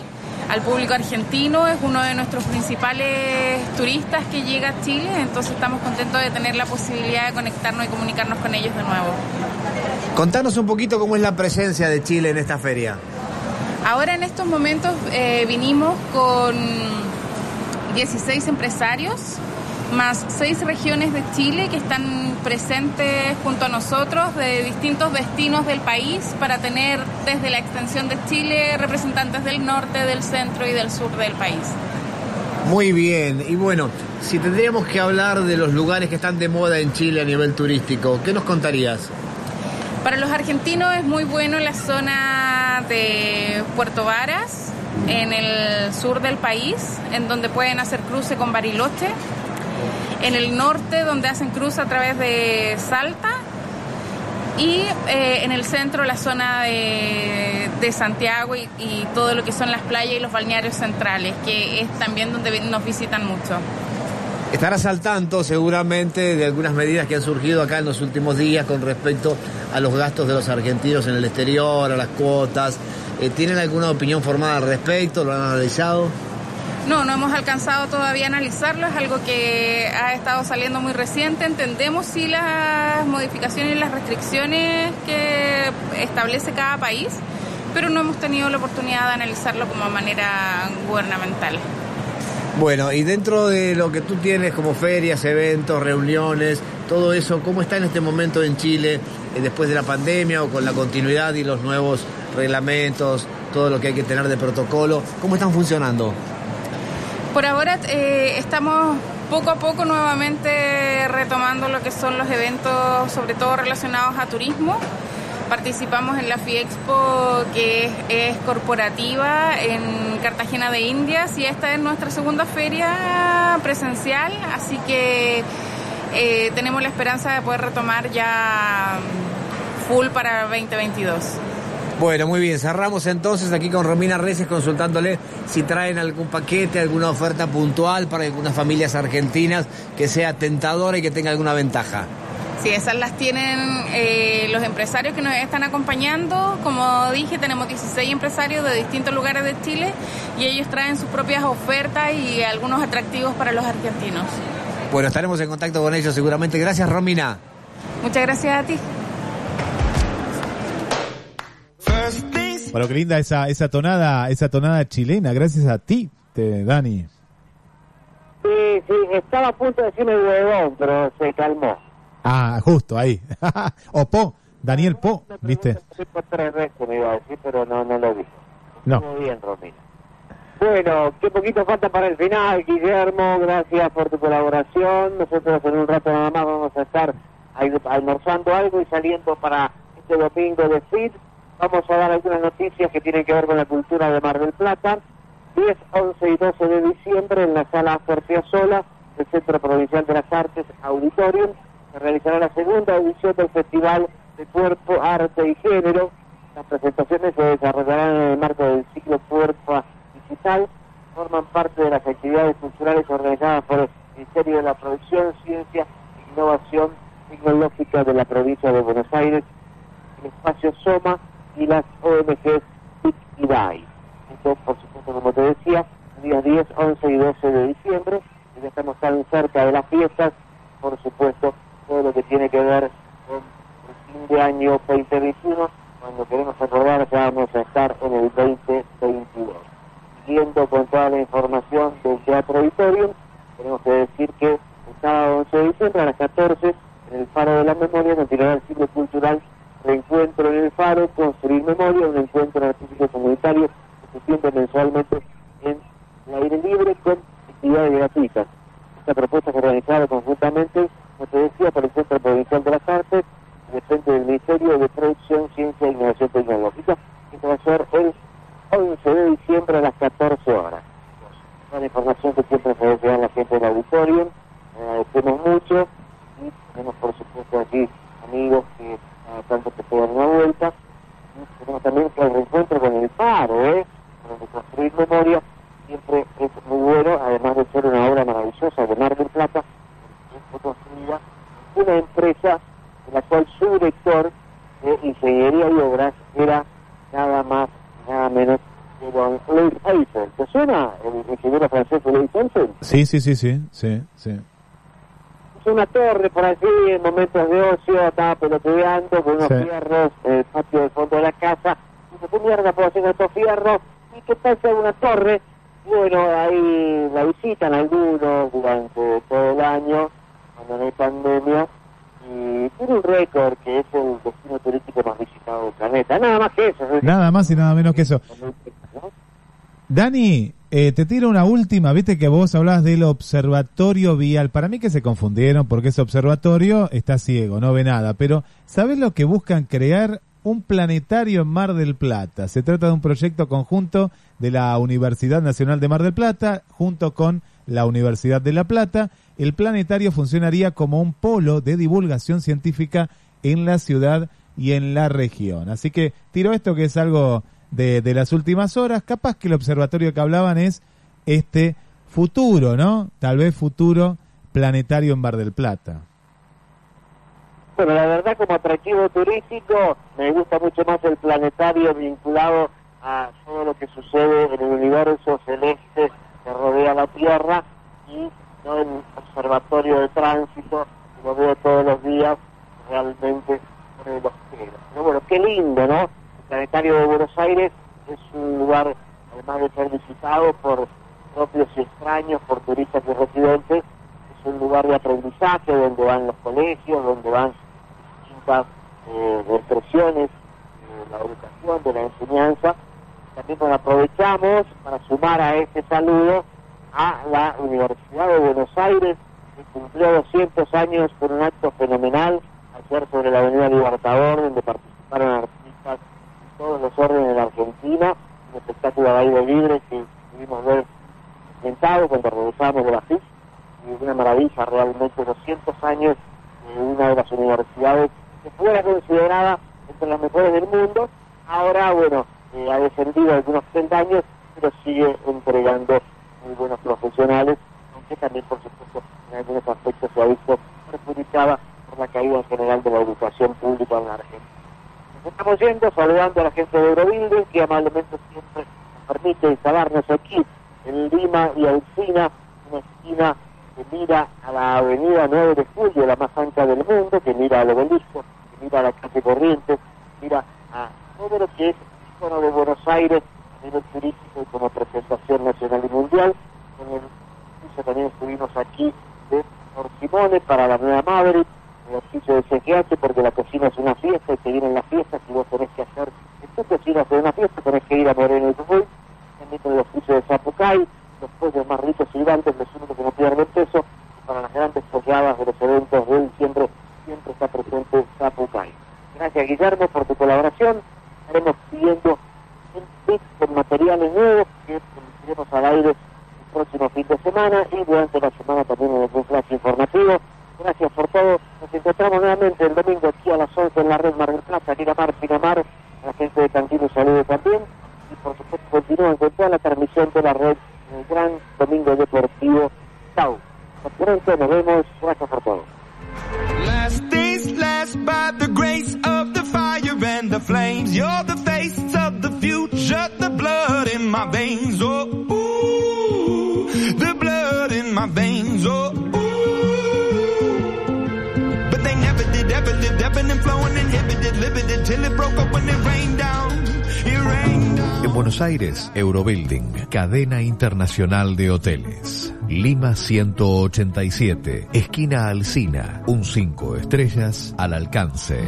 al público argentino, es uno de nuestros principales turistas que llega a Chile, entonces estamos contentos de tener la posibilidad de conectarnos y comunicarnos con ellos de nuevo. Contanos un poquito cómo es la presencia de Chile en esta feria. Ahora en estos momentos eh, vinimos con 16 empresarios, más 6 regiones de Chile que están presentes junto a nosotros de distintos destinos del país para tener desde la extensión de Chile representantes del norte, del centro y del sur del país. Muy bien, y bueno, si tendríamos que hablar de los lugares que están de moda en Chile a nivel turístico, ¿qué nos contarías? Para los argentinos es muy bueno la zona de Puerto Varas, en el sur del país, en donde pueden hacer cruce con Bariloche. En el norte, donde hacen cruce a través de Salta. Y eh, en el centro, la zona de, Santiago y, y todo lo que son las playas y los balnearios centrales, que es también donde nos visitan mucho. Estarás al tanto seguramente de algunas medidas que han surgido acá en los últimos días con respecto a los gastos de los argentinos en el exterior, a las cuotas. Eh, ¿Tienen alguna opinión formada al respecto? ¿Lo han analizado? No, no hemos alcanzado todavía a analizarlo, es algo que ha estado saliendo muy reciente. Entendemos sí las modificaciones y las restricciones que establece cada país, pero no hemos tenido la oportunidad de analizarlo como manera gubernamental. Bueno, y dentro de lo que tú tienes como ferias, eventos, reuniones, todo eso, ¿cómo está en este momento en Chile eh, después de la pandemia o con la continuidad y los nuevos reglamentos, todo lo que hay que tener de protocolo? ¿Cómo están funcionando? Por ahora eh, estamos poco a poco nuevamente retomando lo que son los eventos, sobre todo relacionados a turismo. Participamos en la FIEXPO, que es, es corporativa en Cartagena de Indias, y esta es nuestra segunda feria presencial, así que eh, tenemos la esperanza de poder retomar ya full para 2022. Bueno, muy bien, cerramos entonces aquí con Romina Reyes consultándole si traen algún paquete, alguna oferta puntual para algunas familias argentinas que sea tentadora y que tenga alguna ventaja. Sí, esas las tienen eh, los empresarios que nos están acompañando. Como dije, tenemos 16 empresarios de distintos lugares de Chile y ellos traen sus propias ofertas y algunos atractivos para los argentinos. Bueno, estaremos en contacto con ellos seguramente. Gracias, Romina. Muchas gracias a ti. Bueno, qué linda esa, esa tonada, esa tonada chilena, gracias a ti, te, Dani. Sí, sí, estaba a punto de decirme huevón, pero se calmó. Ah, justo ahí. o Po, Daniel Po, ¿viste? Sí, por tres veces me iba a decir, pero no, no lo dije. No. Muy bien, Romina. Bueno, qué poquito falta para el final, Guillermo. Gracias por tu colaboración. Nosotros en un rato nada más vamos a estar almorzando algo y saliendo para este domingo de FIT. Vamos a dar algunas noticias que tienen que ver con la cultura de Mar del Plata. 10, 11 y 12 de diciembre en la sala Piazzolla del Centro Provincial de las Artes Auditorium se realizará la segunda edición del Festival de Cuerpo, Arte y Género. Las presentaciones se desarrollarán en el marco del ciclo Cuerpo Digital. Forman parte de las actividades culturales organizadas por el Ministerio de la Producción, Ciencia e Innovación Tecnológica de la provincia de Buenos Aires, el espacio Soma y las ONGs TIC y DAI. Esto, por supuesto, como te decía, días 10, 11 y 12 de diciembre. Ya estamos tan cerca de las fiestas, por supuesto, todo lo que tiene que ver con el fin de año 2021, cuando queremos acordar que vamos a estar en el 2022. Siguiendo con toda la información del Teatro Auditorium, tenemos que decir que el sábado 11 de diciembre a las 14, en el Faro de la Memoria, continuará el ciclo cultural Reencuentro en el Faro, Construir Memoria, un encuentro artístico comunitario que se siente mensualmente en el aire libre con actividades gratuitas. Esta propuesta fue organizada conjuntamente, como te decía, por el Centro Provincial de las Artes el Frente del Ministerio de Producción, Ciencia e Innovación Tecnológica, que va a ser el 11 de diciembre a las 14 horas. Toda la información que siempre se desea la gente del auditorio, agradecemos mucho y tenemos por supuesto aquí amigos que tanto te pueden dar una vuelta. Tenemos también que el reencuentro con el paro, ¿eh? De construir memoria, siempre es muy bueno, además de ser una obra maravillosa de Mar del Plata, que fue construida una empresa de la cual su director de ingeniería y obras era nada más, nada menos que don Louis Eiffel. ¿Te suena el ingeniero francés Louis Eiffel? Sí, sí, sí, sí, sí, sí. Una torre por allí, en momentos de ocio, estaba pelotudeando con unos Sí. fierros en el patio del fondo de la casa. Y dice, ¿qué mierda puedo hacer con estos fierros? ¿Y qué pasa una torre? Y bueno, ahí la visitan algunos durante todo el año, cuando no hay pandemia. Y tiene un récord que es el destino turístico más visitado del planeta. Nada más que eso. ¿sí? Nada más y nada menos que eso. Dani, eh, te tiro una última. Viste que vos hablabas del observatorio vial. Para mí que se confundieron porque ese observatorio está ciego, no ve nada. Pero, ¿sabés lo que buscan crear? Un planetario en Mar del Plata. Se trata de un proyecto conjunto de la Universidad Nacional de Mar del Plata junto con la Universidad de La Plata. El planetario funcionaría como un polo de divulgación científica en la ciudad y en la región. Así que tiro esto que es algo de, de las últimas horas. Capaz que el observatorio que hablaban es este futuro, ¿no? Tal vez futuro planetario en Bar del Plata. Bueno, la verdad como atractivo turístico me gusta mucho más el planetario vinculado a todo lo que sucede en el universo celeste que rodea la Tierra y no el observatorio de tránsito que lo veo todos los días realmente los pelos. Pero bueno, qué lindo, ¿no? Planetario de Buenos Aires es un lugar, además de ser visitado por propios y extraños, por turistas y residentes, es un lugar de aprendizaje donde van los colegios, donde van distintas eh, expresiones de la educación, de la enseñanza. También nos aprovechamos para sumar a este saludo a la Universidad de Buenos Aires, que cumplió 200 años por un acto fenomenal ayer sobre la Avenida Libertador, donde participaron artistas todos los órdenes de la Argentina, un espectáculo de aire libre que pudimos ver presentado cuando regresamos de la FIS, y una maravilla realmente, 200 años de una de las universidades que fuera considerada entre las mejores del mundo, ahora, bueno, eh, ha descendido algunos 30 años, pero sigue entregando muy buenos profesionales, aunque también, por supuesto, en algunos aspectos se ha visto perjudicada por la caída en general de la educación pública en la Argentina. Estamos yendo saludando a la gente de Eurobuilding, que amablemente siempre nos permite instalarnos aquí en Lima y Alcina, una esquina que mira a la avenida 9 de julio, la más ancha del mundo, que mira al obelisco, que mira a la calle Corrientes, mira a todo lo que es icono de Buenos Aires a nivel turístico y como presentación nacional y mundial. El oficio también estuvimos aquí de Simone para la nueva Maverick, el oficio de CGH, porque la cocina es una fiesta y te vienen las fiestas y vos tenés que hacer, en tu cocina hacer una fiesta, tenés que ir a Moreno y Jujuy, también con el oficio de Zapucay, los pollos más ricos y gigantes, los únicos que no pierden peso, para las grandes polladas de los eventos de él siempre, siempre está presente Zapucay. Gracias Guillermo por tu colaboración, estaremos siguiendo un tip con materiales nuevos que iremos al aire el próximo fin de semana y durante la semana también en el flash informativo. Gracias por todo. Nos encontramos nuevamente el domingo aquí a las 11 en la red Mar del Plata, Miramar, Pinamar, la gente de Cantino Saludo también. Y por supuesto continúan con toda la transmisión de la red el gran domingo deportivo. Chau. Hasta pronto, nos vemos. Gracias por todo. Last days last by the grace of the fire and the flames. You're the face of the future, the blood in my veins. Oh, ooh. my veins. Oh, ooh. Lived, ebbing and flowing, inhibited, limited, till it broke up when it rained down. It rained down. En Buenos Aires, Eurobuilding, cadena internacional de hoteles. Lima 187, esquina Alcina, un 5 estrellas al alcance.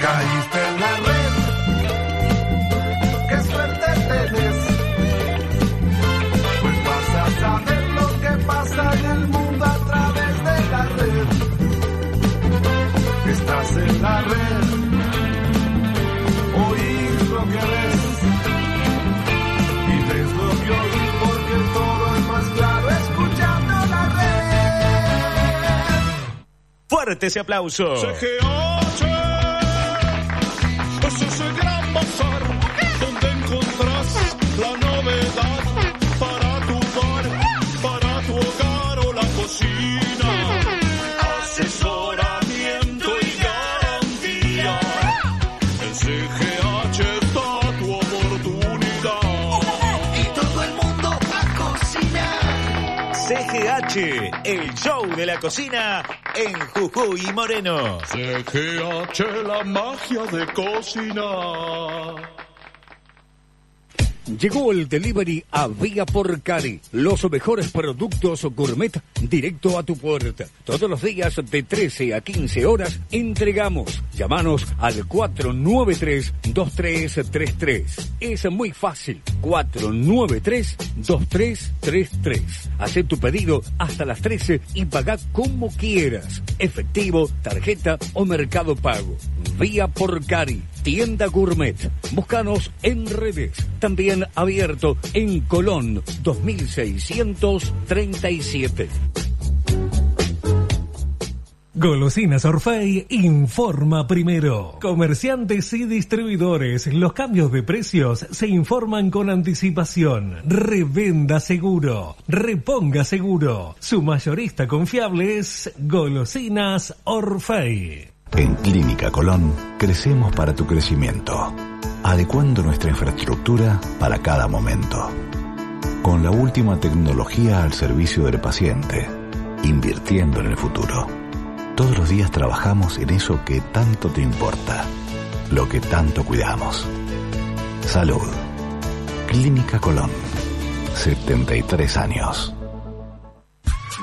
Caíste en la Fuerte ese aplauso. CG8. De la cocina en Jujuy Moreno. CGH, la magia de cocinar. Llegó el delivery a Vía por Cari. Los mejores productos gourmet directo a tu puerta. Todos los días de 13 a 15 horas entregamos. Llámanos al 493-2333. Es muy fácil. 493-2333. Haz tu pedido hasta las 13 y paga como quieras. Efectivo, tarjeta o mercado pago. Vía por Cari. Tienda Gourmet. Búscanos en redes. También abierto en Colón 2637. Golosinas Orfei informa primero. Comerciantes y distribuidores, los cambios de precios se informan con anticipación. Revenda seguro, reponga seguro. Su mayorista confiable es Golosinas Orfei. En Clínica Colón crecemos para tu crecimiento, adecuando nuestra infraestructura para cada momento. Con la última tecnología al servicio del paciente, invirtiendo en el futuro. Todos los días trabajamos en eso que tanto te importa, lo que tanto cuidamos. Salud. Clínica Colón. 73 años.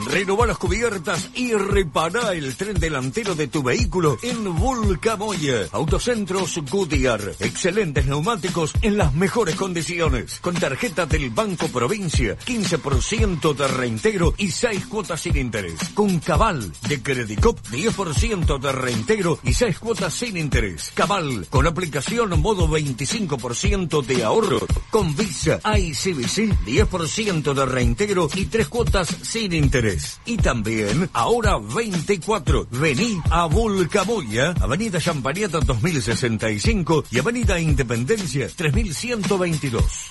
Renová las cubiertas y repara el tren delantero de tu vehículo en Vulcamoya. Autocentros Goodyear. Excelentes neumáticos en las mejores condiciones. Con tarjeta del Banco Provincia. 15% de reintegro y 6 cuotas sin interés. Con Cabal de Credicop. 10% de reintegro y 6 cuotas sin interés. Cabal con aplicación modo 25% de ahorro. Con Visa ICBC. 10% de reintegro y 3 cuotas sin interés. Y también, ahora 24, vení a Vulcamoya, Avenida Champaniata 2065 y Avenida Independencia 3122.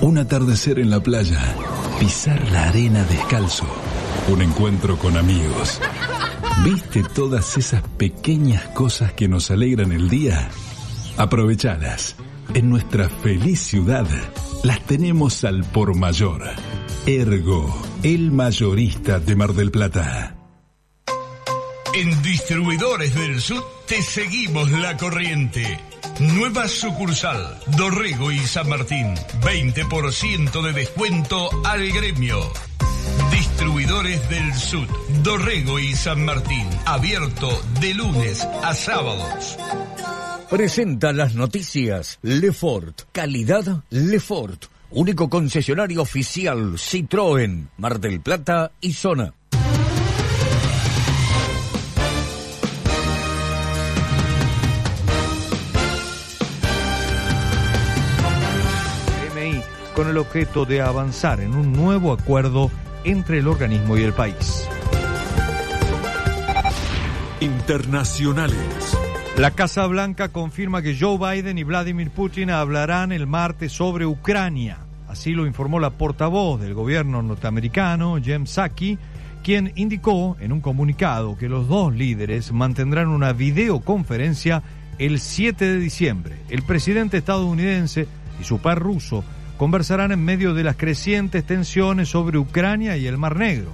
Un atardecer en la playa, pisar la arena descalzo, un encuentro con amigos. ¿Viste todas esas pequeñas cosas que nos alegran el día? Aprovechalas. En nuestra feliz ciudad las tenemos al por mayor. Ergo, el mayorista de Mar del Plata. En Distribuidores del Sur te seguimos la corriente. Nueva sucursal, Dorrego y San Martín. 20% de descuento al gremio. Distribuidores del Sur, Dorrego y San Martín. Abierto de lunes a sábados. Presenta las noticias Lefort. Calidad Lefort. Único concesionario oficial Citroën, Mar del Plata y Zona. PMI con el objeto de avanzar en un nuevo acuerdo entre el organismo y el país. Internacionales. La Casa Blanca confirma que Joe Biden y Vladimir Putin hablarán el martes sobre Ucrania. Así lo informó la portavoz del gobierno norteamericano, Jem Psaki, quien indicó en un comunicado que los dos líderes mantendrán una videoconferencia el 7 de diciembre. El presidente estadounidense y su par ruso conversarán en medio de las crecientes tensiones sobre Ucrania y el Mar Negro.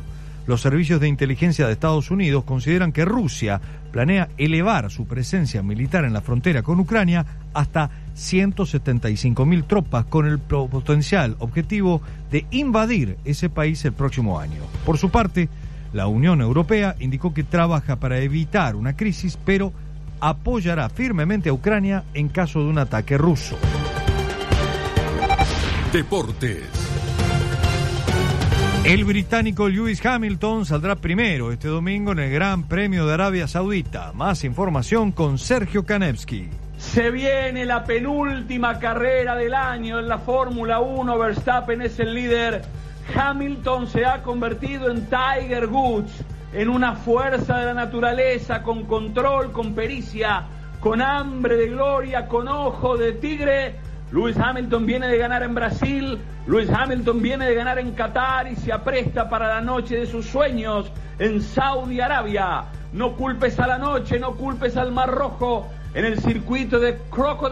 Los servicios de inteligencia de Estados Unidos consideran que Rusia planea elevar su presencia militar en la frontera con Ucrania hasta 175 mil tropas con el potencial objetivo de invadir ese país el próximo año. Por su parte, la Unión Europea indicó que trabaja para evitar una crisis, pero apoyará firmemente a Ucrania en caso de un ataque ruso. Deportes. El británico Lewis Hamilton saldrá primero este domingo en el Gran Premio de Arabia Saudita. Más información con Sergio Kanevsky. Se viene la penúltima carrera del año en la Fórmula 1. Verstappen es el líder. Hamilton se ha convertido en Tiger Woods, en una fuerza de la naturaleza, con control, con pericia, con hambre de gloria, con ojo de tigre. Lewis Hamilton viene de ganar en Brasil, Lewis Hamilton viene de ganar en Qatar y se apresta para la noche de sus sueños en Saudi Arabia. No culpes a la noche, no culpes al Mar Rojo en el circuito de Crocodile.